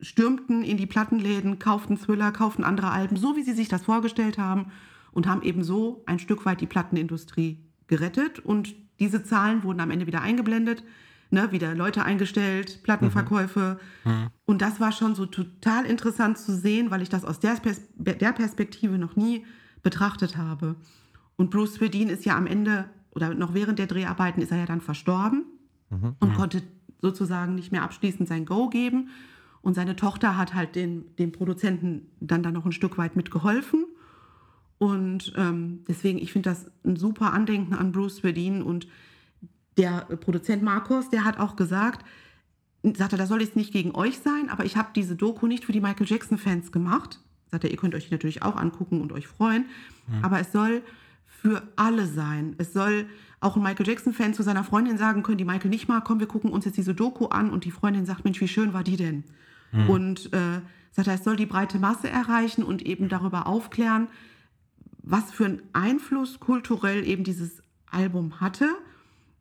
stürmten in die Plattenläden, kauften Thriller, kauften andere Alben, so wie sie sich das vorgestellt haben und haben eben so ein Stück weit die Plattenindustrie gerettet. Und diese Zahlen wurden am Ende wieder eingeblendet, ne, wieder Leute eingestellt, Plattenverkäufe. Mhm. Und das war schon so total interessant zu sehen, weil ich das aus der, Pers der Perspektive noch nie betrachtet habe. Und Bruce Swedin ist ja am Ende oder noch während der Dreharbeiten ist er ja dann verstorben und konnte sozusagen nicht mehr abschließend sein Go geben. Und seine Tochter hat halt den, dem Produzenten dann da noch ein Stück weit mitgeholfen. Und ähm, deswegen, ich finde das ein super Andenken an Bruce Swedin. Und der Produzent Markus, der hat auch gesagt, sagte, das soll jetzt nicht gegen euch sein, aber ich habe diese Doku nicht für die Michael Jackson-Fans gemacht. Sagt er, ihr könnt euch die natürlich auch angucken und euch freuen. Aber es soll für alle sein. Es soll auch ein Michael Jackson-Fan zu seiner Freundin sagen können, die Michael nicht mag, komm, wir gucken uns jetzt diese Doku an und die Freundin sagt, Mensch, wie schön war die denn? Und äh, sagt er, es soll die breite Masse erreichen und eben darüber aufklären, was für einen Einfluss kulturell eben dieses Album hatte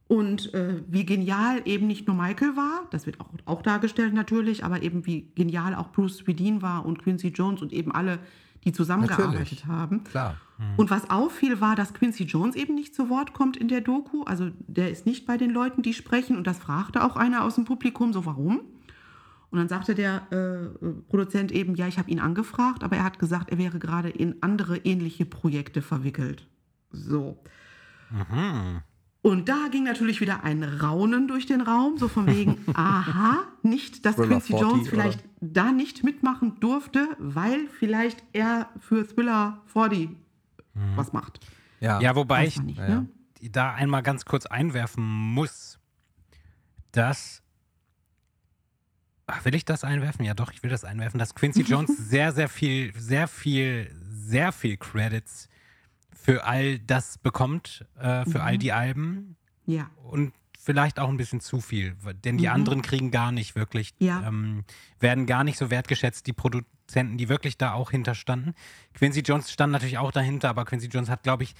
und äh, wie genial eben nicht nur Michael war, das wird auch, auch dargestellt natürlich, aber eben wie genial auch Bruce Swedin war und Quincy Jones und eben alle, die zusammengearbeitet Natürlich. haben. Klar. Und was auffiel, war, dass Quincy Jones eben nicht zu Wort kommt in der Doku. Also der ist nicht bei den Leuten, die sprechen. Und das fragte auch einer aus dem Publikum, so warum? Und dann sagte der äh, Produzent eben, ja, ich habe ihn angefragt, aber er hat gesagt, er wäre gerade in andere ähnliche Projekte verwickelt. So. Und da ging natürlich wieder ein Raunen durch den Raum, so von wegen, aha, nicht, dass Thriller Quincy 40 Jones vielleicht da nicht mitmachen durfte, weil vielleicht er für Thriller 40 was macht. Ja. Ja, wobei ich nicht, ja. ne? da einmal ganz kurz einwerfen muss, dass. Ach, will ich das einwerfen? Ja, doch, ich will das einwerfen, dass Quincy Jones sehr, sehr viel, sehr viel, sehr viel Credits für all das bekommt, äh, für all die Alben Ja. und vielleicht auch ein bisschen zu viel, denn die anderen kriegen gar nicht wirklich, Ja. ähm, werden gar nicht so wertgeschätzt, die Produzenten, die wirklich da auch hinterstanden. Quincy Jones stand natürlich auch dahinter, aber Quincy Jones hat, glaube ich,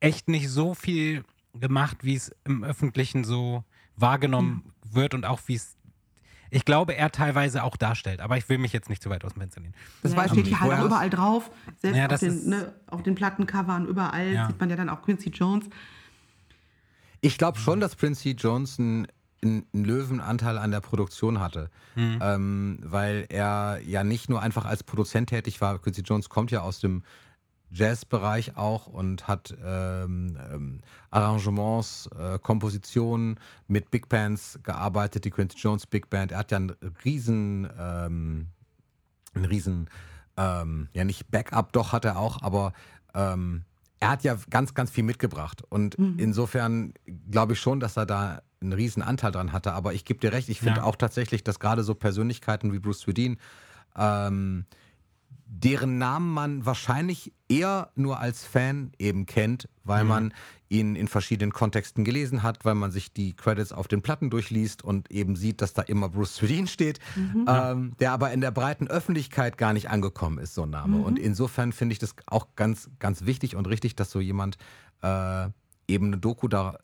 echt nicht so viel gemacht, wie es im Öffentlichen so wahrgenommen wird und auch wie es, ich glaube, er teilweise auch darstellt, aber ich will mich jetzt nicht zu weit aus dem Fenster lehnen. Das ja, weiß ich steht nicht. hier halt auch überall drauf. Selbst Ja, auf, ist- den, ne, auf den Plattencovern, überall Ja. sieht man ja dann auch Quincy Jones. Ich glaube schon, dass Quincy Jones einen, einen Löwenanteil an der Produktion hatte. Ähm, weil er ja nicht nur einfach als Produzent tätig war. Quincy Jones kommt ja aus dem Jazzbereich auch und hat ähm, ähm, Arrangements, äh, Kompositionen mit Big Bands gearbeitet, die Quincy Jones Big Band. Er hat ja einen riesen, ähm, einen riesen, ähm, ja nicht Backup, doch hat er auch, aber ähm, er hat ja ganz, ganz viel mitgebracht. Und insofern glaube ich schon, dass er da einen riesen Anteil dran hatte. Aber ich gebe dir recht, ich finde Ja. auch tatsächlich, dass gerade so Persönlichkeiten wie Bruce Swedin, ähm, deren Namen man wahrscheinlich eher nur als Fan eben kennt, weil man ihn in verschiedenen Kontexten gelesen hat, weil man sich die Credits auf den Platten durchliest und eben sieht, dass da immer Bruce Swedin steht, ähm, der aber in der breiten Öffentlichkeit gar nicht angekommen ist, so ein Name. Und insofern finde ich das auch ganz, ganz wichtig und richtig, dass so jemand äh, eben eine Doku da,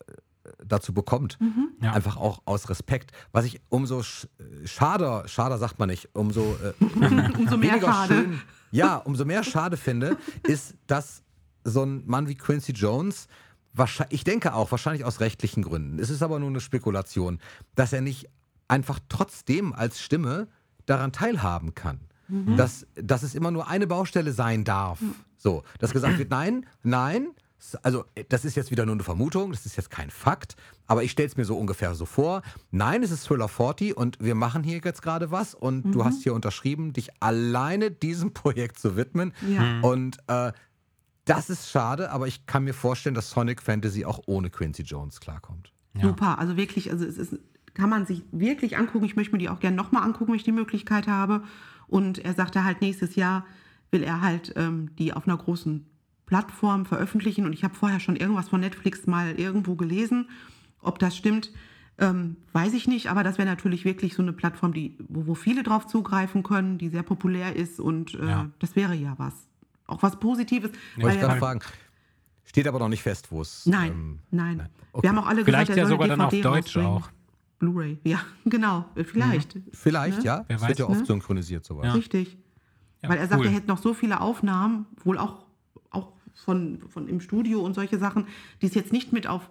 dazu bekommt. Ja. Einfach auch aus Respekt. Was ich umso sch schader, schader sagt man nicht, umso äh, Umso mehr weniger schade. schön, ja, umso mehr schade finde, ist, dass so ein Mann wie Quincy Jones, wahrscheinlich, ich denke auch, wahrscheinlich aus rechtlichen Gründen, es ist aber nur eine Spekulation, dass er nicht einfach trotzdem als Stimme daran teilhaben kann. Dass, dass es immer nur eine Baustelle sein darf. So, dass gesagt wird, nein, nein, also das ist jetzt wieder nur eine Vermutung, das ist jetzt kein Fakt, aber ich stelle es mir so ungefähr so vor. Nein, es ist Thriller 40 und wir machen hier jetzt gerade was und du hast hier unterschrieben, dich alleine diesem Projekt zu widmen. Ja. Und äh, das ist schade, aber ich kann mir vorstellen, dass Sonic Fantasy auch ohne Quincy Jones klarkommt. Super, also wirklich, also es ist, kann man sich wirklich angucken. Ich möchte mir die auch gerne nochmal angucken, wenn ich die Möglichkeit habe. Und er sagte halt, nächstes Jahr will er halt ähm, die auf einer großen Plattform veröffentlichen. Und ich habe vorher schon irgendwas von Netflix mal irgendwo gelesen. Ob das stimmt, ähm, weiß ich nicht. Aber das wäre natürlich wirklich so eine Plattform, die, wo, wo viele drauf zugreifen können, die sehr populär ist. Und äh, Ja. das wäre ja was. Auch was Positives. Wollte weil ich er- gerade fragen. Steht aber noch nicht fest, wo es. Nein, ähm, nein. nein. Okay. Wir haben auch alle Vielleicht gesagt, ja er soll sogar eine dann auf DVD Deutsch rausbringen. auch. Blu-ray, ja, genau, vielleicht. Vielleicht, Ne? ja. Wer Das wird weiß, ja oft ne? synchronisiert, sowas. Ja. Richtig. Ja, Weil er sagt, cool. er hätte noch so viele Aufnahmen, wohl auch von, von im Studio und solche Sachen, die es jetzt nicht mit auf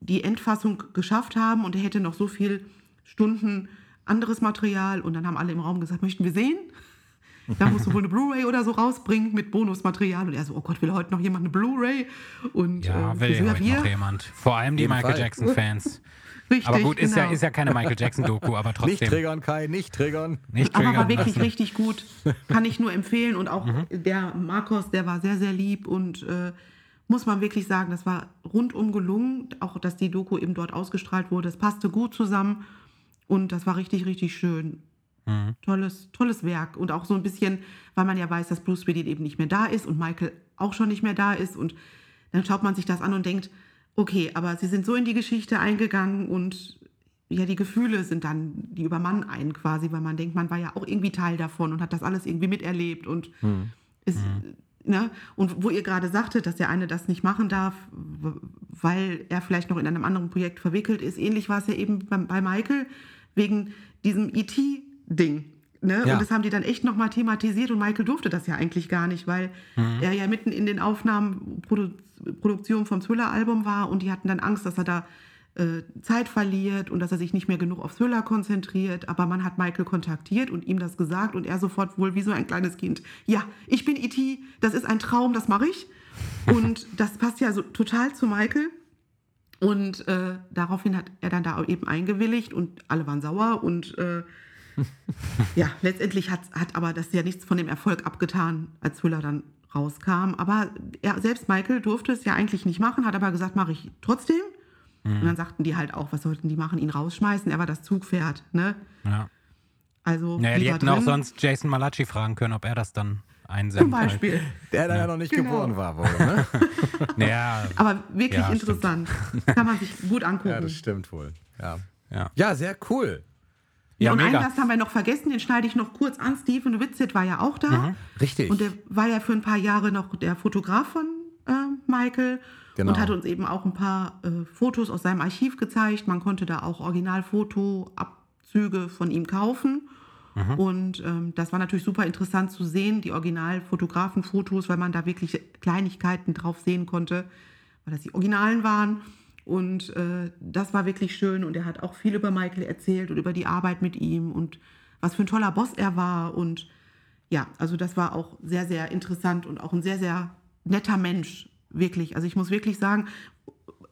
die Endfassung geschafft haben und er hätte noch so viel Stunden anderes Material und dann haben alle im Raum gesagt, möchten wir sehen? Da musst du wohl eine Blu-ray oder so rausbringen mit Bonusmaterial und er so, oh Gott, will heute noch jemand eine Bluray? Und Ja, äh, will wir, heute noch jemand. Vor allem die Michael. Jackson-Fans. Richtig, Aber gut, ist, ja, genau. ist ja keine Michael Jackson-Doku, aber Nicht trotzdem. triggern, Kai, nicht triggern. Nicht Aber war triggern wirklich lassen. richtig gut. Kann ich nur empfehlen. Und auch Mhm. der Marcos, der war sehr, sehr lieb und äh, muss man wirklich sagen, das war rundum gelungen. Auch, dass die Doku eben dort ausgestrahlt wurde. Es passte gut zusammen und das war richtig, richtig schön. Mhm. Tolles, tolles Werk. Und auch so ein bisschen, weil man ja weiß, dass Bruce Willis eben nicht mehr da ist und Michael auch schon nicht mehr da ist. Und dann schaut man sich das an und denkt, okay, aber sie sind so in die Geschichte eingegangen und ja, die Gefühle sind dann, die übermannen einen quasi, weil man denkt, man war ja auch irgendwie Teil davon und hat das alles irgendwie miterlebt und ist, ne? Und wo ihr gerade sagtet, dass der eine das nicht machen darf, weil er vielleicht noch in einem anderen Projekt verwickelt ist, ähnlich war es ja eben bei, bei Michael, wegen diesem E.T.-Ding. Ne? Ja. Und das haben die dann echt nochmal thematisiert und Michael durfte das ja eigentlich gar nicht, weil er ja mitten in den Aufnahmen, Produ Produktion vom Thriller-Album war und die hatten dann Angst, dass er da äh, Zeit verliert und dass er sich nicht mehr genug auf Thriller konzentriert. Aber man hat Michael kontaktiert und ihm das gesagt und er sofort wohl wie so ein kleines Kind. Ja, ich bin E.T., das ist ein Traum, das mache ich. Und das passt ja so total zu Michael. Und äh, daraufhin hat er dann da eben eingewilligt und alle waren sauer und äh, ja, letztendlich hat, hat aber das ja nichts von dem Erfolg abgetan, als Thriller dann rauskam. Aber er, selbst Michael durfte es ja eigentlich nicht machen, hat aber gesagt, mache ich trotzdem. Und dann sagten die halt auch, was sollten die machen, ihn rausschmeißen? Er war das Zugpferd, ne? Ja. Also Naja, die hätten auch drin. sonst Jason Malachi fragen können, ob er das dann einsendet. zum Beispiel. Der da ja noch nicht Genau. geboren war, wohl, ne? Naja, Aber wirklich Ja, stimmt. interessant. Kann man sich gut angucken. ja, das stimmt wohl. Ja. ja. ja, sehr cool. Ja, und einen mega. Gast haben wir noch vergessen, den schneide ich noch kurz an. Steven Witzit war ja auch da. Mhm. Richtig. Und der war ja für ein paar Jahre noch der Fotograf von äh, Michael Genau. und hat uns eben auch ein paar äh, Fotos aus seinem Archiv gezeigt. Man konnte da auch Originalfotoabzüge von ihm kaufen. Mhm. Und ähm, das war natürlich super interessant zu sehen, die Originalfotografenfotos, weil man da wirklich Kleinigkeiten drauf sehen konnte, weil das die Originalen waren. Und äh, das war wirklich schön. Und er hat auch viel über Michael erzählt und über die Arbeit mit ihm und was für ein toller Boss er war. Und ja, also das war auch sehr, sehr interessant und auch ein sehr, sehr netter Mensch, wirklich. Also ich muss wirklich sagen,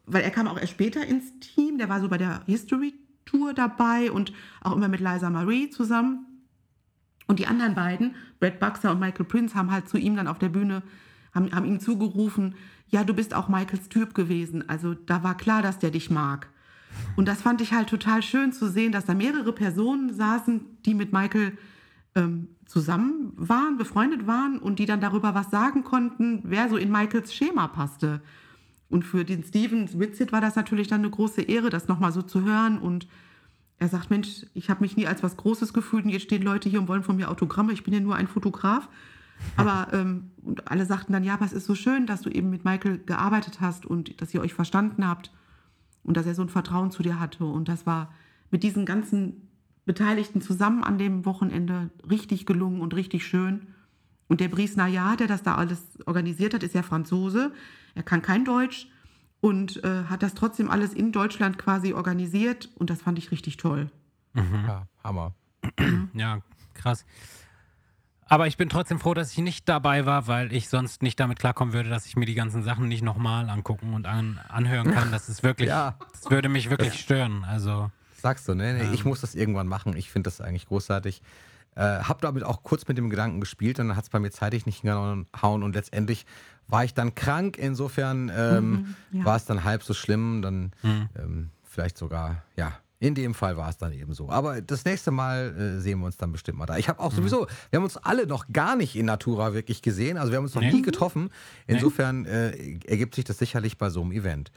weil er kam auch erst später ins Team, der war so bei der History Tour dabei und auch immer mit Liza Marie zusammen. Und die anderen beiden, Brad Buxer und Michael Prince, haben halt zu ihm dann auf der Bühne, haben, haben ihm zugerufen, ja, du bist auch Michaels Typ gewesen. Also da war klar, dass der dich mag. Und das fand ich halt total schön zu sehen, dass da mehrere Personen saßen, die mit Michael ähm, zusammen waren, befreundet waren und die dann darüber was sagen konnten, wer so in Michaels Schema passte. Und für den Steven Witzit war das natürlich dann eine große Ehre, das nochmal so zu hören. Und er sagt, Mensch, ich habe mich nie als was Großes gefühlt und jetzt stehen Leute hier und wollen von mir Autogramme. Ich bin ja nur ein Fotograf. Aber ähm, und alle sagten dann, ja, aber es ist so schön, dass du eben mit Michael gearbeitet hast und dass ihr euch verstanden habt und dass er so ein Vertrauen zu dir hatte. Und das war mit diesen ganzen Beteiligten zusammen an dem Wochenende richtig gelungen und richtig schön. Und der Brice Nayar, der das da alles organisiert hat, ist ja Franzose. Er kann kein Deutsch und äh, hat das trotzdem alles in Deutschland quasi organisiert. Und das fand ich richtig toll. Ja, Hammer. Ja, krass. Aber ich bin trotzdem froh, dass ich nicht dabei war, weil ich sonst nicht damit klarkommen würde, dass ich mir die ganzen Sachen nicht nochmal angucken und an, anhören kann. Das ist wirklich, Ja. das würde mich wirklich stören. Also, Sagst du, ne? Nee, ich muss das irgendwann machen. Ich finde das eigentlich großartig. Äh, hab damit auch kurz mit dem Gedanken gespielt und dann hat es bei mir zeitlich nicht gehauen und letztendlich war ich dann krank. Insofern ähm, ja. war es dann halb so schlimm. Dann ähm, vielleicht sogar, ja, in dem Fall war es dann eben so. Aber das nächste Mal äh, sehen wir uns dann bestimmt mal da. Ich habe auch sowieso, wir haben uns alle noch gar nicht in Natura wirklich gesehen. Also wir haben uns noch Nee. nie getroffen. Insofern äh, ergibt sich das sicherlich bei so einem Event.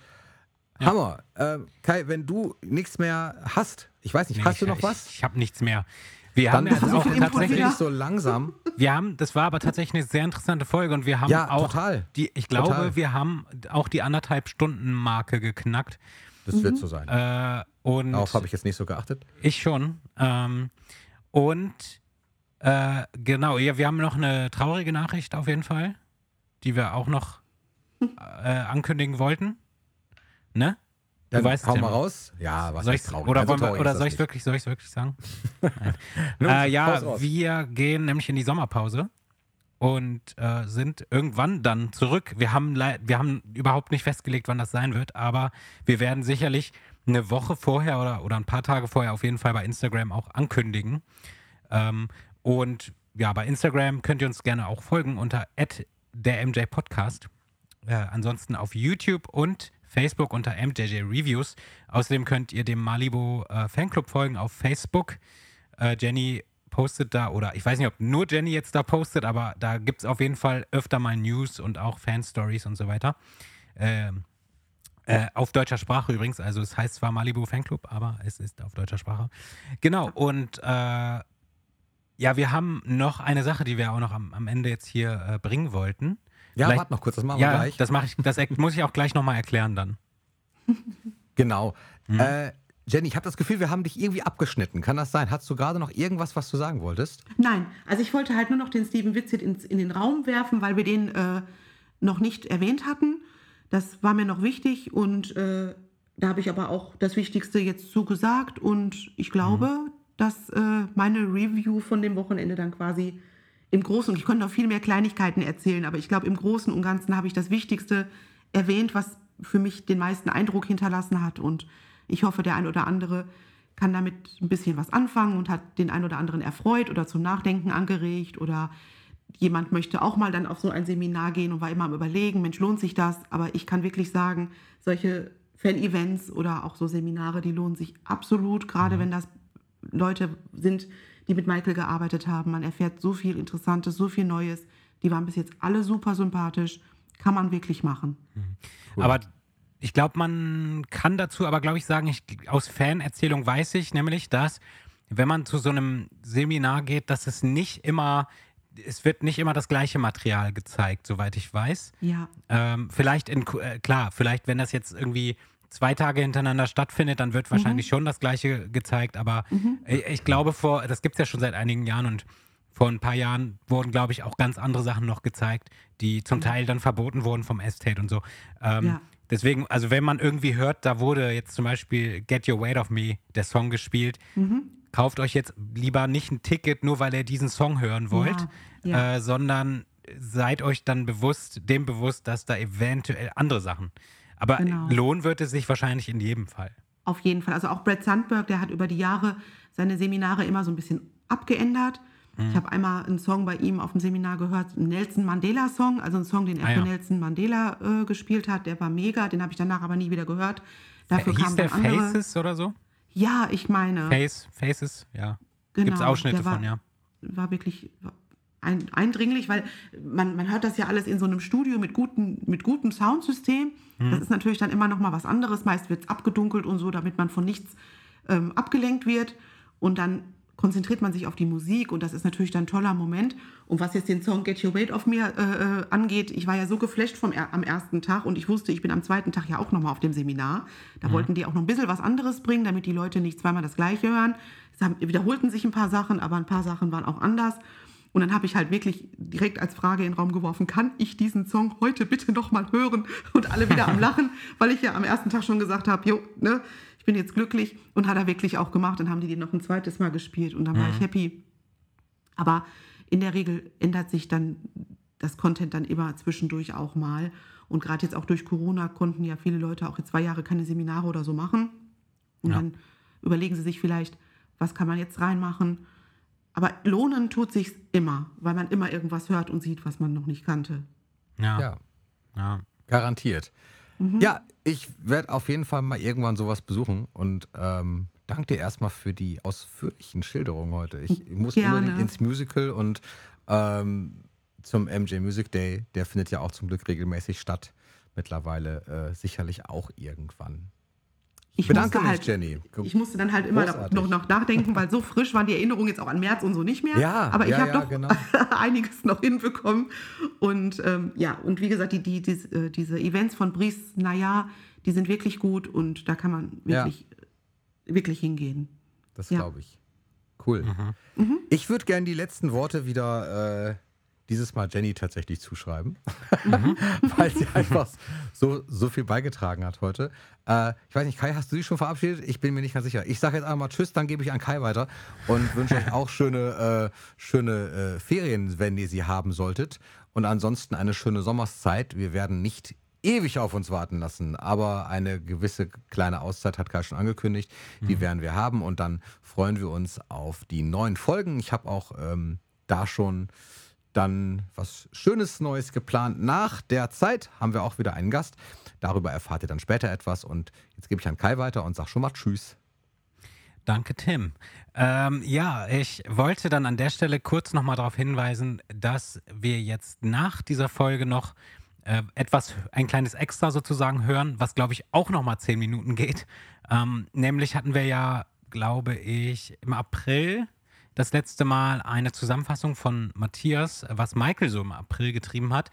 Hammer. Äh, Kai, wenn du nichts mehr hast, ich weiß nicht, nee, hast du ich, noch was? Ich, ich habe nichts mehr. Wir Dann haben versuch auch tatsächlich, so langsam. wir haben, das war aber tatsächlich eine sehr interessante Folge und wir haben Ja, auch total. die, ich glaube, Total. wir haben auch die anderthalb Stunden Marke geknackt. Das wird so sein. Äh, und Darauf habe ich jetzt nicht so geachtet. Ich schon. Ähm, und äh, genau, ja, wir haben noch eine traurige Nachricht auf jeden Fall, die wir auch noch äh, ankündigen wollten. Ne? Du Dann weißt es hau ja mal raus. Ja, was Soll ist traurig? oder Also wollen wir, traurig oder soll ich wirklich, soll ich wirklich sagen? Äh, ja, wir gehen nämlich in die Sommerpause und äh, sind irgendwann dann zurück. Wir haben, wir haben überhaupt nicht festgelegt, wann das sein wird, aber wir werden sicherlich eine Woche vorher oder, oder ein paar Tage vorher auf jeden Fall bei Instagram auch ankündigen. Ähm, und ja, bei Instagram könnt ihr uns gerne auch folgen unter der MJ Podcast. Äh, ansonsten auf YouTube und Facebook unter MJJ Reviews. Außerdem könnt ihr dem Malibu äh, Fanclub folgen auf Facebook. Äh, Jenny postet da, oder ich weiß nicht, ob nur Jenny jetzt da postet, aber da gibt es auf jeden Fall öfter mal News und auch Fan-Stories und so weiter. Ähm, äh, auf deutscher Sprache übrigens, also es heißt zwar Malibu Fanclub, aber es ist auf deutscher Sprache. Genau, und äh, ja, wir haben noch eine Sache, die wir auch noch am, am Ende jetzt hier äh, bringen wollten. Ja, Vielleicht- warte noch kurz, das machen wir Ja, gleich. das mache ich, das muss ich auch gleich nochmal erklären dann. Genau. Mhm. Jenny, ich habe das Gefühl, wir haben dich irgendwie abgeschnitten. Kann das sein? Hast du gerade noch irgendwas, was du sagen wolltest? Nein, also ich wollte halt nur noch den Steven Witzit ins, in den Raum werfen, weil wir den äh, noch nicht erwähnt hatten. Das war mir noch wichtig und äh, da habe ich aber auch das Wichtigste jetzt zugesagt und ich glaube, dass äh, meine Review von dem Wochenende dann quasi im Großen, und ich könnte noch viel mehr Kleinigkeiten erzählen, aber ich glaube, im Großen und Ganzen habe ich das Wichtigste erwähnt, was für mich den meisten Eindruck hinterlassen hat und ich hoffe, der ein oder andere kann damit ein bisschen was anfangen und hat den ein oder anderen erfreut oder zum Nachdenken angeregt oder jemand möchte auch mal dann auf so ein Seminar gehen und war immer am Überlegen, Mensch, lohnt sich das? Aber ich kann wirklich sagen, solche Fan-Events oder auch so Seminare, die lohnen sich absolut, gerade wenn das Leute sind, die mit Michael gearbeitet haben. Man erfährt so viel Interessantes, so viel Neues. Die waren bis jetzt alle super sympathisch. Kann man wirklich machen. Aber ich glaube, man kann dazu aber, glaube ich, sagen, ich, aus Fanerzählung weiß ich nämlich, dass wenn man zu so einem Seminar geht, dass es nicht immer, es wird nicht immer das gleiche Material gezeigt, soweit ich weiß. Ja. Ähm, vielleicht in, äh, klar, vielleicht, wenn das jetzt irgendwie zwei Tage hintereinander stattfindet, dann wird wahrscheinlich schon das Gleiche gezeigt, aber ich, ich glaube, vor, das gibt es ja schon seit einigen Jahren und vor ein paar Jahren wurden, glaube ich, auch ganz andere Sachen noch gezeigt, die zum Teil dann verboten wurden vom Estate und so. Ähm, Ja. Deswegen, also wenn man irgendwie hört, da wurde jetzt zum Beispiel Get Your Weight Off Me, der Song gespielt, kauft euch jetzt lieber nicht ein Ticket, nur weil ihr diesen Song hören wollt, Ja, ja. Äh, sondern seid euch dann bewusst, dem bewusst, dass da eventuell andere Sachen. Aber Genau. lohnen wird es sich wahrscheinlich in jedem Fall. Auf jeden Fall. Also auch Brad Sandberg, der hat über die Jahre seine Seminare immer so ein bisschen abgeändert. Mhm. Ich habe einmal einen Song bei ihm auf dem Seminar gehört, einen Nelson Mandela-Song, also einen Song, den er Ah, für ja. Nelson Mandela äh, gespielt hat. Der war mega, den habe ich danach aber nie wieder gehört. Dafür Hieß kamen der andere. Faces oder so? Ja, ich meine. Face, Faces, ja. Genau, Gibt es Ausschnitte war- von, ja. war wirklich ein, eindringlich, weil man, man hört das ja alles in so einem Studio mit, guten, mit gutem Soundsystem. Mhm. Das ist natürlich dann immer noch mal was anderes. Meist wird es abgedunkelt und so, damit man von nichts ähm, abgelenkt wird. Und dann konzentriert man sich auf die Musik und das ist natürlich dann ein toller Moment. Und was jetzt den Song Get Your Weight Off Me äh, äh, angeht, ich war ja so geflasht vom, am ersten Tag und ich wusste, ich bin am zweiten Tag ja auch nochmal auf dem Seminar. Da wollten die auch noch ein bisschen was anderes bringen, damit die Leute nicht zweimal das Gleiche hören. Es haben, wiederholten sich ein paar Sachen, aber ein paar Sachen waren auch anders. Und dann habe ich halt wirklich direkt als Frage in den Raum geworfen, kann ich diesen Song heute bitte nochmal hören? Und alle wieder am Lachen, weil ich ja am ersten Tag schon gesagt habe, jo, ne, ich bin jetzt glücklich. Und hat er wirklich auch gemacht. Dann haben die den noch ein zweites Mal gespielt und dann war ich happy. Aber in der Regel ändert sich dann das Content dann immer zwischendurch auch mal. Und gerade jetzt auch durch Corona konnten ja viele Leute auch jetzt zwei Jahre keine Seminare oder so machen. Und Ja. dann überlegen sie sich vielleicht, was kann man jetzt reinmachen. Aber lohnen tut sich immer, weil man immer irgendwas hört und sieht, was man noch nicht kannte. Ja. Ja, ja. garantiert. Mhm. Ja, ich werde auf jeden Fall mal irgendwann sowas besuchen und ähm, danke dir erstmal für die ausführlichen Schilderungen heute. Ich muss Gerne. unbedingt ins Musical und ähm, zum MJ Music Day, der findet ja auch zum Glück regelmäßig statt. Mittlerweile äh, sicherlich auch irgendwann. Ich Bedanke mich, halt, Jenny. Ich musste dann halt immer Großartig. noch, noch nachdenken, weil so frisch waren die Erinnerungen jetzt auch an März und so nicht mehr. Ja, aber ich ja, habe ja, doch genau. einiges noch hinbekommen. Und ähm, ja, und wie gesagt, die, die, die, äh, diese Events von Brice, naja, die sind wirklich gut und da kann man Ja. wirklich, wirklich hingehen. Das Ja. glaube ich. Cool. Ich würde gerne die letzten Worte wieder äh, dieses Mal Jenny tatsächlich zuschreiben, weil sie einfach so, so viel beigetragen hat heute. Äh, ich weiß nicht, Kai, hast du dich schon verabschiedet? Ich bin mir nicht ganz sicher. Ich sage jetzt einmal Tschüss, dann gebe ich an Kai weiter und wünsche euch auch schöne, äh, schöne äh, Ferien, wenn ihr sie haben solltet. Und ansonsten eine schöne Sommerszeit. Wir werden nicht ewig auf uns warten lassen, aber eine gewisse kleine Auszeit hat Kai schon angekündigt. Die werden wir haben und dann freuen wir uns auf die neuen Folgen. Ich habe auch ähm, da schon dann was Schönes Neues geplant. Nach der Zeit haben wir auch wieder einen Gast. Darüber erfahrt ihr dann später etwas. Und jetzt gebe ich an Kai weiter und sage schon mal Tschüss. Danke, Tim. Ähm, ja, ich wollte dann an der Stelle kurz nochmal darauf hinweisen, dass wir jetzt nach dieser Folge noch äh, etwas, ein kleines Extra sozusagen hören, was glaube ich auch nochmal zehn Minuten geht. Ähm, nämlich hatten wir ja, glaube ich, im April das letzte Mal eine Zusammenfassung von Matthias, was Michael so im April getrieben hat.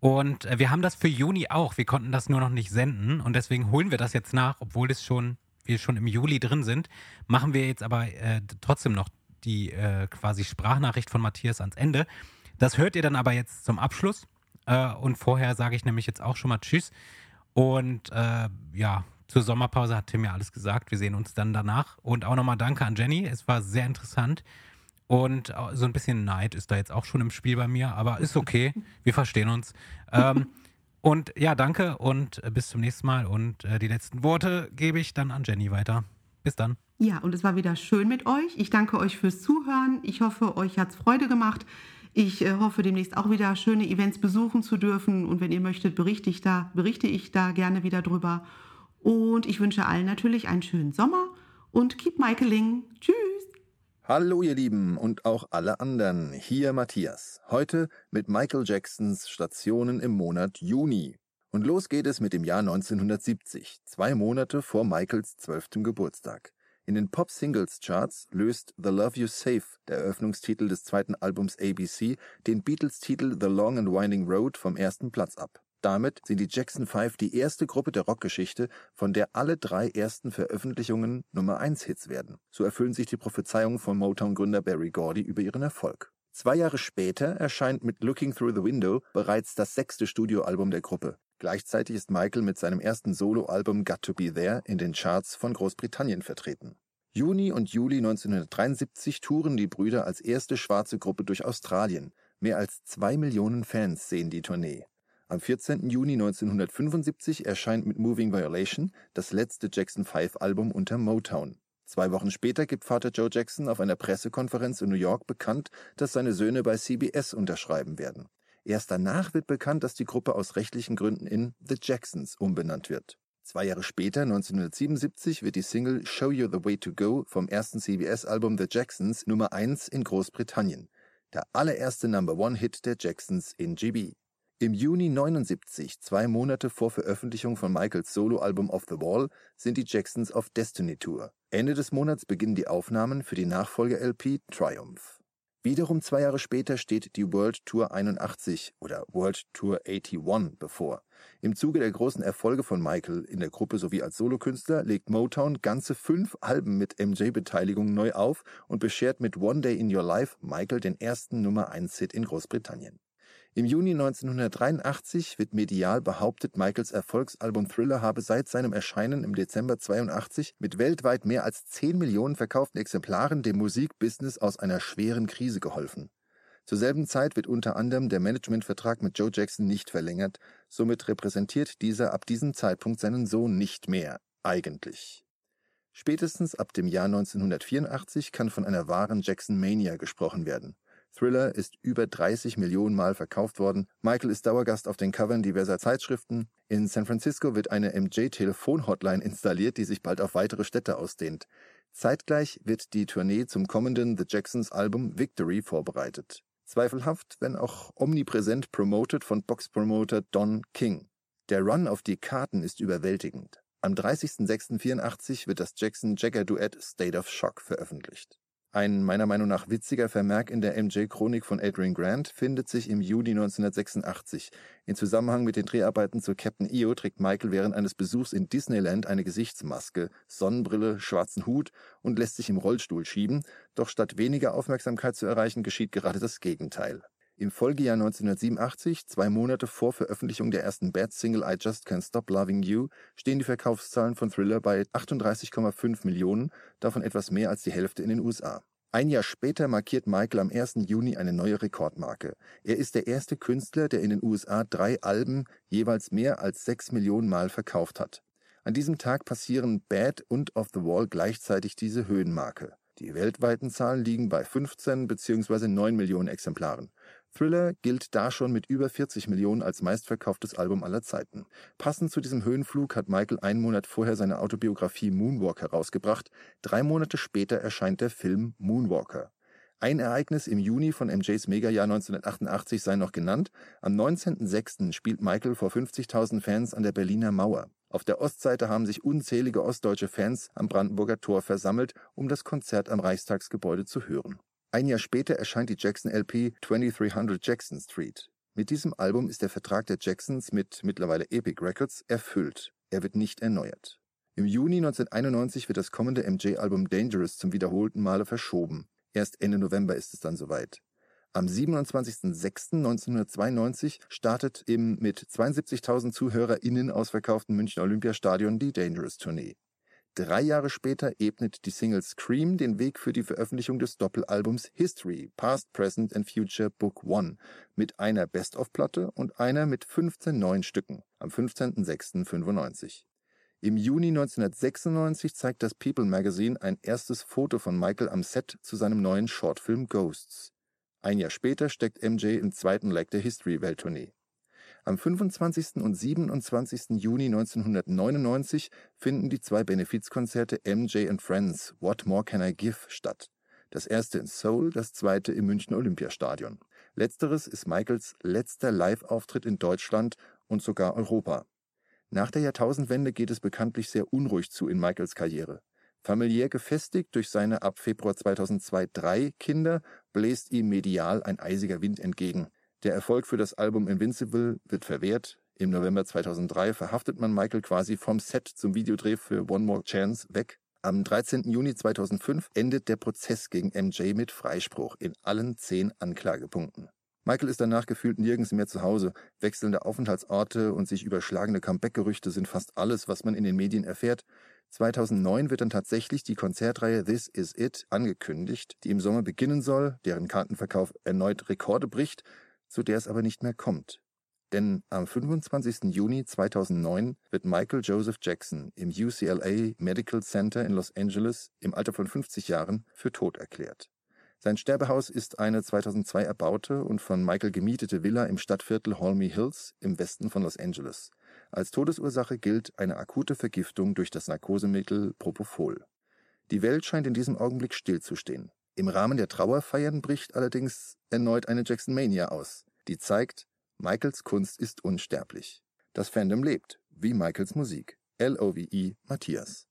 Und äh, wir haben das für Juni auch. Wir konnten das nur noch nicht senden und deswegen holen wir das jetzt nach, obwohl es schon, wir schon im Juli drin sind. Machen wir jetzt aber äh, trotzdem noch die äh, quasi Sprachnachricht von Matthias ans Ende. Das hört ihr dann aber jetzt zum Abschluss. Äh, und vorher sage ich nämlich jetzt auch schon mal Tschüss. Und äh, ja, zur Sommerpause hat Tim ja alles gesagt. Wir sehen uns dann danach. Und auch nochmal Danke an Jenny. Es war sehr interessant. Und äh, so ein bisschen Neid ist da jetzt auch schon im Spiel bei mir, aber ist okay. Wir verstehen uns. Ähm, und ja, danke und äh, bis zum nächsten Mal. Und äh, die letzten Worte gebe ich dann an Jenny weiter. Bis dann. Ja, und es war wieder schön mit euch. Ich danke euch fürs Zuhören. Ich hoffe, euch hat es Freude gemacht. Ich äh, hoffe, demnächst auch wieder schöne Events besuchen zu dürfen. Und wenn ihr möchtet, berichte ich da, berichte ich da gerne wieder drüber. Und ich wünsche allen natürlich einen schönen Sommer und keep Michaeling. Tschüss. Hallo ihr Lieben und auch alle anderen, hier Matthias. Heute mit Michael Jacksons Stationen im Monat Juni. Und los geht es mit dem Jahr 1970, zwei Monate vor Michaels zwölftem Geburtstag. In den Pop-Singles-Charts löst The Love You Save, der Eröffnungstitel des zweiten Albums ABC, den Beatles-Titel The Long and Winding Road vom ersten Platz ab. Damit sind die Jackson 5 die erste Gruppe der Rockgeschichte, von der alle drei ersten Veröffentlichungen Nummer 1 Hits werden. So erfüllen sich die Prophezeiungen von Motown-Gründer Barry Gordy über ihren Erfolg. Zwei Jahre später erscheint mit Looking Through the Window bereits das sechste Studioalbum der Gruppe. Gleichzeitig ist Michael mit seinem ersten Soloalbum Got to Be There in den Charts von Großbritannien vertreten. Juni und Juli 1973 touren die Brüder als erste schwarze Gruppe durch Australien. Mehr als zwei Millionen Fans sehen die Tournee. Am 14. Juni 1975 erscheint mit Moving Violation das letzte Jackson 5 Album unter Motown. Zwei Wochen später gibt Vater Joe Jackson auf einer Pressekonferenz in New York bekannt, dass seine Söhne bei CBS unterschreiben werden. Erst danach wird bekannt, dass die Gruppe aus rechtlichen Gründen in The Jacksons umbenannt wird. Zwei Jahre später, 1977, wird die Single Show You the Way to Go vom ersten CBS-Album The Jacksons Nummer 1 in Großbritannien. Der allererste Number One-Hit der Jacksons in GB. Im Juni 79, zwei Monate vor Veröffentlichung von Michaels Soloalbum Off the Wall, sind die Jacksons auf Destiny Tour. Ende des Monats beginnen die Aufnahmen für die Nachfolger-LP Triumph. Wiederum zwei Jahre später steht die World Tour 81 oder World Tour 81 bevor. Im Zuge der großen Erfolge von Michael in der Gruppe sowie als Solokünstler legt Motown ganze fünf Alben mit MJ-Beteiligung neu auf und beschert mit One Day in Your Life Michael den ersten Nummer 1-Hit in Großbritannien. Im Juni 1983 wird medial behauptet, Michaels Erfolgsalbum Thriller habe seit seinem Erscheinen im Dezember 82 mit weltweit mehr als 10 Millionen verkauften Exemplaren dem Musikbusiness aus einer schweren Krise geholfen. Zur selben Zeit wird unter anderem der Managementvertrag mit Joe Jackson nicht verlängert, somit repräsentiert dieser ab diesem Zeitpunkt seinen Sohn nicht mehr, eigentlich. Spätestens ab dem Jahr 1984 kann von einer wahren Jackson Mania gesprochen werden. Thriller ist über 30 Millionen Mal verkauft worden. Michael ist Dauergast auf den Covern diverser Zeitschriften. In San Francisco wird eine MJ-Telefon-Hotline installiert, die sich bald auf weitere Städte ausdehnt. Zeitgleich wird die Tournee zum kommenden The Jacksons Album Victory vorbereitet. Zweifelhaft, wenn auch omnipräsent promoted von Box-Promoter Don King. Der Run auf die Karten ist überwältigend. Am 30.06.84 wird das Jackson-Jagger-Duett State of Shock veröffentlicht. Ein meiner Meinung nach witziger Vermerk in der MJ-Chronik von Adrian Grant findet sich im Juni 1986. In Zusammenhang mit den Dreharbeiten zu Captain EO trägt Michael während eines Besuchs in Disneyland eine Gesichtsmaske, Sonnenbrille, schwarzen Hut und lässt sich im Rollstuhl schieben, doch statt weniger Aufmerksamkeit zu erreichen, geschieht gerade das Gegenteil. Im Folgejahr 1987, zwei Monate vor Veröffentlichung der ersten Bad-Single I Just Can't Stop Loving You, stehen die Verkaufszahlen von Thriller bei 38,5 Millionen, davon etwas mehr als die Hälfte in den USA. Ein Jahr später markiert Michael am 1. Juni eine neue Rekordmarke. Er ist der erste Künstler, der in den USA drei Alben jeweils mehr als sechs Millionen Mal verkauft hat. An diesem Tag passieren Bad und Off the Wall gleichzeitig diese Höhenmarke. Die weltweiten Zahlen liegen bei 15 bzw. 9 Millionen Exemplaren. Thriller gilt da schon mit über 40 Millionen als meistverkauftes Album aller Zeiten. Passend zu diesem Höhenflug hat Michael einen Monat vorher seine Autobiografie Moonwalk herausgebracht. Drei Monate später erscheint der Film Moonwalker. Ein Ereignis im Juni von MJs Megajahr 1988 sei noch genannt. Am 19.06. spielt Michael vor 50.000 Fans an der Berliner Mauer. Auf der Ostseite haben sich unzählige ostdeutsche Fans am Brandenburger Tor versammelt, um das Konzert am Reichstagsgebäude zu hören. Ein Jahr später erscheint die Jackson LP 2300 Jackson Street. Mit diesem Album ist der Vertrag der Jacksons mit mittlerweile Epic Records erfüllt. Er wird nicht erneuert. Im Juni 1991 wird das kommende MJ-Album Dangerous zum wiederholten Male verschoben. Erst Ende November ist es dann soweit. Am 27.06.1992 startet im mit 72.000 ZuhörerInnen ausverkauften Münchner Olympiastadion die Dangerous Tournee. Drei Jahre später ebnet die Single Scream den Weg für die Veröffentlichung des Doppelalbums History, Past, Present and Future Book One mit einer Best-of-Platte und einer mit 15 neuen Stücken am 15.06.95. Im Juni 1996 zeigt das People Magazine ein erstes Foto von Michael am Set zu seinem neuen Shortfilm Ghosts. Ein Jahr später steckt MJ im zweiten Leg der History-Welttournee. Am 25. und 27. Juni 1999 finden die zwei Benefizkonzerte MJ and Friends What More Can I Give statt. Das erste in Seoul, das zweite im München Olympiastadion. Letzteres ist Michaels letzter Live-Auftritt in Deutschland und sogar Europa. Nach der Jahrtausendwende geht es bekanntlich sehr unruhig zu in Michaels Karriere. Familiär gefestigt durch seine ab Februar 2002 drei Kinder bläst ihm medial ein eisiger Wind entgegen. Der Erfolg für das Album Invincible wird verwehrt. Im November 2003 verhaftet man Michael quasi vom Set zum Videodreh für One More Chance weg. Am 13. Juni 2005 endet der Prozess gegen MJ mit Freispruch in allen zehn Anklagepunkten. Michael ist danach gefühlt nirgends mehr zu Hause. Wechselnde Aufenthaltsorte und sich überschlagene Comeback-Gerüchte sind fast alles, was man in den Medien erfährt. 2009 wird dann tatsächlich die Konzertreihe This Is It angekündigt, die im Sommer beginnen soll, deren Kartenverkauf erneut Rekorde bricht zu der es aber nicht mehr kommt. Denn am 25. Juni 2009 wird Michael Joseph Jackson im UCLA Medical Center in Los Angeles im Alter von 50 Jahren für tot erklärt. Sein Sterbehaus ist eine 2002 erbaute und von Michael gemietete Villa im Stadtviertel Holmy Hills im Westen von Los Angeles. Als Todesursache gilt eine akute Vergiftung durch das Narkosemittel Propofol. Die Welt scheint in diesem Augenblick stillzustehen. Im Rahmen der Trauerfeiern bricht allerdings erneut eine Jackson Mania aus, die zeigt, Michaels Kunst ist unsterblich. Das Fandom lebt, wie Michaels Musik. L-O-V-E Matthias.